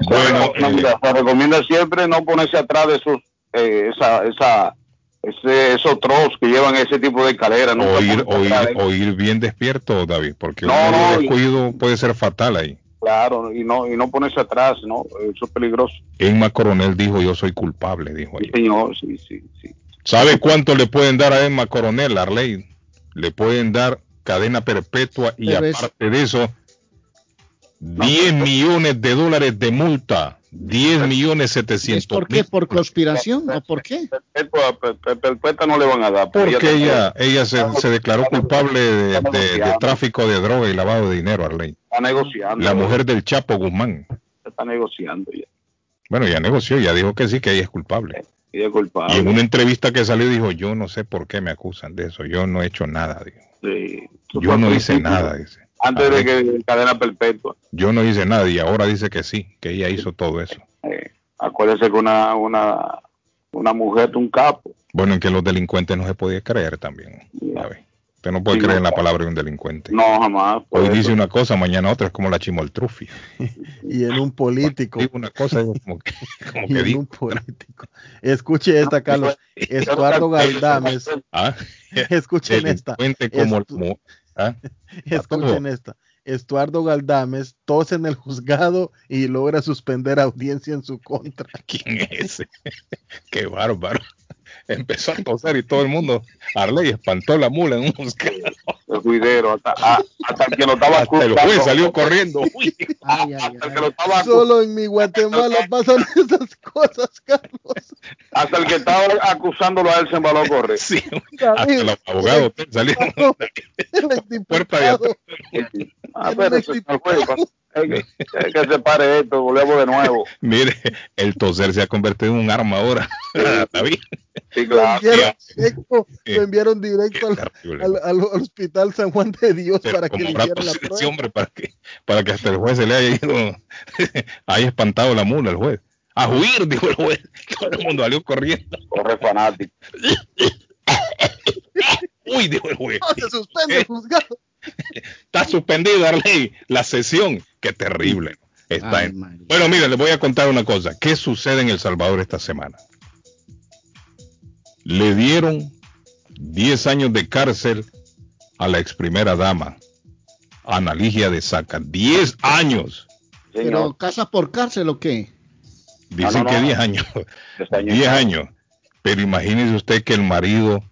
Bueno, No, eh, mira, se recomienda siempre no ponerse atrás de esos, eh, esa, esa, ese, esos trozos que llevan ese tipo de escalera. de- oír bien despierto, David, porque No, un no, y- descuido puede ser fatal ahí. Claro, y no, y no ponerse atrás, ¿no? Eso es peligroso. Emma Coronel dijo, yo soy culpable, dijo Sí, ella. señor, sí, sí, sí. ¿Sabe cuánto le pueden dar a Emma Coronel, Arley? Le pueden dar cadena perpetua y Pero es- aparte de eso, 10 millones de dólares de multa. 10 millones ¿Es 700 por qué? ¿Por conspiración o por qué? Perpetua, per- per- perpetua no le van a dar. Porque está- ella, ella se, se declaró culpable de, de- de tráfico de droga y lavado de dinero, Arley. Está negociando. La mujer del Chapo Guzmán. Está negociando ya. Bueno, ya negoció, ya dijo que sí, que ella es culpable. Y es culpable. Y en una entrevista que salió dijo, yo no sé por qué me acusan de eso, yo no he hecho nada, dijo. Sí. Yo no hice nada, dice. Antes de que cadena perpetua. Yo no hice nada y ahora dice que sí, que ella hizo todo eso. Eh, acuérdese que una, una, una mujer es un capo. Bueno, en que los delincuentes no se podía creer también. Usted no puede Sí, creer no. en la palabra de un delincuente. No, jamás. Hoy eso. dice una cosa, mañana otra, es como la chimoltrufia. Y en un político. Digo una cosa, como que, como Y que en digo. un político. Escuche esta, Carlos. Estuardo Galdames. Ah, Escuchen esta. como Estu- ah, Escuchen esta. Estuardo Galdames tose en el juzgado y logra suspender audiencia en su contra. ¿Quién es ese? Qué bárbaro. Empezó a toser y todo el mundo, Arley espantó la mula en un juzgado. El juidero, hasta, a- hasta el que lo estaba Hasta el juez salió corriendo. Uy, Ay, ay, Hasta el ay. que lo estaba Solo en mi Guatemala pasan esas cosas, Carlos. hasta el que estaba acusándolo a él se embaló a correr. Sí, hasta los abogados salieron El puerta de atrás. Ah, pero es que, se pare esto, volvemos de nuevo. Mire, el toser se ha convertido en un arma ahora. David. Sí, Lo claro. enviaron directo, lo enviaron directo al, al- al hospital San Juan de Dios Pero para que le hicieran la prueba. hombre para que, para que hasta el juez se le haya ido, haya espantado la mula, el juez. A huir, dijo el juez. Todo el mundo salió corriendo. Corre fanático. Uy, dijo el juez. No, se suspende el juzgado. Está suspendida Arley, la sesión. Qué terrible. Está Ay, en-. Bueno, mire, les voy a contar una cosa. ¿Qué sucede en El Salvador esta semana? Le dieron 10 años de cárcel a la ex primera dama, Ana Ligia de Saca. 10 años. Pero casa por cárcel o qué? Dicen no, que no. 10 años. Está 10 años. Pero imagínese usted que el marido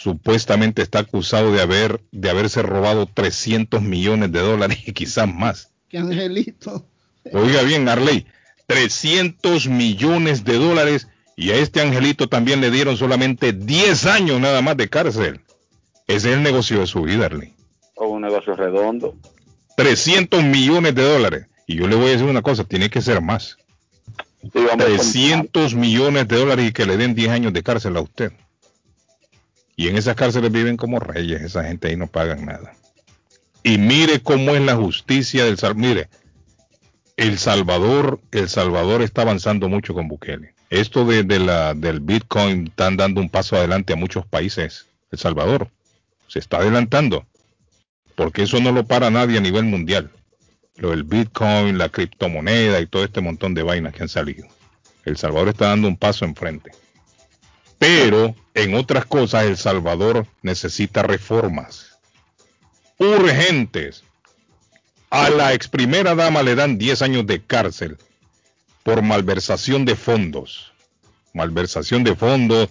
supuestamente está acusado de haber de haberse robado 300 millones de dólares y quizás más. Qué angelito. Oiga bien, Arley, 300 millones de dólares y a este angelito también le dieron solamente 10 años nada más de cárcel. Ese es el negocio de su vida, Arley. O un negocio redondo. 300 millones de dólares. Y yo le voy a decir una cosa, tiene que ser más. Sí, hombre, 300 millones de dólares y que le den 10 años de cárcel a usted. Y en esas cárceles viven como reyes, esa gente ahí no pagan nada. Y mire cómo es la justicia del Salvador. Mire, El Salvador, El Salvador está avanzando mucho con Bukele. Esto de, de la, del Bitcoin están dando un paso adelante a muchos países. El Salvador se está adelantando. Porque eso no lo para nadie a nivel mundial. Lo del Bitcoin, la criptomoneda y todo este montón de vainas que han salido. El Salvador está dando un paso enfrente. Pero en otras cosas El Salvador necesita reformas urgentes. A la ex primera dama le dan 10 años de cárcel por malversación de fondos. Malversación de fondos,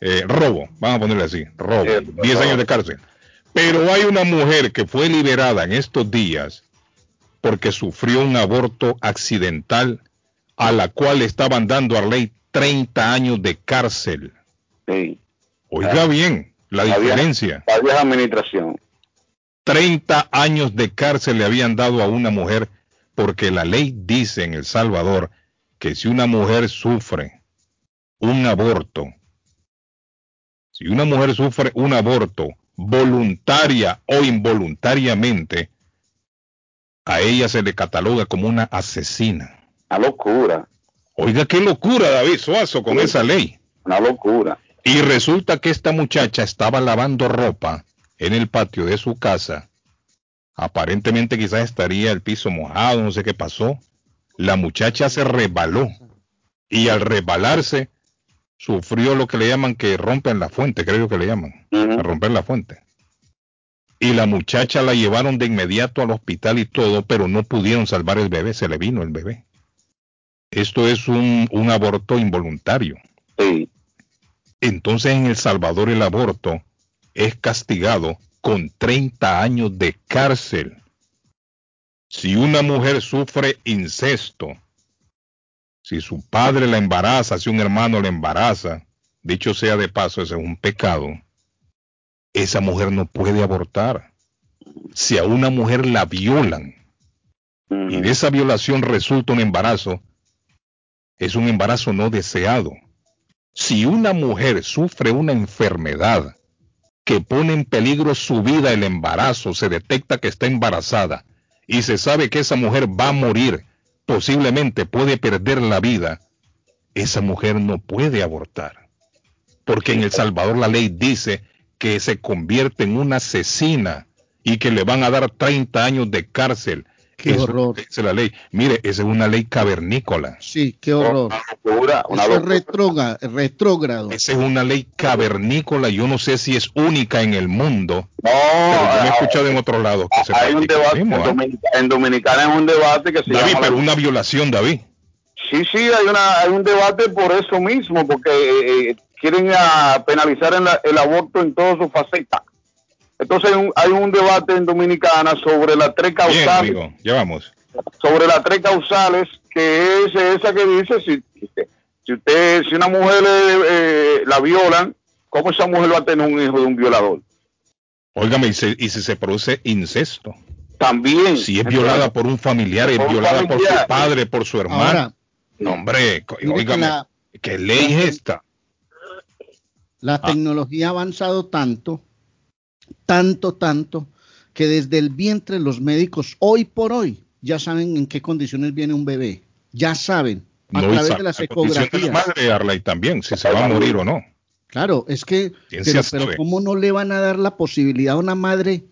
eh, robo, vamos a ponerle así, robo, 10 años de cárcel. Pero hay una mujer que fue liberada en estos días porque sufrió un aborto accidental a la cual le estaban dando a ley 30 años de cárcel. Sí. Oiga bien la La vieja- diferencia. La vieja administración. 30 años de cárcel le habían dado a una mujer porque la ley dice en El Salvador que si una mujer sufre un aborto, si una mujer sufre un aborto voluntaria o involuntariamente, a ella se le cataloga como una asesina. Una locura. Oiga, qué locura, David Suazo, con esa ley. Una locura. Y resulta que esta muchacha estaba lavando ropa en el patio de su casa. Aparentemente quizás estaría el piso mojado, no sé qué pasó. La muchacha se resbaló y al resbalarse sufrió lo que le llaman que rompen la fuente, creo que le llaman, a romper la fuente. Y la muchacha la llevaron de inmediato al hospital y todo, pero no pudieron salvar el bebé, se le vino el bebé. Esto es un, un aborto involuntario. Sí. Entonces en El Salvador el aborto es castigado con 30 años de cárcel. Si una mujer sufre incesto, si su padre la embaraza, si un hermano la embaraza, dicho sea de paso, ese es un pecado, esa mujer no puede abortar. Si a una mujer la violan y de esa violación resulta un embarazo, es un embarazo no deseado. Si una mujer sufre una enfermedad que pone en peligro su vida el embarazo, se detecta que está embarazada y se sabe que esa mujer va a morir, posiblemente puede perder la vida, esa mujer no puede abortar. Porque en El Salvador la ley dice que se convierte en una asesina y que le van a dar 30 años de cárcel. Qué Eso horror. dice la ley. Mire, esa es una ley cavernícola. Sí, qué horror. Locura, una Eso es locura. retróga- retrógrado. Esa es una ley cavernícola. Yo no sé si es única en el mundo. No, pero yo me he ah, escuchado en otros lados que se Hay un practica lo debate mismo, en. Dominica- en Dominicana es un debate que se David, llama pero la- una violación, David. Sí, sí, hay, una, hay un debate por eso mismo, porque eh, eh, quieren ah, penalizar en la- el aborto en todas sus facetas. Entonces hay un, hay un debate en Dominicana sobre las tres Bien, causales, amigo, ya vamos. sobre las tres causales, que es esa que dice si, si usted, si una mujer eh, la violan, ¿cómo esa mujer va a tener un hijo de un violador? Óigame, y, se- y si se produce incesto. También. Si es violada por un familiar, es violada por su padre, por su hermano. Ahora, no, hombre, óigame, la- ¿qué ley es esta? La tecnología ha avanzado tanto, tanto, tanto, que desde el vientre los médicos hoy por hoy ya saben en qué condiciones viene un bebé. Ya saben, a No, través de las la condición de la ecografías. madre, Arley, también, si se va a morir o no. Claro, es que, pero, ¿cómo no le van a dar la posibilidad a una madre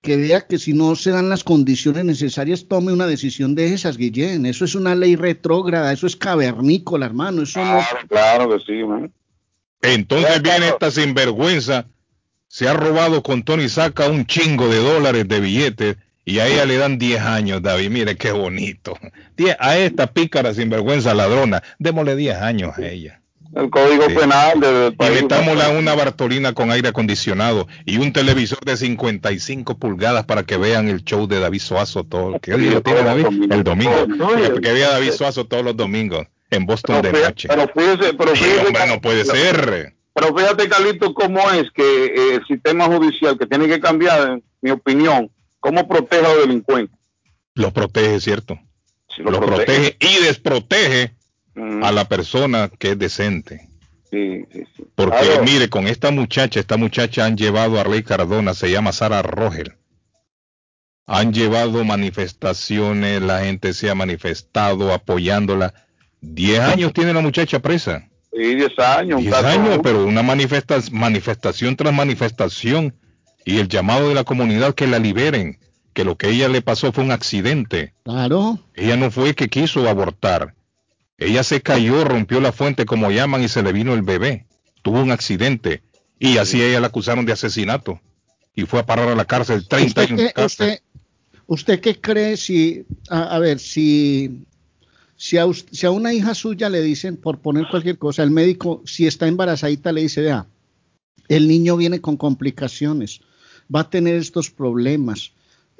que vea que si no se dan las condiciones necesarias tome una decisión de esas, Guillén? Eso es una ley retrógrada, eso es cavernícola, hermano, eso no... Claro, claro que sí, man. Entonces viene esta sinvergüenza, se ha robado con Tony Saca un chingo de dólares de billetes y a ella le dan 10 años, David. Mire qué bonito. Die- A esta pícara sinvergüenza ladrona, démosle 10 años a ella. El código penal del Y país. metámosla una Bartolina con aire acondicionado y un televisor de 55 pulgadas para que vean el show de David Suazo todo. ¿Qué día tiene David? El domingo. Que, vea David Suazo todos los domingos en Boston de noche. Pero fíjese, pero Sí, hombre, no puede ser. Pero fíjate, Carlito, cómo es que eh, el sistema judicial, que tiene que cambiar, en mi opinión, cómo protege a los delincuentes. Lo protege, ¿cierto? lo lo protege. protege y desprotege Mm. a la persona que es decente. Sí, sí, sí. Porque Claro. mire, con esta muchacha, esta muchacha han llevado a Arley Cardona, se llama Sara Rogel. Han llevado manifestaciones, la gente se ha manifestado apoyándola. Diez años tiene la muchacha presa. Sí, 10 años. un Diez caso- años, pero una manifesta- manifestación tras manifestación y el llamado de la comunidad que la liberen, que lo que ella le pasó fue un accidente. Claro. Ella no fue que quiso abortar. Ella se cayó, rompió la fuente como llaman y se le vino el bebé. Tuvo un accidente y así ella la acusaron de asesinato y fue a parar a la cárcel 30 ¿Usted años. qué, usted, usted qué cree si, a, a ver, si, si a, us- si a una hija suya le dicen, por poner cualquier cosa, el médico, si está embarazadita, le dice, vea, el niño viene con complicaciones, va a tener estos problemas,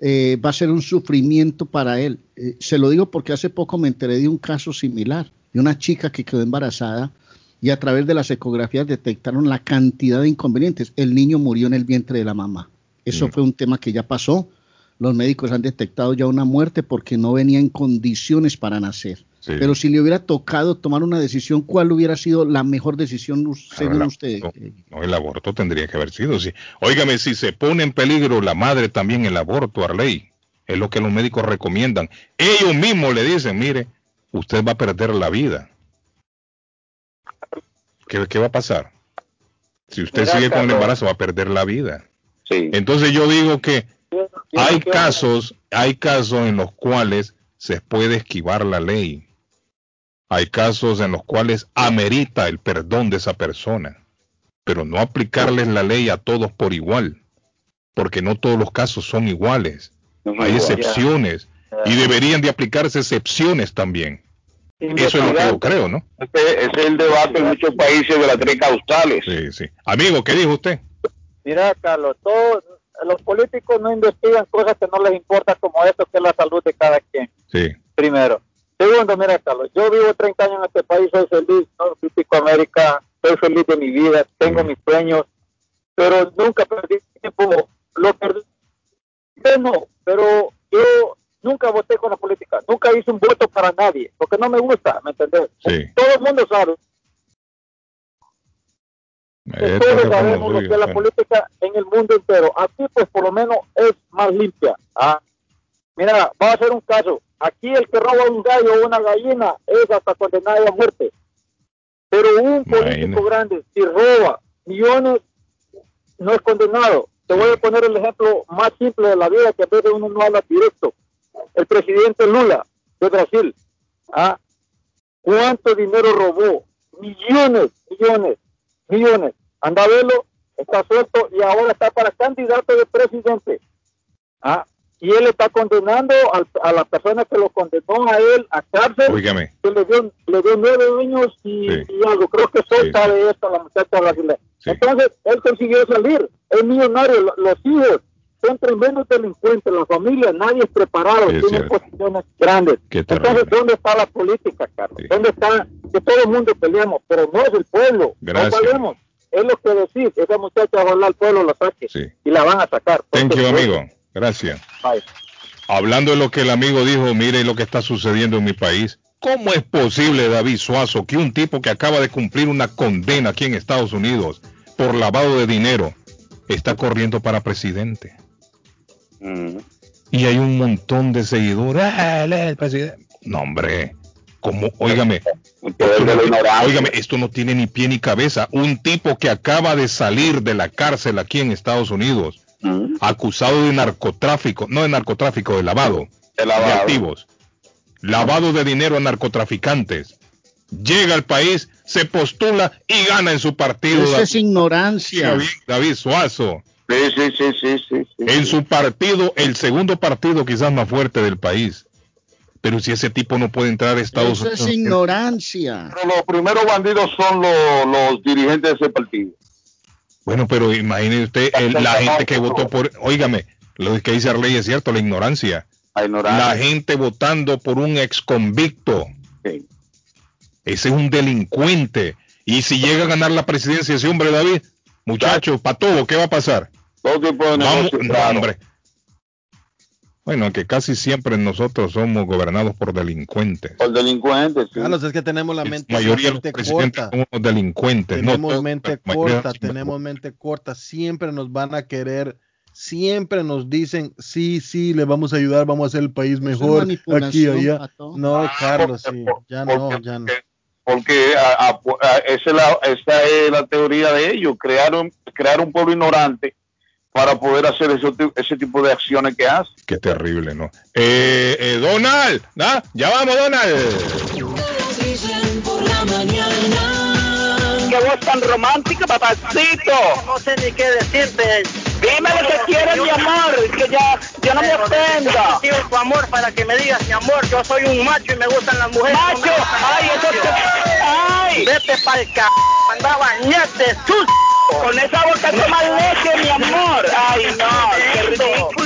eh, va a ser un sufrimiento para él. Eh, se lo digo porque hace poco me enteré de un caso similar, de una chica que quedó embarazada y a través de las ecografías detectaron la cantidad de inconvenientes. El niño murió en el vientre de la mamá. Eso fue un tema que ya pasó. Los médicos han detectado ya una muerte porque no venía en condiciones para nacer. Sí. Pero si le hubiera tocado tomar una decisión, ¿cuál hubiera sido la mejor decisión según usted? No, el aborto tendría que haber sido. Sí. Óigame, si se pone en peligro la madre también el aborto, Arley, es lo que los médicos recomiendan. Ellos mismos le dicen, mire, usted va a perder la vida. ¿Qué, qué va a pasar? Si usted Mira, sigue con el embarazo, va a perder la vida. Sí. Entonces yo digo que hay casos, hay casos en los cuales se puede esquivar la ley. Hay casos en los cuales amerita el perdón de esa persona, pero no aplicarles la ley a todos por igual, porque no todos los casos son iguales. Hay igual. excepciones y deberían de aplicarse excepciones también. Eso es lo que yo creo, ¿no? Ese, ese es el debate en muchos países de las tres causales. Sí, sí. Amigo, ¿qué dijo usted? Mira, Carlos, todos los políticos no investigan cosas que no les importa como esto, que es la salud de cada quien, Sí. primero. Segundo, mira, Carlos, yo vivo 30 años en este país, soy feliz, no critico América, soy feliz de mi vida, tengo mis sueños, pero nunca perdí tiempo, lo perdí. No, pero yo nunca voté con la política, nunca hice un voto para nadie, porque no me gusta, ¿me entendés? Sí. Todo el mundo sabe. Eh, todos sabemos lo que es la sí. política en el mundo entero. Aquí, pues, por lo menos es más limpia. ¿ah? Mira, va a ser un caso. Aquí el que roba un gallo o una gallina es hasta condenado a muerte. Pero un político grande, si roba millones, no es condenado. Te voy a poner el ejemplo más simple de la vida, que a veces uno no habla directo. El presidente Lula de Brasil. ¿ah? ¿Cuánto dinero robó? Millones, millones, millones. Anda a verlo, está suelto y ahora está para candidato de presidente. ¿Ah? Y él está condenando al- a la persona que lo condenó a él a cárcel. Óigame. Que le dio, le dio nueve años y, Sí. y algo. Creo que soy sabe esto, la muchacha brasileña. Entonces, él consiguió salir. Es millonario. Lo- Los hijos son tremendos delincuentes. La familia, nadie es preparado. Sí, es tienen cierto. posiciones grandes. Entonces, ¿dónde está la política, Carlos? ¿Dónde está que todo el mundo peleamos? Pero no es el pueblo. Gracias. No valemos. Es lo que decís. Esa muchacha ojalá el pueblo la saque. Y la van a sacar. Thank you, amigo. Gracias. Bye. Hablando de lo que el amigo dijo, mire lo que está sucediendo en mi país. ¿Cómo es posible, David Suazo, que un tipo que acaba de cumplir una condena aquí en Estados Unidos por lavado de dinero está corriendo para presidente? Y hay un montón de seguidores. Ah, él es el presidente. No, hombre. ¿Cómo? Óigame. Esto no, tiene- óigame, esto no tiene ni pie ni cabeza. Un tipo que acaba de salir de la cárcel aquí en Estados Unidos, acusado de narcotráfico, no de narcotráfico, de lavado, de, activos, lavado de dinero a narcotraficantes. Llega al país, se postula y gana en su partido. Eso es ignorancia. David, David Suazo. Sí, sí, sí, sí, sí, sí. En su partido, el segundo partido quizás más fuerte del país. Pero si ese tipo no puede entrar a Estados Eso Unidos. es ignorancia. Pero los primeros bandidos son los, los dirigentes de ese partido. Bueno, pero imagine usted el- la gente que votó por, óigame, lo que dice Arley es cierto, la ignorancia. La gente votando por un ex convicto. Ese es un delincuente. Y si llega a ganar la presidencia ese hombre, David, muchachos, para todo, ¿qué va a pasar? Todo tipo de Vamos, no, hombre. Bueno, que casi siempre nosotros somos gobernados por delincuentes. Por delincuentes. sí. Carlos, es que tenemos la mente, La mayoría de los corta. son unos delincuentes. Tenemos mente corta, tenemos mente corta. Siempre nos van a querer, siempre nos dicen, sí, sí, le vamos a ayudar, vamos a hacer el país mejor aquí, allá. Pato. No, Carlos, sí, ya no, ya no. Porque a- a- a- esa, es la, esa es la teoría de ellos, crear un, crear un pueblo ignorante para poder hacer ese, ti- ese tipo de acciones que hace. Qué terrible, ¿no? Eh, eh, Donald. Ya vamos, Donald. por la mañana. Voz tan romántica, papacito. No sé ni qué decirte. Dime lo que quieres, mi amor, que ya, ya no me ofenda. Tu amor para que me digas, mi amor, yo soy un macho y me gustan las mujeres. Macho, ay, eso te... Ay, vete pa'l c... Anda a bañarte, sus... Con esa boca toma leche, mi amor. Ay, no, qué ridículo.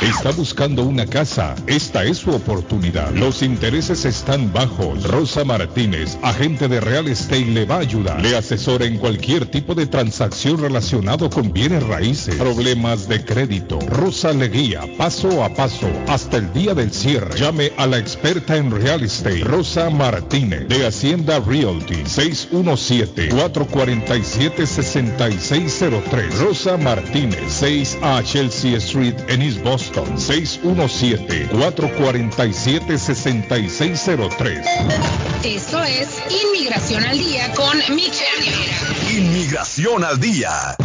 Está buscando una casa. Esta es su oportunidad. Los intereses están bajos. Rosa Martínez, agente de Real Estate, le va a ayudar. Le asesora en cualquier tipo de transacción relacionado con bienes raíces, problemas de crédito. Rosa le guía paso a paso hasta el día del cierre. Llame a la experta en Real Estate, Rosa Martínez, de Hacienda Realty, 617-447-6603. Rosa Martínez, 6 a Chelsea Street en East Boston, 617-447-6603. Esto es Inmigración al Día con Michelle Rivera. Inmigración al día.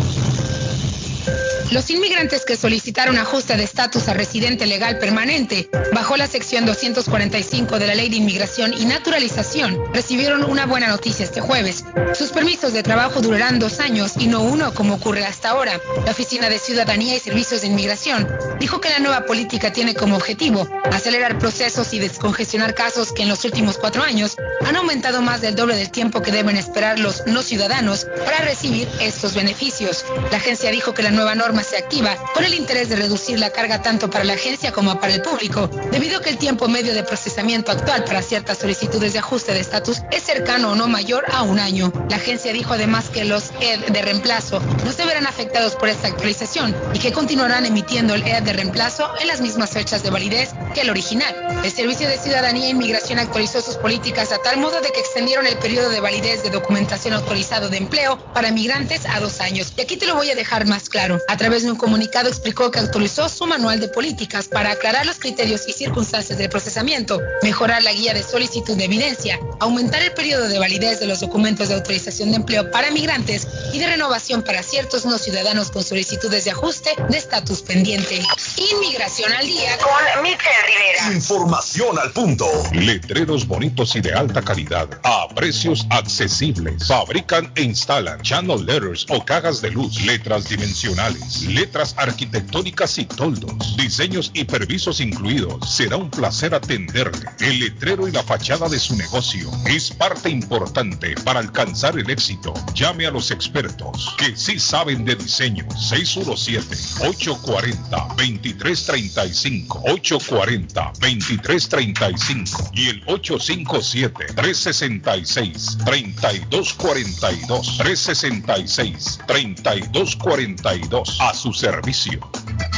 Los inmigrantes que solicitaron ajuste de estatus a residente legal permanente bajo la sección 245 de la Ley de Inmigración y Naturalización recibieron una buena noticia este jueves. Sus permisos de trabajo durarán dos años y no uno como ocurre hasta ahora. La Oficina de Ciudadanía y Servicios de Inmigración dijo que la nueva política tiene como objetivo acelerar procesos y descongestionar casos que en los últimos cuatro años han aumentado más del doble del tiempo que deben esperar los no ciudadanos para recibir estos beneficios. La agencia dijo que la nueva norma se activa con el interés de reducir la carga tanto para la agencia como para el público, debido a que el tiempo medio de procesamiento actual para ciertas solicitudes de ajuste de estatus es cercano o no mayor a un año. La agencia dijo además que los ED de reemplazo no se verán afectados por esta actualización y que continuarán emitiendo el ED de reemplazo en las mismas fechas de validez que el original. El Servicio de Ciudadanía e Inmigración actualizó sus políticas a tal modo de que extendieron el periodo de validez de documentación autorizado de empleo para migrantes a dos años. Y aquí te lo voy a dejar más claro. A través de un comunicado explicó que actualizó su manual de políticas para aclarar los criterios y circunstancias del procesamiento, mejorar la guía de solicitud de evidencia, aumentar el periodo de validez de los documentos de autorización de empleo para migrantes y de renovación para ciertos no ciudadanos con solicitudes de ajuste de estatus pendiente. Inmigración al día con Michelle Rivera. Información al punto. Letreros bonitos y de alta calidad a precios accesibles. Fabrican e instalan channel letters o cajas de luz, letras dimensionales, letras arquitectónicas y toldos, diseños y permisos incluidos. Será un placer atenderle. El letrero y la fachada de su negocio es parte importante para alcanzar el éxito. Llame a los expertos que sí saben de diseño. 617-840-2335. 840-2335 y el 857-366-3242. 366-3242 a su servicio.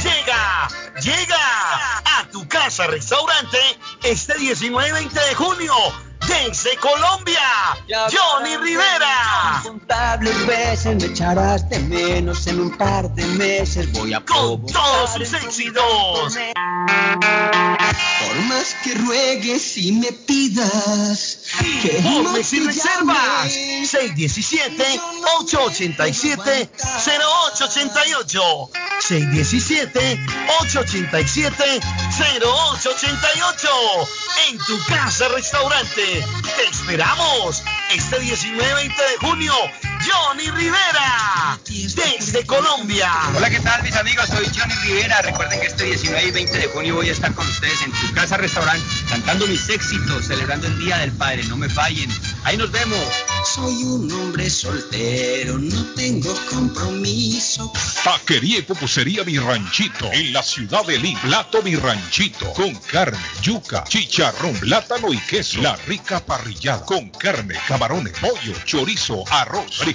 Llega, llega a tu casa restaurante este 19 y 20 de junio desde Colombia, Johnny Rivera. Incontables veces me echarás de menos en un par de meses voy a Con todos sus éxitos. Por más que ruegues y me pidas que Informes y reservas. llame. 617-887-0888. 617-887-0888. En tu casa restaurante. Te esperamos. Este 19-20 de junio. Johnny Rivera. Desde Colombia. Hola, ¿qué tal mis amigos? Soy Johnny Rivera. Recuerden que este 19 y 20 de junio voy a estar con ustedes en tu casa restaurante cantando mis éxitos, celebrando el Día del Padre. No me fallen. Ahí nos vemos. Soy un hombre soltero, no tengo compromiso. Taquería y pupusería Mi Ranchito en la ciudad de Lima. Plato Mi Ranchito con carne, yuca, chicharrón, plátano y queso. La rica parrillada con carne, camarones, pollo, chorizo, arroz, frijoles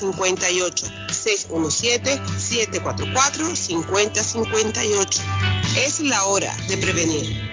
617-744-5058. Es la hora de prevenir.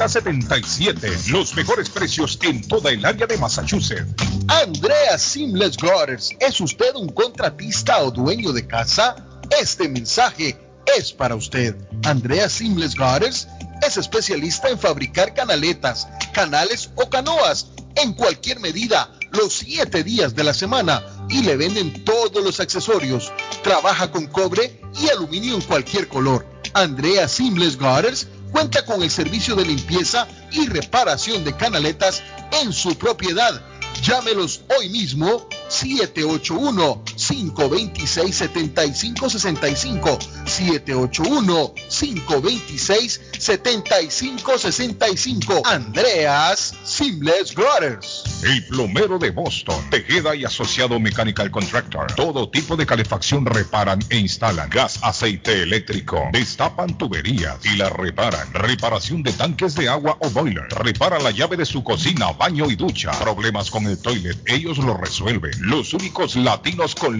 381-7077. Los mejores precios en toda el área de Massachusetts. Andrea Seamless Gutters, ¿es usted un contratista o dueño de casa? Este mensaje es para usted. Andrea Seamless Gutters es especialista en fabricar canaletas, canales o canoas en cualquier medida, los siete días de la semana y le venden todos los accesorios. Trabaja con cobre y aluminio en cualquier color. Andrea Seamless Gutters cuenta con el servicio de limpieza y reparación de canaletas en su propiedad. Llámelos hoy mismo 781-526-7565. 781-526-7565. Andreas Seamless Gutters. El plomero de Boston, Tejeda y Asociado Mechanical Contractor. Todo tipo de calefacción reparan e instalan. Gas, aceite eléctrico. Destapan tuberías y la reparan. Reparación de tanques de agua o boiler. Repara la llave de su cocina, baño y ducha. Problemas con el toilet, ellos lo resuelven. Los únicos latinos con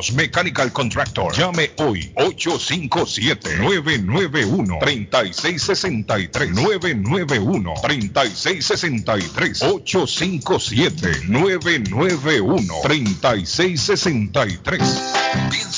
Mechanical Contractor. Llame hoy. 857-991-3663. 991-3663. 857-991-3663.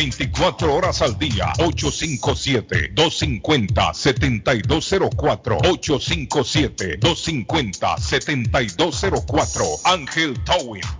24 horas al día. 857-250-7204. 857-250-7204. Ángel Towing.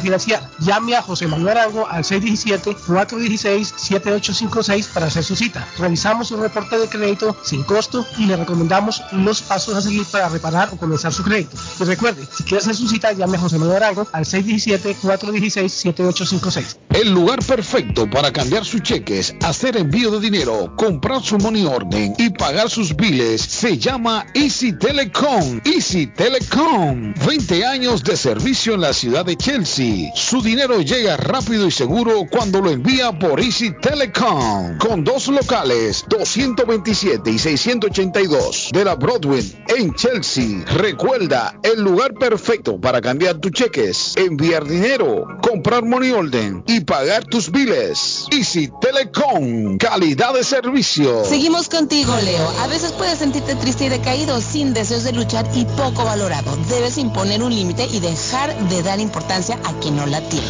refinanciar. Llame a José Manuel Arango al 617-416-7856 para hacer su cita. Revisamos su reporte de crédito sin costo y le recomendamos los pasos a seguir para reparar o comenzar su crédito. Y recuerde, si quiere hacer su cita, llame a José Manuel Arango al 617-416-7856. El lugar perfecto para cambiar sus cheques, hacer envío de dinero, comprar su money order y pagar sus biles se llama Easy Telecom. Easy Telecom. 20 años de servicio en la ciudad de Chelsea. Su dinero llega rápido y seguro cuando lo envía por Easy Telecom. Con dos locales, 227 y 682 de la Broadway en Chelsea. Recuerda, el lugar perfecto para cambiar tus cheques, enviar dinero, comprar money order y pagar tus biles. Easy Telecom. Calidad de servicio. Seguimos contigo, Leo. A veces puedes sentirte triste y decaído, sin deseos de luchar y poco valorado. Debes imponer un límite y dejar de dar importancia a quien no la tiene.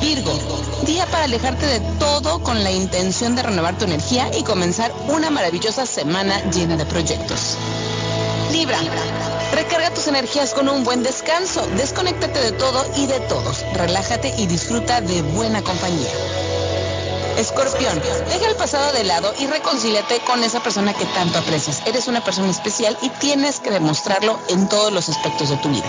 Virgo, día para alejarte de todo con la intención de renovar tu energía y comenzar una maravillosa semana llena de proyectos. Libra, recarga tus energías con un buen descanso, desconéctate de todo y de todos, relájate y disfruta de buena compañía. Escorpión, deja el pasado de lado y reconcíliate con esa persona que tanto aprecias. Eres una persona especial y tienes que demostrarlo en todos los aspectos de tu vida.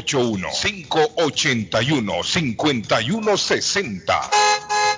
781-581-5160.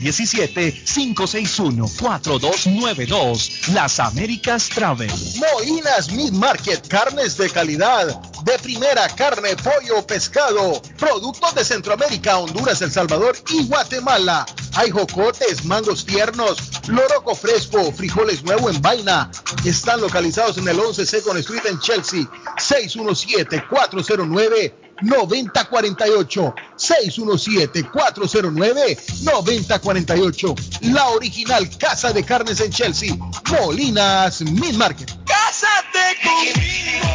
617-561-4292. Las Américas Travel. Moinas Meat Market, carnes de calidad, de primera carne, pollo, pescado, productos de Centroamérica, Honduras, El Salvador y Guatemala. Hay jocotes, mangos tiernos, loroco fresco, frijoles nuevo en vaina. Están localizados en el 11 Second Street en Chelsea. 617-409-9048. 617-409-9048. La original Casa de Carnes en Chelsea. Molinas Meat Market. ¡Cásate conmigo!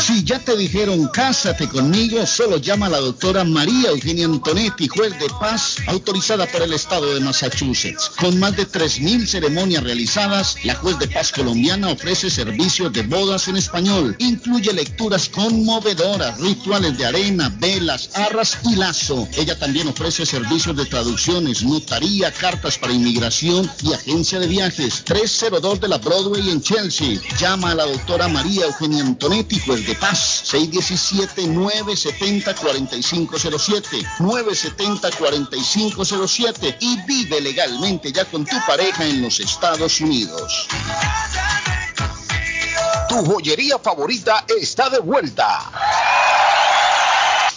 Si ya te dijeron cásate conmigo, solo llama a la doctora María Eugenia Antonetti, juez de paz, autorizada por el estado de Massachusetts. Con más de 3.000 ceremonias realizadas, la juez de paz colombiana ofrece servicios de bodas en español. Incluye lecturas conmovedoras, rituales de arena, velas, arras y lazo. Ella también ofrece servicios de traducciones, notaría, cartas para inmigración y agencia de viajes. 302 de la Broadway en Chelsea. Llama a la doctora María Eugenia Antonetti, juez de paz. 617-970-4507. 970-4507. Y vive legalmente ya con tu pareja en los Estados Unidos. Tu joyería favorita está de vuelta.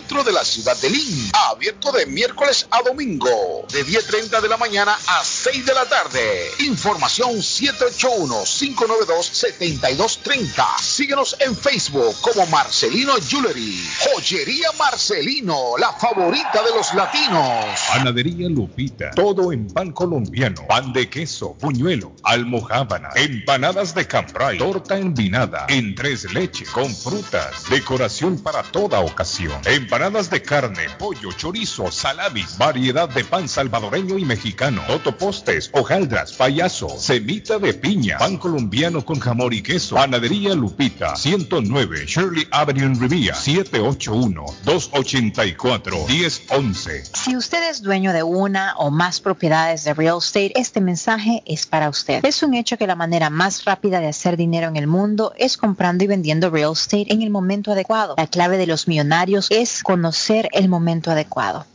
de la ciudad de Lynn. Abierto de miércoles a domingo, de 10.30 de la mañana a 6 de la tarde. Información 781-592-7230. Síguenos en Facebook como Marcelino Jewelry. Joyería Marcelino, la favorita de los latinos. Panadería Lupita. Todo en pan colombiano. Pan de queso, buñuelo, almojábana, empanadas de cambray, torta envinada, en tres leches, con frutas, decoración para toda ocasión. Empanadas de carne, pollo, chorizo, salamis, variedad de pan salvadoreño y mexicano, totopostes, hojaldras, payaso, semita de piña, pan colombiano con jamón y queso. Panadería Lupita, 109 Shirley Avenue en Rivia, 781-284-1011. Si usted es dueño de una o más propiedades de real estate, este mensaje es para usted. Es un hecho que la manera más rápida de hacer dinero en el mundo es comprando y vendiendo real estate en el momento adecuado. La clave de los millonarios es conocer el momento adecuado.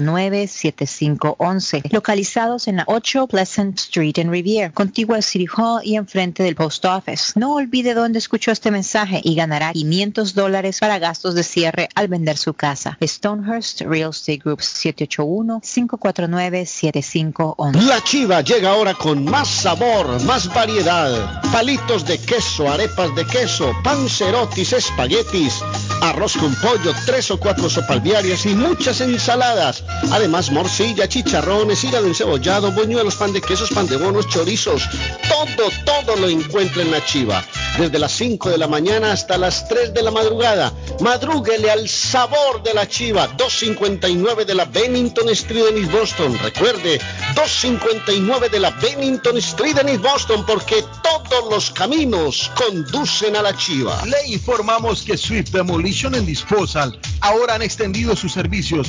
781-549-7511, localizados en la 8 Pleasant Street en Riviera, contigua al City Hall y enfrente del Post Office. No olvide dónde escuchó este mensaje y ganará 500 dólares para gastos de cierre al vender su casa. Stonehurst Real Estate Group 781-549-7511. La chiva llega ahora con más sabor, más variedad. Palitos de queso, arepas de queso, pancerotis, espaguetis, arroz con pollo, tres o cuatro sopalviarias y muchas ensaladas. Además, morcilla, chicharrones, hígado encebollado, buñuelos, pan de quesos, pan de bonos, chorizos. Todo, todo lo encuentra en la chiva. Desde las 5 de la mañana hasta las 3 de la madrugada. Madrúguele al sabor de la chiva. 259 de la Bennington Street en East Boston. Recuerde, 259 de la Bennington Street en East Boston porque todos los caminos conducen a la chiva. Le informamos que Swift Demolition and Disposal ahora han extendido sus servicios,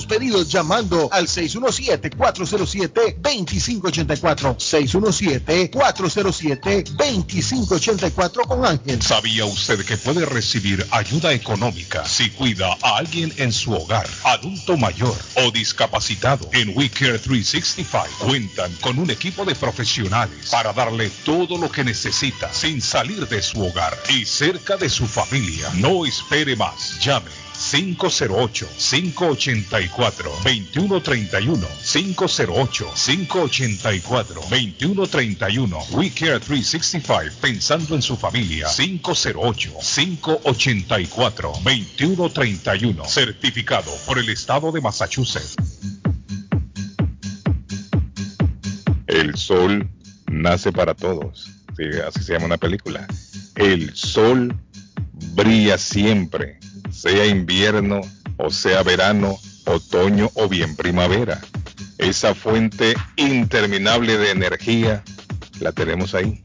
sus pedidos llamando al 617-407-2584. 617-407-2584 con Ángel. ¿Sabía usted que puede recibir ayuda económica si cuida a alguien en su hogar, adulto mayor o discapacitado? En WeCare 365 cuentan con un equipo de profesionales para darle todo lo que necesita sin salir de su hogar y cerca de su familia. No espere más. Llame 508-584-2131. 508-584-2131. We Care 365, pensando en su familia. 508-584-2131. Certificado por el Estado de Massachusetts. El sol nace para todos. Sí, así se llama una película. El sol brilla siempre, sea invierno o sea verano, otoño o bien primavera. Esa fuente interminable de energía la tenemos ahí.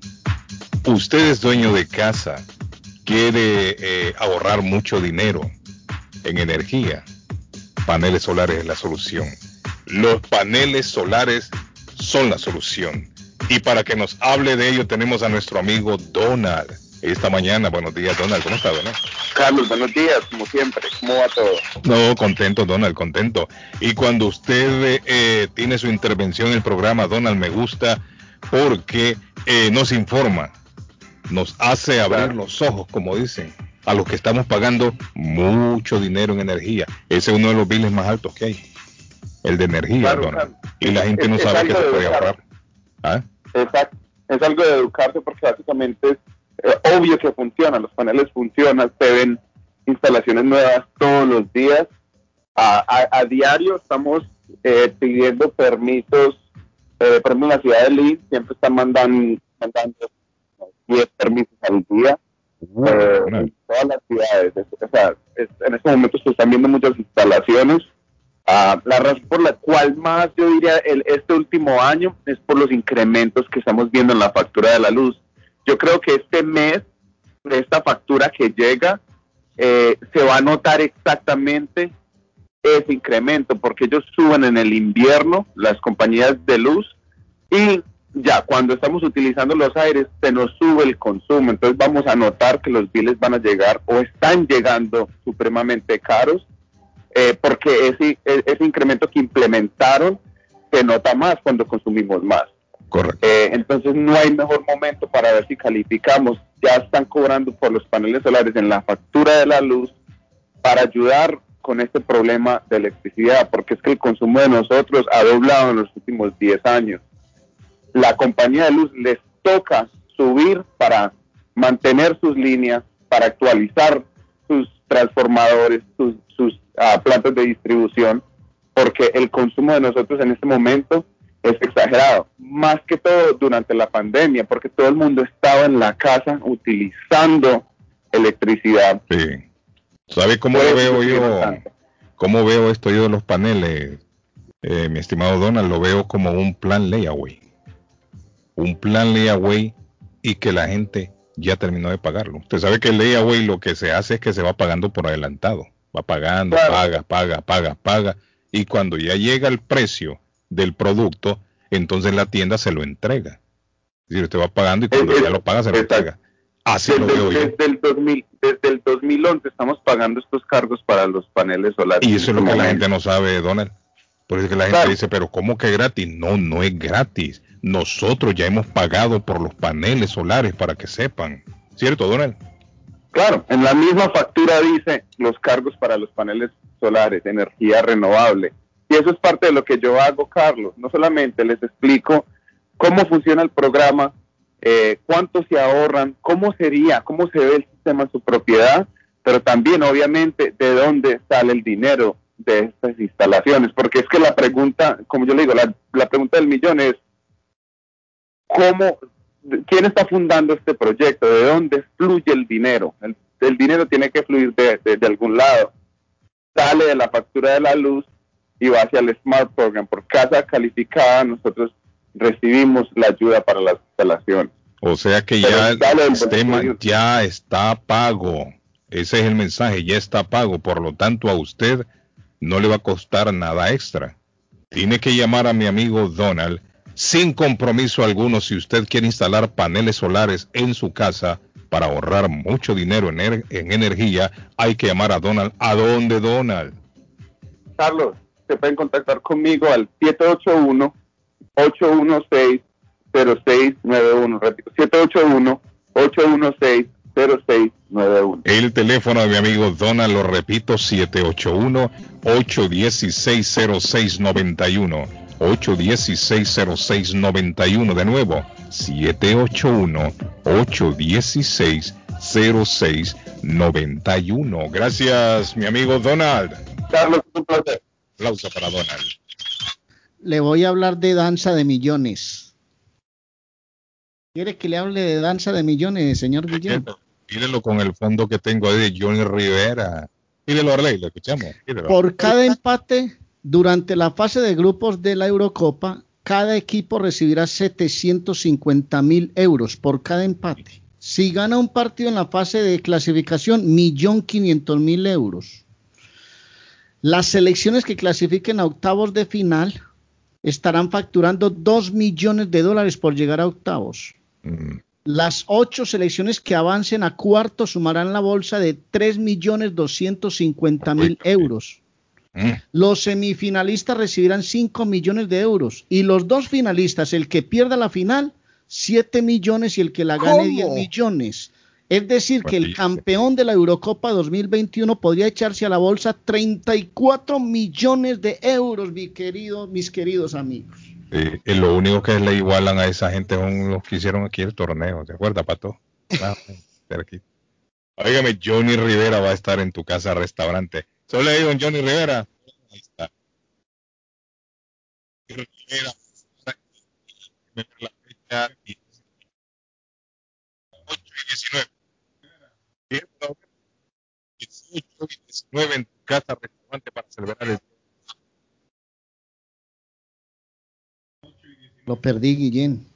Usted es dueño de casa, quiere eh, ahorrar mucho dinero en energía. Paneles solares es la solución. Los paneles solares son la solución. Y para que nos hable de ello tenemos a nuestro amigo Donald. Esta mañana, buenos días Donald, ¿cómo está Donald? Carlos, buenos días, como siempre, ¿cómo va todo? No, contento Donald, contento. Y cuando usted eh, tiene su intervención en el programa, Donald, me gusta porque eh, nos informa, nos hace abrir los ojos, como dicen, a los que estamos pagando mucho dinero en energía. Ese es uno de los biles más altos que hay, el de energía, Donald. Y la gente no sabe que se puede ahorrar. ¿Ah? Exacto. Es algo de educarse porque básicamente es obvio que funciona, los paneles funcionan, se ven instalaciones nuevas todos los días. A, diario estamos eh, pidiendo permisos, eh, por ejemplo en la ciudad de Lille siempre están mandando, mandando 10 permisos al día. Eh, en todas las ciudades, o sea, en este momento se están viendo muchas instalaciones Ah, la razón por la cual más yo diría el, este último año es por los incrementos que estamos viendo en la factura de la luz. Yo creo que este mes, esta factura que llega, eh, se va a notar exactamente ese incremento, porque ellos suben en el invierno las compañías de luz y ya cuando estamos utilizando los aires se nos sube el consumo, entonces vamos a notar que los biles van a llegar o están llegando supremamente caros eh, porque ese, e, ese incremento que implementaron se nota más cuando consumimos más. Eh, entonces no hay mejor momento para ver si calificamos. Ya están cobrando por los paneles solares en la factura de la luz para ayudar con este problema de electricidad, porque es que el consumo de nosotros ha doblado en los últimos 10 años. La compañía de luz les toca subir para mantener sus líneas, para actualizar sus transformadores, sus a plantas de distribución, porque el consumo de nosotros en este momento es exagerado, más que todo durante la pandemia, porque todo el mundo estaba en la casa utilizando electricidad. Sí. ¿Sabe cómo veo yo? ¿Cómo veo esto yo de los paneles, eh, mi estimado Donald? Lo veo como un plan layaway. Un plan layaway y que la gente ya terminó de pagarlo. Usted sabe que el layaway lo que se hace es que se va pagando por adelantado va pagando, paga, paga, paga, paga, y cuando ya llega el precio del producto, entonces la tienda se lo entrega. Es decir, usted va pagando y cuando ya lo paga se lo entrega. Así desde, lo veo yo. Desde el, 2000, desde el 2011 estamos pagando estos cargos para los paneles solares. Y eso es lo que la gente no sabe, Donald. Por eso que la gente dice, pero ¿cómo que gratis? No, no es gratis. Nosotros ya hemos pagado por los paneles solares para que sepan. ¿Cierto, Donald? Claro, en la misma factura dice los cargos para los paneles solares, energía renovable. Y eso es parte de lo que yo hago, Carlos. No solamente les explico cómo funciona el programa, eh, cuánto se ahorran, cómo sería, cómo se ve el sistema en su propiedad, pero también, obviamente, de dónde sale el dinero de estas instalaciones. Porque es que la pregunta, como yo le digo, la, pregunta del millón es, ¿cómo quién está fundando este proyecto, de dónde fluye el dinero. El, dinero tiene que fluir de, algún lado. Sale de la factura de la luz y va hacia el Smart Program. Por casa calificada nosotros recibimos la ayuda para las instalaciones. O sea que ya el sistema ya está pago. Ese es el mensaje, ya está pago. Por lo tanto, a usted no le va a costar nada extra. Tiene que llamar a mi amigo Donald sin compromiso alguno si usted quiere instalar paneles solares en su casa para ahorrar mucho dinero en, er-, energía, hay que llamar a Donald. ¿A dónde, Donald? Carlos, se pueden contactar conmigo al 781-816-0691. Repito, 781-816-0691. 0691. El teléfono de mi amigo Donald, lo repito, 781-816-0691. 816-0691. De nuevo, 781-816-0691. Gracias, mi amigo Donald. Carlos, un placer. Aplauso para Donald. Le voy a hablar de danza de millones. ¿Quiere que le hable de danza de millones, señor Guillermo? Pídelo con el fondo que tengo ahí de Johnny Rivera. Pídelo, Arley, lo escuchamos. Por cada empate durante la fase de grupos de la Eurocopa, cada equipo recibirá 750 mil euros por cada empate. Si gana un partido en la fase de clasificación, millón quinientos mil euros. Las selecciones que clasifiquen a octavos de final estarán facturando 2 millones de dólares por llegar a octavos. Mm. Las ocho selecciones que avancen a cuartos sumarán la bolsa de 3 millones 250 mil euros. Mm. Los semifinalistas recibirán 5 millones de euros y los dos finalistas, el que pierda la final, 7 millones y el que la gane ¿Cómo? 10 millones. Es decir, que el campeón de la Eurocopa 2021 podría echarse a la bolsa 34 millones de euros, mi querido, mis queridos amigos. Eh, eh, lo único que le igualan a esa gente son los que hicieron aquí el torneo, ¿te acuerdas, Pato? Ah. Óigame, Johnny Rivera va a estar en tu casa restaurante. Solo le digo Johnny Rivera. Ahí está. Rivera. La fecha 18 y 19. 18 y 19 en tu casa restaurante para celebrar el Lo perdí, Guillén.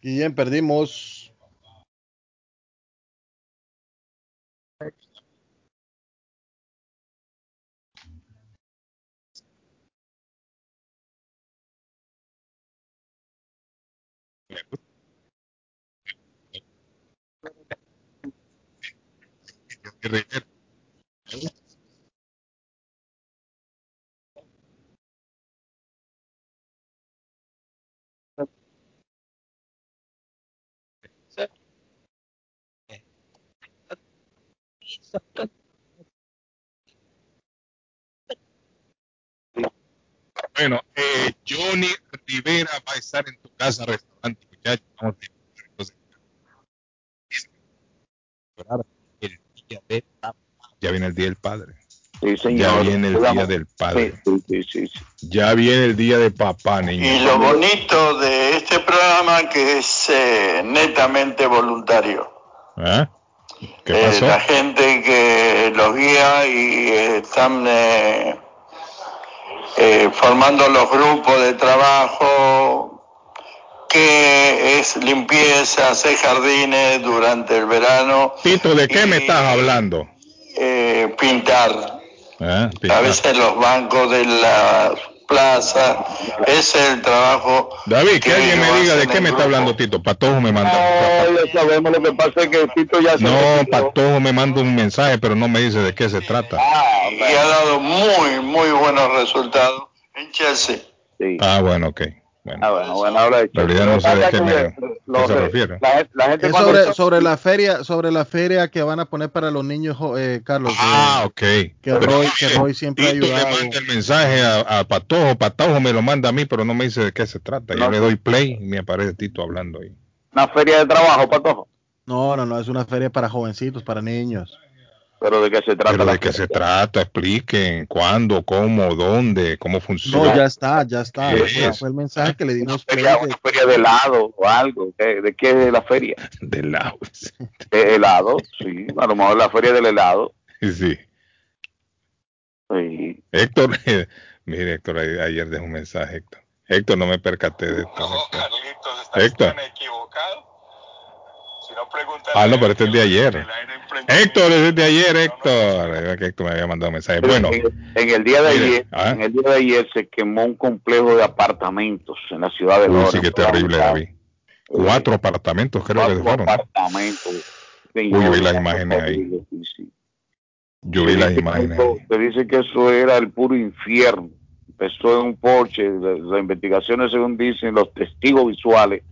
Guillén, perdimos. Rivera. Bueno, eh, Johnny Rivera va a estar en tu casa restaurante, muchachos. Vamos a papá. Ya viene el día del padre. Sí, señor. Ya viene el día del padre. Sí, sí, sí, sí. Ya viene el día de papá, Y niño. lo bonito de este programa que es eh, netamente voluntario. ¿Ah? ¿Qué Eh, pasó? la gente que los guía y eh, están eh, eh, formando los grupos de trabajo que es limpieza, hacer jardines durante el verano, Tito, ¿de qué me estás hablando? eh, pintar. ¿Ah? A veces los bancos de la plaza, ese es el trabajo. David, que alguien me diga de qué me está hablando Tito. Patojo me manda. No, ya sabemos, lo que pasa es que Tito ya se No. Patojo me manda un mensaje, pero no me dice de qué se trata. y ha dado muy, muy buenos resultados en Chelsea. Ah, bueno, ok. Bueno, Ah, bueno, bueno, de en realidad no sé de qué, me, Lo- qué se refiere. La, gente- la gente Es sobre, sobre la feria, sobre la feria que van a poner para los niños, eh, Carlos. Ah, eh, ok. Que Pero Roy, que Roy siempre ha ayudado. manda el mensaje a, a Patojo, Patojo me lo manda a mí, pero no me dice de qué se trata. Yo No. le doy play y me aparece Tito hablando ahí. Una feria de trabajo, Patojo. No, no, no, es una feria para jovencitos, para niños. Pero de qué se trata. Pero la de qué se trata, expliquen cuándo, cómo, dónde, cómo funciona. No, ya está, ya está. ¿Qué Fue, el mensaje que le dimos play Feria- de- una feria de helado o algo. ¿De, qué es la feria? De lado. De helado, sí. A lo mejor la feria del helado. Sí. Sí. Héctor, mire Héctor, ayer dejó un mensaje, Héctor. Héctor, no me percaté de esto. Héctor. Héctor. Ah, no, pero este es de ayer. Héctor, es de ayer, Héctor. Que Héctor me había mandado un mensaje. Bueno, En, en el día de Mire, ayer, ah. en el día de ayer se quemó un complejo de apartamentos en la ciudad de uy, Lawrence. sí que terrible, David. Cuatro apartamentos creo que Cuatro fueron. ¿no? apartamentos. Uy, yo vi las imágenes ahí. Yo vi las imágenes. Se dice que eso era el puro infierno. Empezó en un porche. la- Las investigaciones, según dicen los testigos visuales,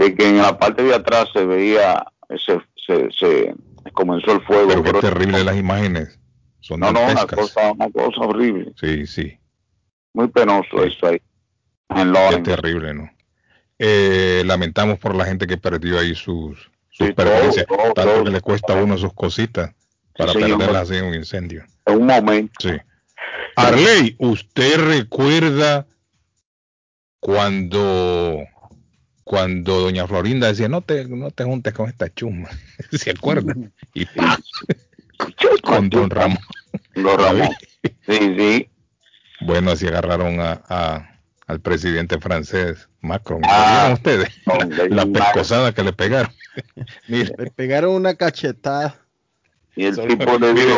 de que en la parte de atrás se veía, se, se, se comenzó el fuego. Pero qué terrible las imágenes. Son no, no, una cosa, una cosa horrible. Sí, sí. Muy penoso eso ahí. En Qué Lawrence. terrible, ¿no? Eh, lamentamos por la gente que perdió ahí sus, sus Sí, pertenencias. Tanto todo. que le cuesta a uno sus cositas para perderlas en un incendio. En un momento. Sí. Arley, ¿usted recuerda cuando cuando doña Florinda decía no te no te juntes con esta chuma? ¿Se acuerda? Y ¡pah! con don Ramón. Don Ramón. Sí, sí. Bueno, así agarraron a, a- al presidente francés Macron. ¿Lo Ah, ustedes? La pescosada que le pegaron. Le pegaron una cachetada. Y el Solo- tipo le dijo,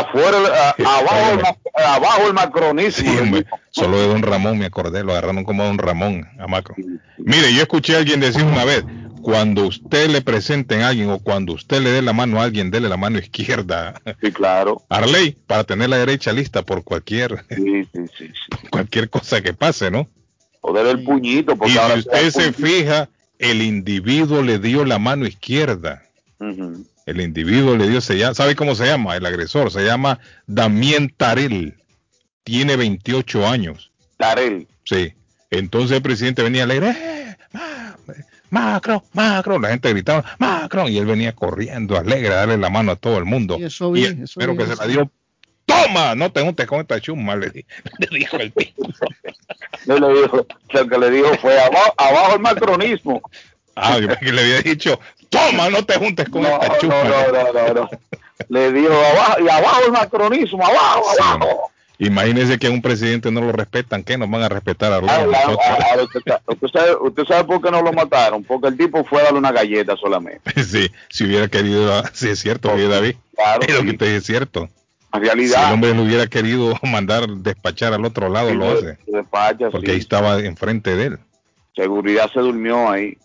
afuera, a- abajo, el, ma- abajo el macronismo. Sí, hombre, solo de Don Ramón me acordé, lo agarraron como Don Ramón, a Macron. Mire, yo escuché a alguien decir una vez, cuando usted le presenten a alguien o cuando usted le dé la mano a alguien, dele la mano izquierda. Sí, claro. Arley, para tener la derecha lista por cualquier, Sí, sí, sí. sí. cualquier cosa que pase, ¿no? Poder el puñito. Porque Y ahora si usted se fija, el individuo le dio la mano izquierda. Ujú. El individuo le dio, se llama, ¿sabe cómo se llama? El agresor se llama Damien Tarel. Tiene 28 años. Tarel. Sí. Entonces el presidente venía alegre, ¡eh! Ma- Macron, Macron, la gente gritaba, Macron, y él venía corriendo alegre a darle la mano a todo el mundo. Eso vi, y eso espero vi, que se la dio, toma, no te juntes con esta chuma, le, le dijo el tipo. Él le dijo, lo que le dijo fue abajo, abajo el macronismo. Ah, yo que le había dicho, toma, no te juntes con No, esta no, chuma. no, no, no, no. Le dijo abajo, y abajo el macronismo, abajo, Sí, abajo. Imagínese que a un presidente no lo respetan, ¿qué nos van a respetar a los nosotros? ah, ah, usted, sabe- usted sabe, usted sabe por qué no lo mataron, porque el tipo fue a darle una galleta solamente. Sí, si hubiera querido, ah, sí es cierto, oye, David, Claro, es lo sí. que usted dice es cierto. En Si el realidad, hombre lo hubiera querido mandar despachar al otro lado, sí, lo hace. despacha, Porque sí. ahí estaba enfrente de él. seguridad se durmió ahí.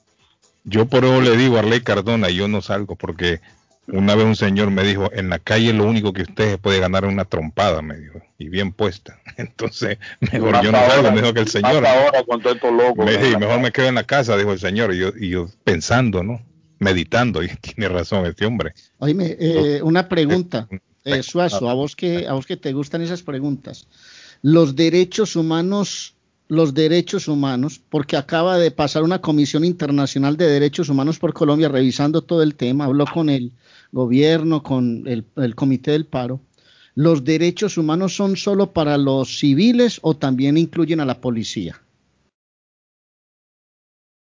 Yo por eso le digo a Arley Cardona, yo no salgo porque una vez un señor me dijo, en la calle lo único que usted se puede ganar es una trompada, me dijo, y bien puesta. Entonces, mejor yo no ahora- salgo, me dijo que el señor. ahora con todos estos locos. Me dijo, mejor me quedo en la casa, dijo el señor, y yo, y yo pensando, ¿no? Meditando, y tiene razón este hombre. Oíme, eh, una pregunta, eh, Sí. Suazo, a vos que a vos que te gustan esas preguntas. Los derechos humanos, los derechos humanos, porque acaba de pasar una comisión internacional de derechos humanos por Colombia revisando todo el tema, habló con el gobierno, con el, el comité del paro. ¿Los derechos humanos son solo para los civiles o también incluyen a la policía?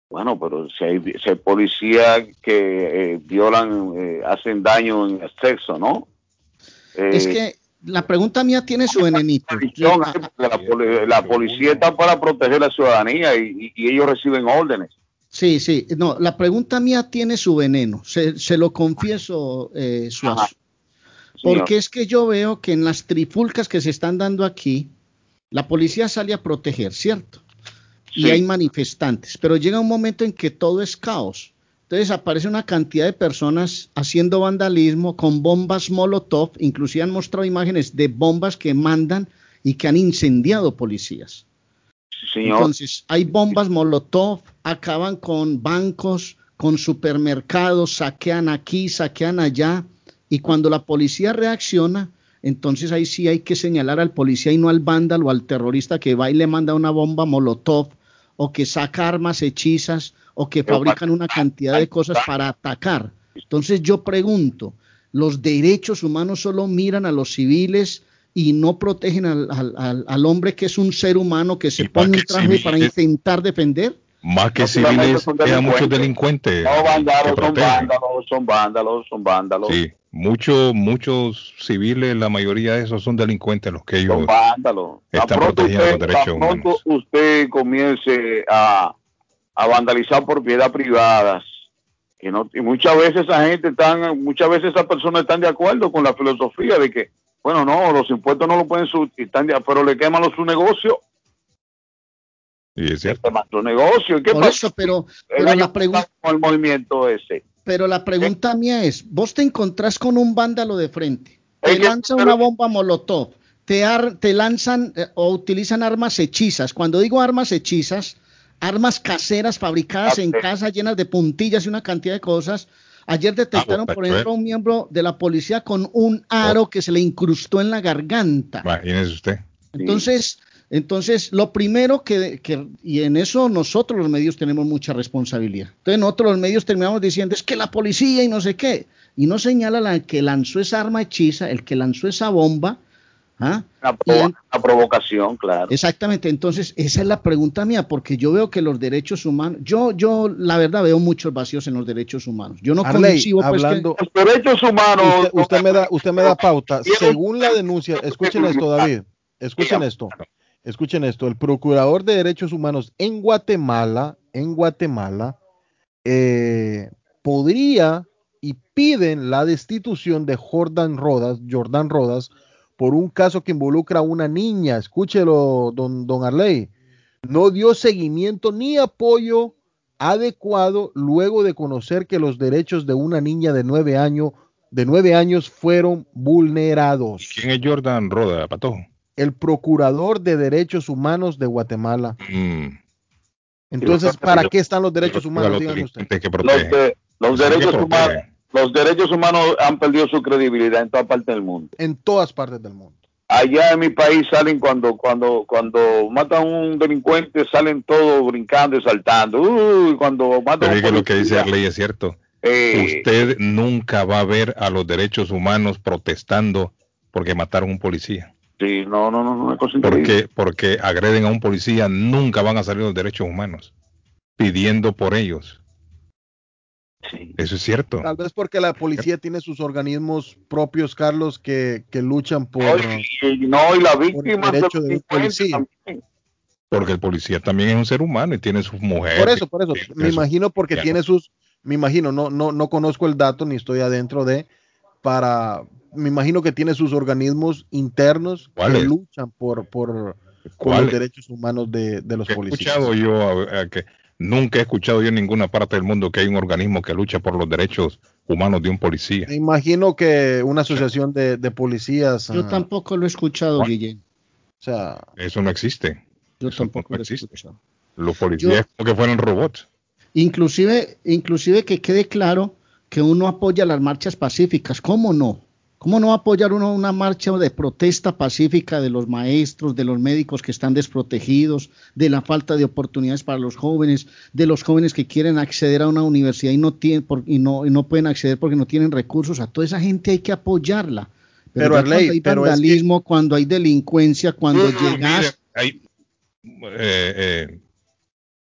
Bueno, pero si hay, si hay policías que eh, violan, eh, hacen daño en el sexo, ¿no? Eh, es que la pregunta mía tiene su venenito. la, poli- la policía está para proteger la ciudadanía y, ellos reciben órdenes. Sí, sí, no, la pregunta mía tiene su veneno, se, se lo confieso, eh, Suazo. Porque es que yo veo que en las trifulcas que se están dando aquí, la policía sale a proteger, ¿cierto? Y Sí. hay manifestantes, pero llega un momento en que todo es caos. Entonces aparece una cantidad de personas haciendo vandalismo con bombas Molotov, inclusive han mostrado imágenes de bombas que mandan y que han incendiado policías. Señor, Entonces, hay bombas Molotov, acaban con bancos, con supermercados, saquean aquí, saquean allá, y cuando la policía reacciona, entonces ahí sí hay que señalar al policía y no al vándalo, al terrorista que va y le manda una bomba Molotov, o que saca armas hechizas, o que fabrican una cantidad de cosas para atacar. Entonces yo pregunto, ¿los derechos humanos solo miran a los civiles y no protegen al, al- al- hombre que es un ser humano que se pone un traje para intentar defender? Más que No civiles, son quedan muchos delincuentes. no, vándalos, son vándalos, son vándalos, son vándalos. Sí, muchos, muchos civiles, la mayoría de esos son delincuentes los que ellos Son están protegiendo los usted- derechos tan pronto humanos. usted comience a, a vandalizar propiedad privadas, que no, y muchas veces esa gente están, muchas veces esas personas están de acuerdo con la filosofía de que, bueno, no, los impuestos no lo pueden subir, están de- pero le queman su negocio, Y es cierto. queman su negocio. ¿y ¿Qué Por pasa? eso, pero, pero la pregunta... con el movimiento ese. Pero la pregunta mía es, vos te encontrás con un vándalo de frente, te lanza una bomba molotov, te, ar- te lanzan eh, o utilizan armas hechizas. Cuando digo armas hechizas, armas caseras fabricadas en casa llenas de puntillas y una cantidad de cosas. Ayer detectaron, por ejemplo, a un miembro de la policía con un aro que se le incrustó en la garganta. Imagínese usted. Entonces, entonces, lo primero que, que, y en eso nosotros los medios tenemos mucha responsabilidad. Entonces, nosotros los medios terminamos diciendo, es que la policía y no sé qué, y no señala la que lanzó esa arma hechiza, el que lanzó esa bomba. ¿ah? Provo una, provocación, claro. Exactamente, entonces esa es la pregunta mía, porque yo veo que los derechos humanos, yo, yo la verdad veo muchos vacíos en los derechos humanos. Yo no Arley, concibo pues hablando, que... Los derechos humanos... Usted, usted, me da, usted me da pauta. Según la denuncia, escuchen esto, David, escuchen esto. Escuchen esto, el Procurador de Derechos Humanos en Guatemala, en Guatemala, eh, podría y piden la destitución de Jordan Rodas, Jordan Rodas, por un caso que involucra a una niña. Escúchelo, don, don Arley. No dio seguimiento ni apoyo adecuado luego de conocer que los derechos de una niña de nueve años, de nueve años fueron vulnerados. ¿Quién es Jordan Rodas, Patojo? El procurador de derechos humanos de Guatemala. Mm. Entonces, ¿para qué están los derechos humanos? Los, de, los derechos humanos, los derechos humanos han perdido su credibilidad en toda parte del mundo. En todas partes del mundo. Allá en mi país salen cuando cuando cuando matan a un delincuente salen todos brincando y saltando. Uy, cuando matan Pero a un lo que dice Arley es cierto. Eh, Usted nunca va a ver a los derechos humanos protestando porque mataron a un policía. Sí, no, no, no, no es cosa porque, porque agreden a un policía, nunca van a salir los derechos humanos pidiendo por ellos. Sí. Eso es cierto. Tal vez porque la policía tiene sus organismos propios, Carlos, que, que luchan por. No, y la víctima el derecho de un policía. Porque el policía también es un ser humano y tiene sus mujeres. Por eso, por eso. Me imagino porque tiene sus. Me imagino, no, no, no conozco el dato ni estoy adentro de. Para, me imagino que tiene sus organismos internos que luchan por, por, por los derechos humanos de, de los he policías. Escuchado yo a, a que nunca he escuchado yo en ninguna parte del mundo que hay un organismo que lucha por los derechos humanos de un policía. Me imagino que una asociación de, de policías. Yo uh, tampoco lo he escuchado, bueno, Guillén. O sea, eso no existe. Yo eso tampoco no lo he existe. escuchado. Los policías Yo- como que fueran robots. Inclusive, inclusive que quede claro que uno apoya las marchas pacíficas. ¿Cómo no? ¿Cómo no apoyar uno una marcha de protesta pacífica de los maestros, de los médicos que están desprotegidos, de la falta de oportunidades para los jóvenes, de los jóvenes que quieren acceder a una universidad y no tienen por- y no, y no pueden acceder porque no tienen recursos? A toda esa gente hay que apoyarla. Pero, Arley, cuando hay pero es que- vandalismo, cuando hay delincuencia, cuando llegas ahí, eh, eh,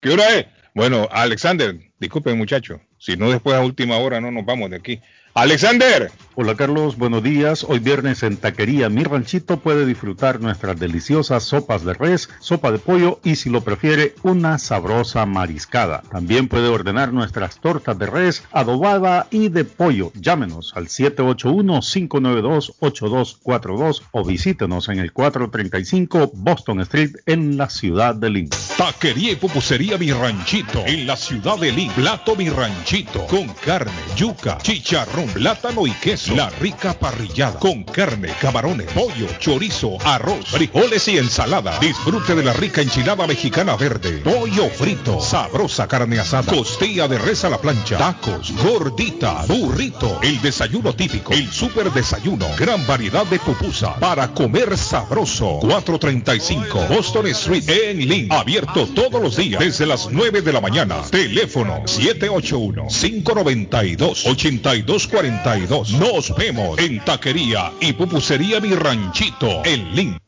¿Qué hora es? Bueno, Alexander, disculpe muchacho, si no después a última hora no nos vamos de aquí. Alexander. Hola Carlos, buenos días. Hoy viernes en Taquería Mi Ranchito puede disfrutar nuestras deliciosas sopas de res, sopa de pollo y si lo prefiere una sabrosa mariscada. También puede ordenar nuestras tortas de res, adobada y de pollo. Llámenos al 781-592-8242 o visítenos en el 435 Boston Street en la ciudad de Lima. Taquería y pupusería Mi Ranchito en la ciudad de Lima. Plato Mi Ranchito con carne, yuca, chicharrón, plátano y queso. La rica parrillada con carne, camarones, pollo, chorizo, arroz, frijoles y ensalada. Disfrute de la rica enchilada mexicana verde, pollo frito, sabrosa carne asada, costilla de res a la plancha, tacos, gordita, burrito, el desayuno típico, el super desayuno, gran variedad de pupusa para comer sabroso. 435 Boston Street en Lynn. Abierto todos los días desde las 9 de la mañana. Teléfono 781-592-8242. Nos vemos en Taquería y Pupusería Mi Ranchito en Lynn.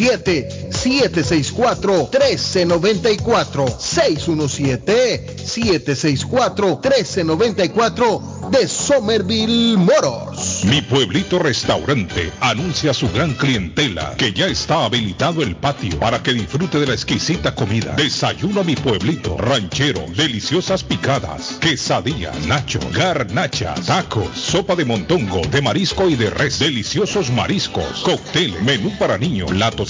617-764-1394. 617-764-1394 de Somerville Motors. Mi pueblito restaurante anuncia a su gran clientela que ya está habilitado el patio para que disfrute de la exquisita comida. Desayuno a mi pueblito, ranchero, deliciosas picadas, quesadilla, nacho, garnachas, tacos, sopa de montongo, de marisco y de res, deliciosos mariscos, cóctel, menú para niños, platos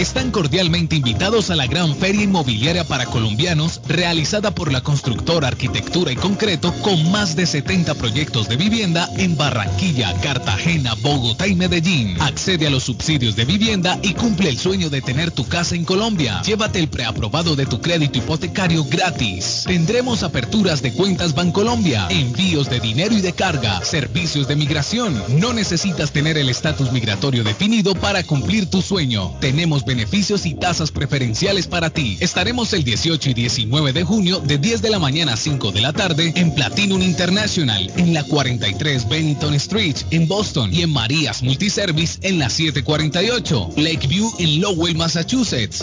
Están cordialmente invitados a la gran feria inmobiliaria para colombianos realizada por la constructora Arquitectura y Concreto con más de 70 proyectos de vivienda en Barranquilla, Cartagena, Bogotá y Medellín. Accede a los subsidios de vivienda y cumple el sueño de tener tu casa en Colombia. Llévate el preaprobado de tu crédito hipotecario gratis. Tendremos aperturas de cuentas Bancolombia, envíos de dinero y de carga, servicios de migración. No necesitas tener el estatus migratorio definido para cumplir tu sueño. Tenemos beneficios y tasas preferenciales para ti. Estaremos el 18 y 19 de junio de 10 de la mañana a 5 de la tarde en Platinum International en la 43 Bennington Street en Boston y en Marías Multiservice en la 748 Lakeview en Lowell, Massachusetts.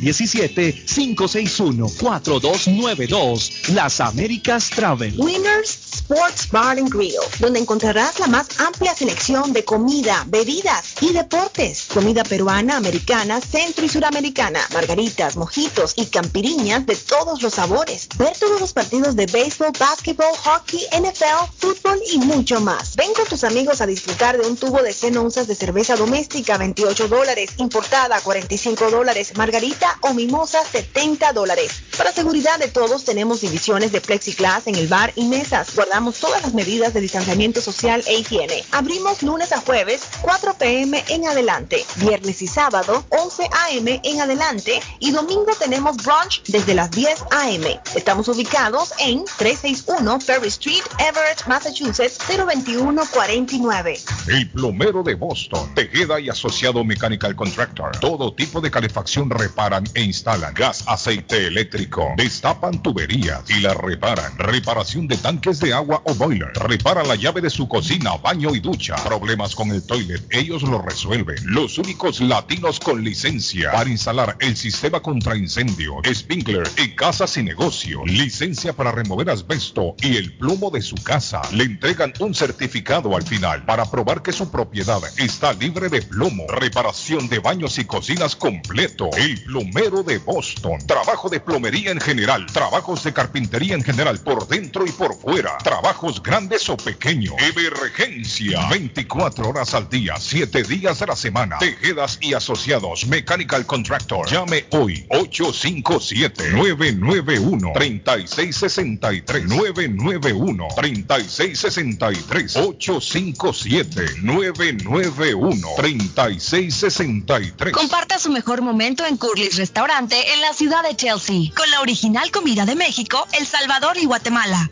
617-561-4292. Las Américas Travel. Winners Sports Bar and Grill, donde encontrarás la más amplia selección de comida, bebidas y deportes. Comida peruana, americana, centro y suramericana, margaritas, mojitos y campiriñas de todos los sabores. Ver todos los partidos de béisbol, básquetbol, hockey, NFL, fútbol y mucho más. Ven con tus amigos a disfrutar de un tubo de 100 onzas de cerveza doméstica, 28 dólares, importada, 45 dólares, margarita o mimosa, 70 dólares. Para seguridad de todos, tenemos divisiones de plexiglass en el bar y mesas. Guardamos todas las medidas de distanciamiento social e higiene. Abrimos lunes a jueves, 4 pm en adelante. Viernes y sábado, 11 am en adelante. Y domingo tenemos brunch desde las 10 am. Estamos ubicados en 361 Ferry Street, Everett, Massachusetts, 02149. El plomero de Boston, Tejeda y Asociado Mechanical Contractor. Todo tipo de calefacción reparan e instalan. Gas, aceite eléctrico. Destapan tuberías y la reparan. Reparación de tanques de agua o boiler. Repara la llave de su cocina, baño y ducha. Problemas con el toilet, ellos lo resuelven. Los únicos latinos con licencia para instalar el sistema contra incendio, sprinkler en casas y negocio. Licencia para remover asbesto y el plomo de su casa. Le entregan un certificado al final para probar que su propiedad está libre de plomo. Reparación de baños y cocinas completo. El plomero de Boston. Trabajo de plomería en general. Trabajos de carpintería en general por dentro y por fuera. Trabajos grandes o pequeños. Emergencia. 24 horas al día, 7 días a la semana. Tejedas y asociados. Mechanical Contractor. Llame hoy. 857-991-3663. 991-3663. 857-991-3663. Comparta su mejor momento en Curly's Restaurante en la ciudad de Chelsea, con la original comida de México, El Salvador y Guatemala.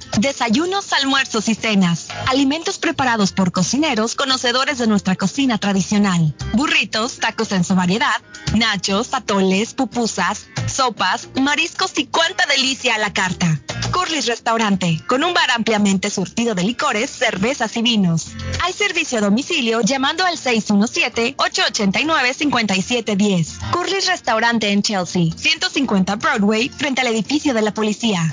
Almuerzos y cenas. Alimentos preparados por cocineros conocedores de nuestra cocina tradicional. Burritos, tacos en su variedad, nachos, atoles, pupusas, sopas, mariscos y cuánta delicia a la carta. Curly's Restaurante, con un bar ampliamente surtido de licores, cervezas y vinos. Hay servicio a domicilio llamando al 617-889-5710. Curly's Restaurante en Chelsea, 150 Broadway, frente al edificio de la policía.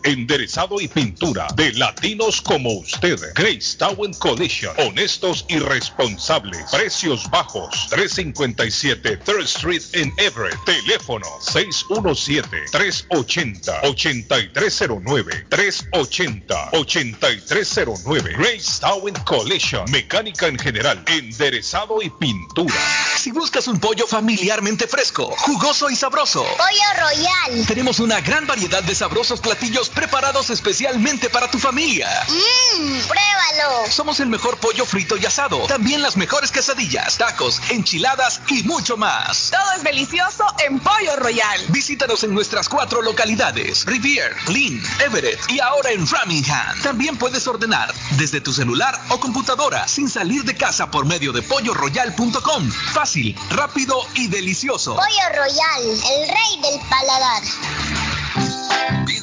enderezado y pintura de latinos como usted. Grace Town Collision. Honestos y responsables. Precios bajos. 357 Third Street en Everett. Teléfono 617-380-8309. 380-8309. Grace Town Collision. Mecánica en general. Enderezado y pintura. Si buscas un pollo familiarmente fresco, jugoso y sabroso. Pollo Royal. Tenemos una gran variedad de sabrosos platillos preparados especialmente para tu familia. Mmm, pruébalo. Somos el mejor pollo frito y asado. También las mejores quesadillas, tacos, enchiladas y mucho más. Todo es delicioso en Pollo Royal. Visítanos en nuestras cuatro localidades: Rivier, Lynn, Everett y ahora en Framingham. También puedes ordenar desde tu celular o computadora sin salir de casa por medio de polloroyal.com. Fácil, rápido y delicioso. Pollo Royal, el rey del paladar.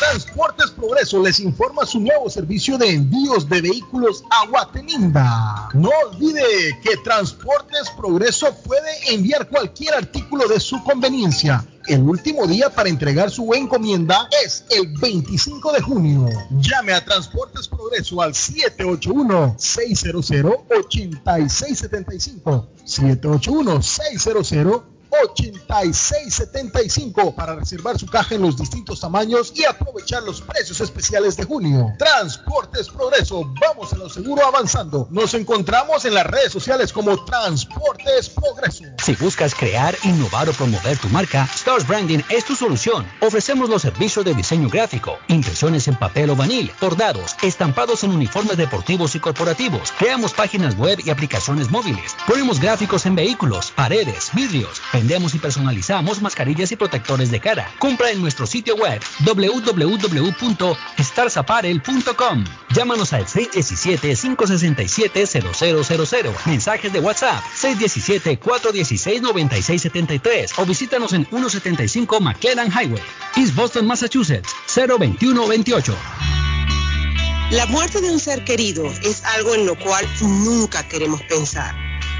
Transportes Progreso les informa su nuevo servicio de envíos de vehículos a Guatemala. No olvide que Transportes Progreso puede enviar cualquier artículo de su conveniencia. El último día para entregar su encomienda es el 25 de junio. Llame a Transportes Progreso al 781-600-8675. 781-600-8675. 8675 para reservar su caja en los distintos tamaños y aprovechar los precios especiales de junio. Transportes Progreso, vamos a lo seguro avanzando. Nos encontramos en las redes sociales como Transportes Progreso. Si buscas crear, innovar o promover tu marca, Stars Branding es tu solución. Ofrecemos los servicios de diseño gráfico, impresiones en papel o vanil, bordados, estampados en uniformes deportivos y corporativos. Creamos páginas web y aplicaciones móviles. Ponemos gráficos en vehículos, paredes, vidrios. Vendemos y personalizamos mascarillas y protectores de cara. Compra en nuestro sitio web www.starsapparel.com. Llámanos al 617-567-0000. Mensajes de WhatsApp 617-416-9673 o visítanos en 175 McLaren Highway, East Boston, Massachusetts 02128. La muerte de un ser querido es algo en lo cual nunca queremos pensar,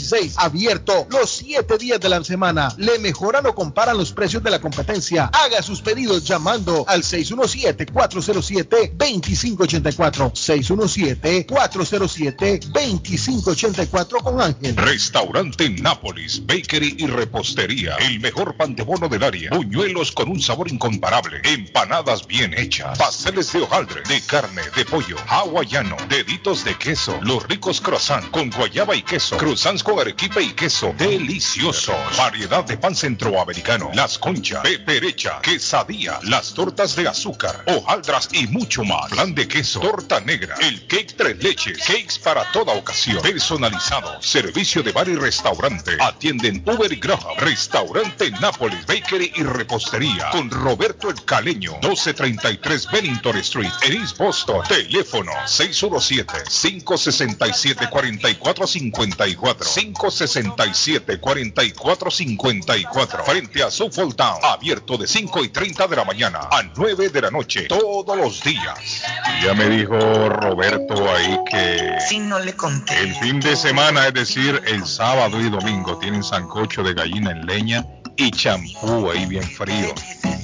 16. Abierto los 7 días de la semana. Le mejoran o comparan los precios de la competencia. Haga sus pedidos llamando al 617-407-2584. 617-407-2584 con Ángel. Restaurante Nápoles, Bakery y Repostería. El mejor pan de bono del área. Buñuelos con un sabor incomparable. Empanadas bien hechas. Pasteles de hojaldre, de carne, de pollo, hawaiano, deditos de queso. Los ricos croissants con guayaba y queso. Croissants con arequipe y queso. Deliciosos. Variedad de pan centroamericano. Las conchas, peperecha, quesadilla, las tortas de azúcar, hojaldras y mucho más. Plan de queso, torta negra, el cake tres leches, cakes para toda ocasión. Personalizado. Servicio de bar y restaurante. Atienden Uber y Graham. Restaurante Nápoles, Bakery y Repostería. Con Roberto El Caleño. 1233 Bennington Street. En East Boston. Teléfono 617-567-4454. 567-4454. Frente a Suffolk Town. Abierto de 5 y 30 de la mañana a 9 de la noche. Todos los días. Ya me dijo Roberto ahí que. Si no le conté. El fin de semana, es decir, el sábado y domingo, tienen sancocho de gallina en leña y champú ahí bien frío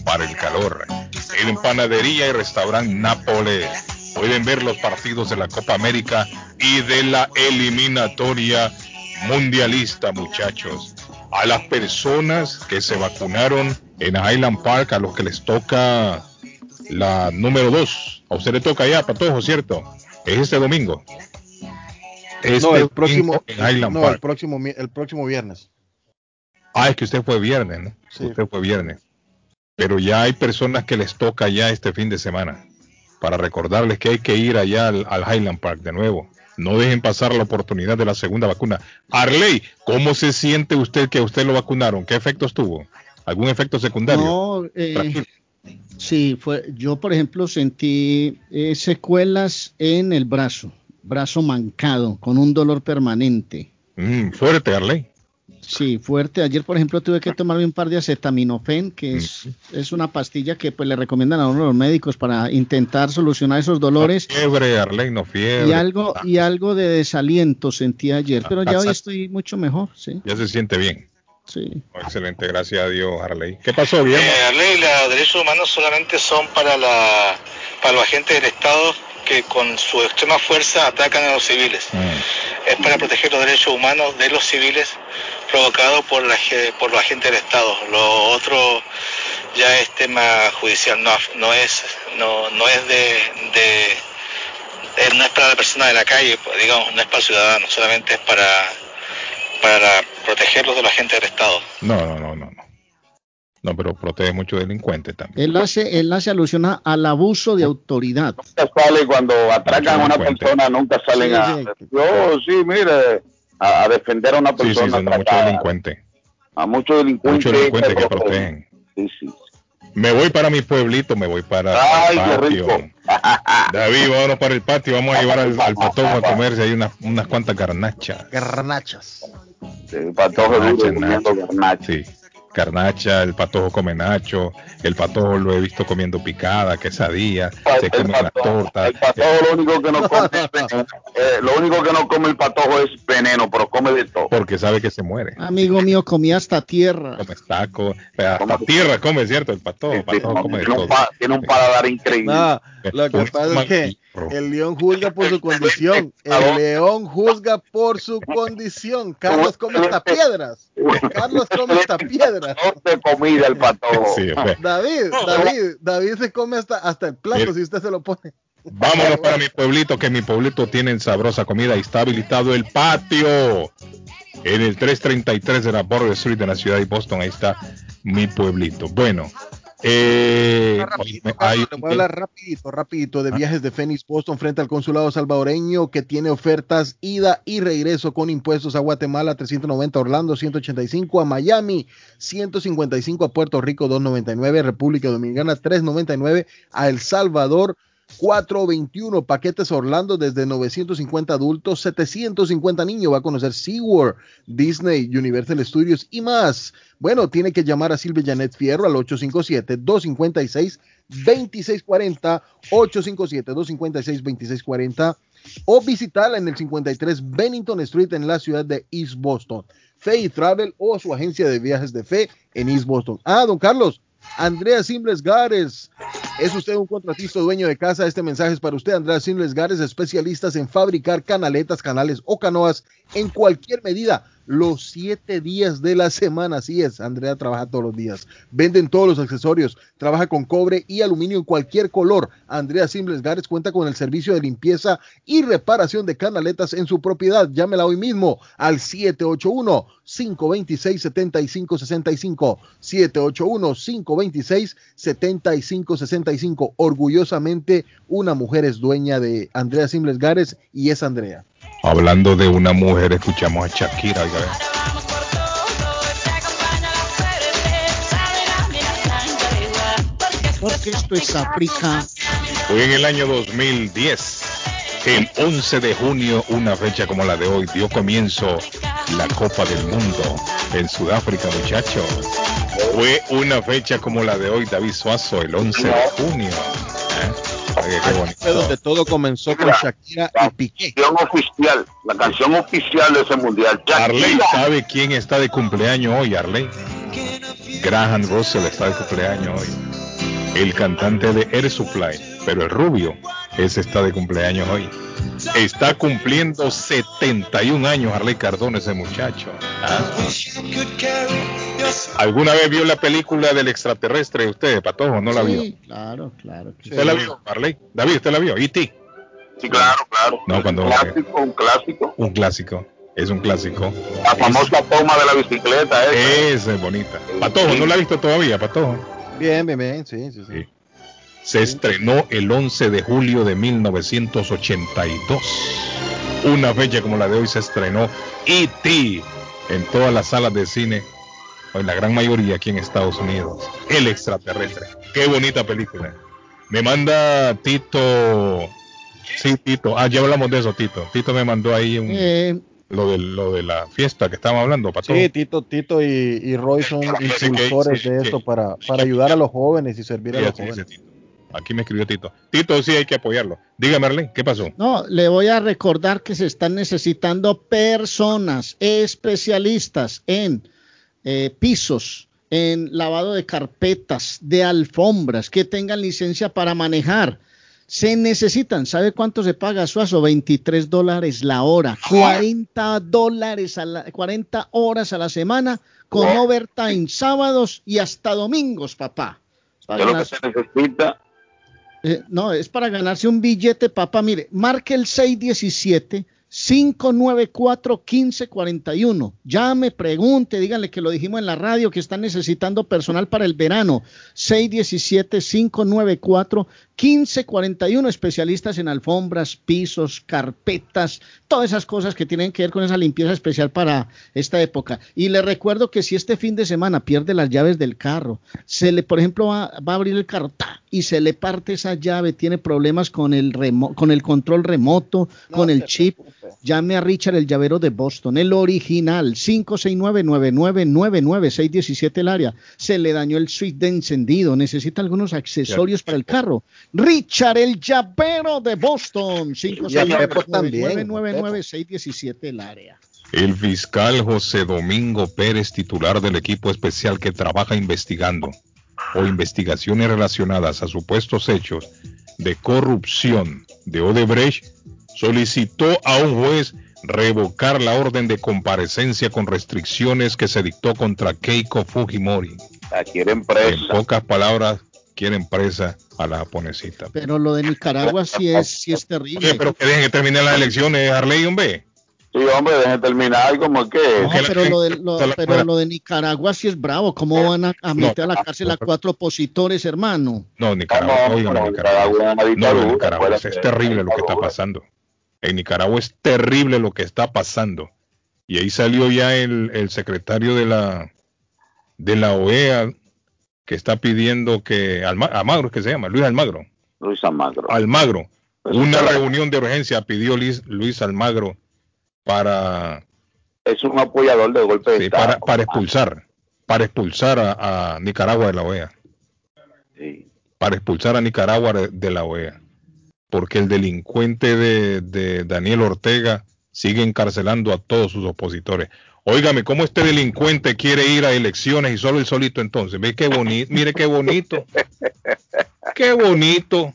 para el calor. En panadería y restaurante Nápoles pueden ver los partidos de la Copa América y de la eliminatoria mundialista, muchachos. A las personas que se vacunaron en Highland Park, a los que les toca la número 2, a usted le toca ya, Patojo, ¿cierto? Es este domingo. Este no, el próximo, en Highland no, Park. el próximo, el próximo viernes. Ah, es que usted fue viernes, ¿no? Sí. Usted fue viernes. Pero ya hay personas que les toca ya este fin de semana. Para recordarles que hay que ir allá al, al Highland Park de nuevo. No dejen pasar la oportunidad de la segunda vacuna. Arley, ¿cómo se siente usted que a usted lo vacunaron? ¿Qué efectos tuvo? ¿Algún efecto secundario? No, eh, sí, fue, yo por ejemplo sentí eh, secuelas en el brazo, brazo mancado, con un dolor permanente. Mm, fuerte, Arley. Sí, fuerte. Ayer, por ejemplo, tuve que tomarme un par de acetaminofén, que es, es una pastilla que pues le recomiendan a uno los médicos para intentar solucionar esos dolores. Fiebre, Arley, no fiebre. Y algo, y algo de desaliento sentí ayer, pero ya hoy estoy mucho mejor, sí. Ya se siente bien. Sí. Excelente, gracias a Dios, Harley. ¿Qué pasó, bien? Eh, los derechos humanos solamente son para, la, para los agentes del Estado que con su extrema fuerza atacan a los civiles. Mm. Es para proteger los derechos humanos de los civiles provocados por, la, ge- por los agentes del Estado. Lo otro ya es tema judicial, no, no es, no, no es de, de eh, no es para la persona de la calle, pues, digamos, no es para el ciudadano, solamente es para, para protegerlos de los agentes del Estado. No, no, no, no. No, No, pero protege mucho delincuente también. Él hace, él hace alusión a- al abuso de autoridad. Nunca sale cuando atracan a una persona, nunca salen a. Yo, sí, mire, a, a defender a una Sí, sí, persona. son muchos delincuentes. a muchos delincuentes. Muchos delincuentes que protegen. Sí, sí. Me voy para mi pueblito, me voy para Ay, el qué patio. rico. David, vámonos para el patio, vamos a llevar al, al patojo a comerse ahí unas, unas cuantas garnachas. Garnachas. El patojo duro comiendo garnacha. Sí, garnacha, el patojo come nacho, el patojo lo he visto comiendo picada, quesadilla, se come la torta. El patojo lo único que no come. Eh, lo único que no come el patojo es veneno, pero come de todo. Porque sabe que se muere. Amigo mío, comía hasta tierra. Come taco, hasta tierra come, ¿cierto? El patojo, el patojo come de Tiene un, todo. pa- tiene un paladar increíble. No, lo que Un pasa es que el león juzga por su condición. El león juzga por su condición. Carlos come hasta piedras. Carlos come hasta piedras. de comida el. Sí, ve. David, David, David se come hasta, hasta el plato si usted se lo pone. Vámonos para mi pueblito, que mi pueblito tienen sabrosa comida y está habilitado el patio. En el 333 de la Border Street de la ciudad de Boston, ahí está mi pueblito. Bueno, eh, hay- voy a hablar rapidito, rapidito de viajes de Phoenix, Boston, frente al consulado salvadoreño que tiene ofertas ida y regreso con impuestos a Guatemala 390, Orlando 185, a Miami 155, a Puerto Rico 299, República Dominicana 399, a El Salvador 421 paquetes Orlando desde 950 adultos, 750 niños. Va a conocer SeaWorld, Disney, Universal Studios y más. Bueno, tiene que llamar a Silvia Janet Fierro al 857-256-2640, 857-256-2640 o visitarla en el 53 Bennington Street en la ciudad de East Boston. Fe Travel o su agencia de viajes de fe en East Boston. Ah, don Carlos, Andrea Simbles Gares. ¿Es usted un contratista dueño de casa? Este mensaje es para usted, Andrea Simbles Gares, especialistas en fabricar canaletas, canales o canoas en cualquier medida, los siete días de la semana. Así es, Andrea trabaja todos los días. Venden todos los accesorios, trabaja con cobre y aluminio en cualquier color. Andrea Simbles Gares cuenta con el servicio de limpieza y reparación de canaletas en su propiedad. Llámela hoy mismo al 781 526 7565 781 526 7565 Orgullosamente, una mujer es dueña de Andrea Simbles Gares y es Andrea. Hablando de una mujer, escuchamos a Shakira. Porque esto es África. Fue en el año 2010, el 11 de junio, una fecha como la de hoy, dio comienzo la Copa del Mundo en Sudáfrica, muchachos. Fue una fecha como la de hoy, David Suazo, el 11 de junio. ¿Eh? Qué bonito. Fue donde todo comenzó con Shakira y Piqué. canción oficial, la canción oficial de ese mundial. Arley. ¿sabe quién está de cumpleaños hoy, Arley? Graham Russell está de cumpleaños hoy. El cantante de Air Supply, pero el rubio, ese está de cumpleaños hoy. Está cumpliendo 71 años Arley Cardona, ese muchacho. ¿Ah? ¿Alguna vez vio la película del extraterrestre usted, Patojo? ¿No la vio? Sí, claro, claro. que ¿Usted sí. la vio, Arley? David, ¿usted la vio? ¿E.T.? Sí, claro, claro. No, cuando... Un clásico, un clásico. Un clásico. Es un clásico. La famosa toma de la bicicleta, ¿eh? Esa es bonita. Patojo, ¿no la ha visto todavía, Patojo? Bien, bien, bien, sí, sí, sí. Se estrenó el 11 de julio de 1982. Una fecha como la de hoy se estrenó E.T. en todas las salas de cine, o en la gran mayoría aquí en Estados Unidos. El extraterrestre. Qué bonita película. Me manda Tito. Sí, Tito. Ah, ya hablamos de eso, Tito. Tito me mandó ahí un, Eh, lo, de, lo de la fiesta que estábamos hablando, Patojo. Sí, Tito, Tito y, y Roy son impulsores sí, de sí. esto para, para ayudar a los jóvenes y servir a Sí, los jóvenes. Tito. Aquí me escribió Tito. Tito, sí hay que apoyarlo. Dígame, Arlene, ¿qué pasó? no, le voy a recordar que se están necesitando personas especialistas en eh, pisos, en lavado de carpetas, de alfombras, que tengan licencia para manejar. Se necesitan, ¿sabe cuánto se paga Suazo? 23 dólares la hora, 40 dólares a la, 40 horas a la semana, con overtime, sábados y hasta domingos, papá. Para ¿Qué es lo que se necesita? Eh, no, es para ganarse un billete, papá. Mire, marque el 617 594 1541. Llame, pregunte, díganle que lo dijimos en la radio, que están necesitando personal para el verano. 617 594 1541. Especialistas en alfombras, pisos, carpetas, todas esas cosas que tienen que ver con esa limpieza especial para esta época. Y le recuerdo que si este fin de semana pierde las llaves del carro, se le, por ejemplo, va, va a abrir el carro y se le parte esa llave, tiene problemas con el, remo- con el control remoto, con el chip, llame a Richard el llavero de Boston, el original, 569-9999-617 el área. Se le dañó el switch de encendido, necesita algunos accesorios para el carro. Richard el llavero de Boston, Y a Pepo también, 569-9999-617 el área. El fiscal José Domingo Pérez, titular del equipo especial que trabaja investigando o investigaciones relacionadas a supuestos hechos de corrupción de Odebrecht, solicitó a un juez revocar la orden de comparecencia con restricciones que se dictó contra Keiko Fujimori. La quieren presa. En pocas palabras, quieren presa a la japonesita. Pero lo de Nicaragua sí es, sí es terrible. Oye, pero que dejen que terminen las elecciones, Harley, hombre. Sí, hombre, dejen terminar como que... No, pero lo, de, lo- pero lo de Nicaragua sí es bravo. ¿Cómo van a, a meter a la cárcel a cuatro opositores, hermano? No, Nicaragua, No, pero Nicaragua. No, Nicaragua es, terrible lo que está pasando. En Nicaragua es terrible lo que está pasando. Y ahí salió ya el, el secretario de la de la OEA que está pidiendo que Alma- Almagro, que se llama Luis Almagro, Luis Almagro. Almagro, Pues una reunión de urgencia pidió Luis, Luis Almagro para Es un apoyador del golpe de Estado. para, para expulsar, para expulsar a, a Nicaragua de la OEA. Para expulsar a Nicaragua de la OEA. Porque el delincuente de, de Daniel Ortega sigue encarcelando a todos sus opositores. Óigame, ¿cómo este delincuente quiere ir a elecciones y solo el solito entonces? ¿Ve qué bonito? Mire qué bonito. Qué bonito.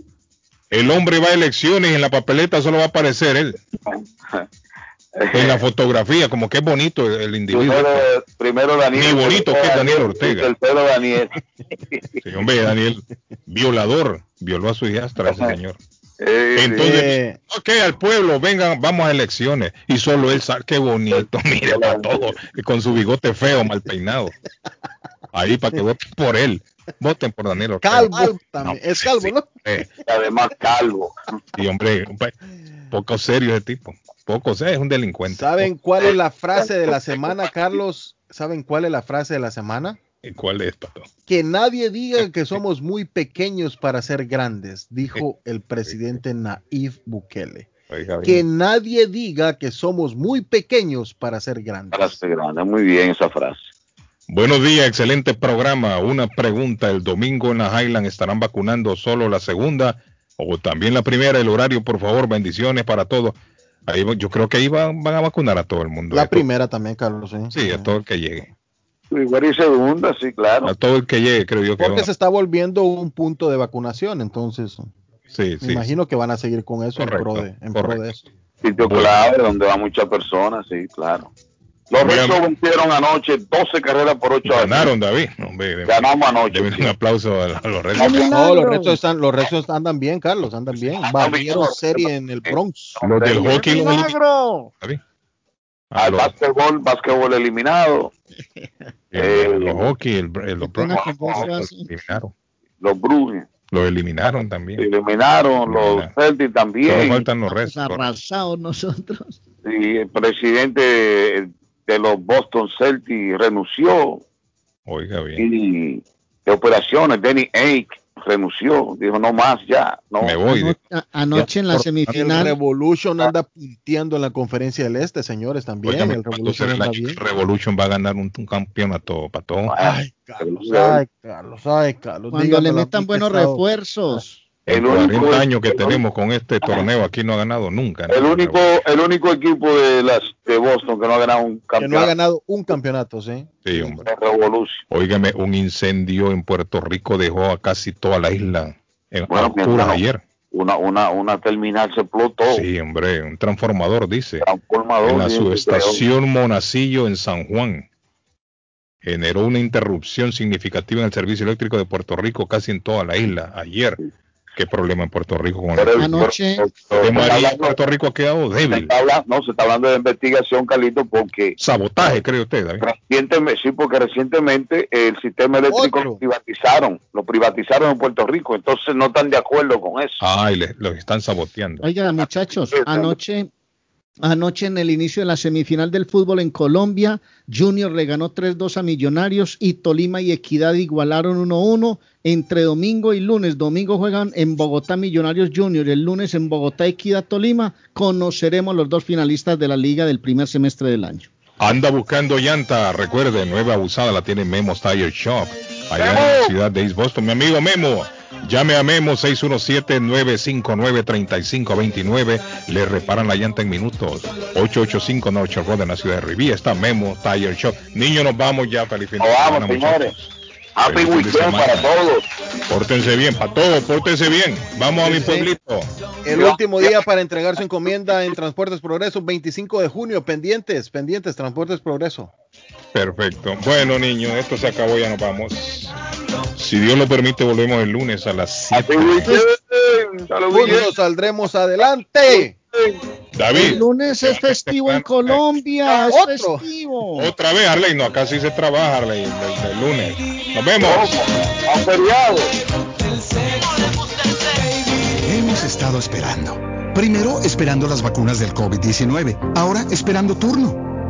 El hombre va a elecciones y en la papeleta solo va a aparecer él. En la fotografía, como que es bonito el, individuo. Primero, primero Daniel. Ni bonito que es Daniel Ortega. El tercero Daniel. Sí, hombre, Daniel, violador, violó a su hijastra ese señor. Eh, Entonces, ok, al pueblo, vengan, vamos a elecciones. Y solo él sabe, qué bonito, mire, para todo, con su bigote feo, mal peinado. Ahí para que voten por él. Voten por Daniel Ortega. Calvo también. es calvo, ¿no? Eh, Además, calvo. y hombre, hombre, poco serio ese tipo. Poco serio, es un delincuente. ¿Saben cuál es la frase de la semana, Carlos? ¿Saben cuál es la frase de la semana? ¿Y ¿Cuál es, Pato? Que nadie diga que somos muy pequeños para ser grandes, dijo el presidente Nayib Bukele. Oiga. Que nadie diga que somos muy pequeños para ser grandes. Para ser grande. Muy bien esa frase. Buenos días, excelente programa. Una pregunta, el domingo en la Highland estarán vacunando solo la segunda o también la primera, el horario, por favor, bendiciones para todos. Ahí, yo creo que ahí van, van a vacunar a todo el mundo. La to- primera también, Carlos. ¿sí? Sí, a todo el que llegue. Primera y segunda, sí, claro. A todo el que llegue, creo yo que Porque se está volviendo un punto de vacunación, entonces Sí, me sí. imagino que van a seguir con eso en pro de, en pro de eso. Sitio clave donde van muchas personas, sí, claro. Los a- Rexos vencieron anoche 12 carreras por 8 Ganaron, David. Hombre, de- Ganamos anoche. un aplauso a, a los Reds. No, los retos están, los retos andan bien, Carlos, andan bien. Barrieron serie en el Bronx. Los del hockey los ¡Milagro! Al básquetbol, básquetbol eliminado. Eh, los hockey, el, el- los así. eliminaron. Los Bruins Los eliminaron también. eliminaron, los Celtics Solo también. faltan los Reds. Arrasados nosotros. Y el presidente de los Boston Celtics renunció. Oiga bien. Y de operaciones, Danny Ake renunció. Dijo, no más ya. No. Me voy. Ano- a- anoche en la El semifinal. Revolution anda punteando en la conferencia del Este, señores, también. Óigame, el ¿cuándo Revolution anda bien. Revolution va a ganar un, un campeonato para todo. Ay, Carlos, ay, Carlos, ay, Carlos. Cuando le metan buenos refuerzos. El 40 único- años que tenemos con este torneo aquí no ha ganado nunca. El único, el único equipo de las de Boston que no ha ganado un Que no ha campeonato ganado un campeonato, ¿sí? Sí, hombre. Óigame, un incendio en Puerto Rico dejó a casi toda la isla en Bueno, oscuras ayer. Una, una, una terminal se explotó. Sí, hombre, un transformador, dice. Transformador, en la subestación Monacillo en San Juan. Generó una interrupción significativa en el servicio eléctrico de Puerto Rico, casi en toda la isla, ayer. ¿Qué problema en Puerto Rico con Pero- pero- de María, hablando- Puerto Rico ha quedado se débil. está hablando, no, se está hablando de investigación, Carlito, porque Sabotaje, cree usted, David. recientemente, sí, porque recientemente el sistema eléctrico Otro. lo privatizaron, lo privatizaron en Puerto Rico, entonces no están de acuerdo con eso. Ay, le- los están saboteando. Oiga, muchachos, anoche, anoche en el inicio de la semifinal del fútbol en Colombia, Junior le ganó 3-2 a Millonarios y Tolima y Equidad igualaron 1-1 entre domingo y lunes. Domingo juegan en Bogotá Millonarios Junior, el lunes en Bogotá Equidad Tolima. Conoceremos los dos finalistas de la liga del primer semestre del año. Anda buscando llanta, recuerde, nueva usada la tiene Memo's Tire Shop, allá en la ciudad de East Boston. Mi amigo Memo, llame a Memo 617-959-3529, le reparan la llanta en minutos. 885 North Road en la ciudad de Rivía está Memo Tire Shop. Niños, nos vamos ya, feliz fin de Nos semana, vamos, señores. muchachos. Happy weekend para todos. Pórtense bien, para todos, pórtense bien. Vamos a mi pueblito. El último día para entregar su encomienda en Transportes Progreso, 25 de junio, pendientes, pendientes, Transportes Progreso. Perfecto. Bueno, niños, esto se acabó, ya nos vamos. Si Dios lo permite, volvemos el lunes a las 7. Happy weekend. Saludos, Juntos saldremos adelante. El David, lunes es festivo en Colombia, es Otro. festivo. otra vez, Arley. No, acá sí se trabaja, Arley, el, el- el lunes. Nos vemos. A feriado. Hemos estado esperando. Primero esperando las vacunas del COVID-19, ahora esperando turno.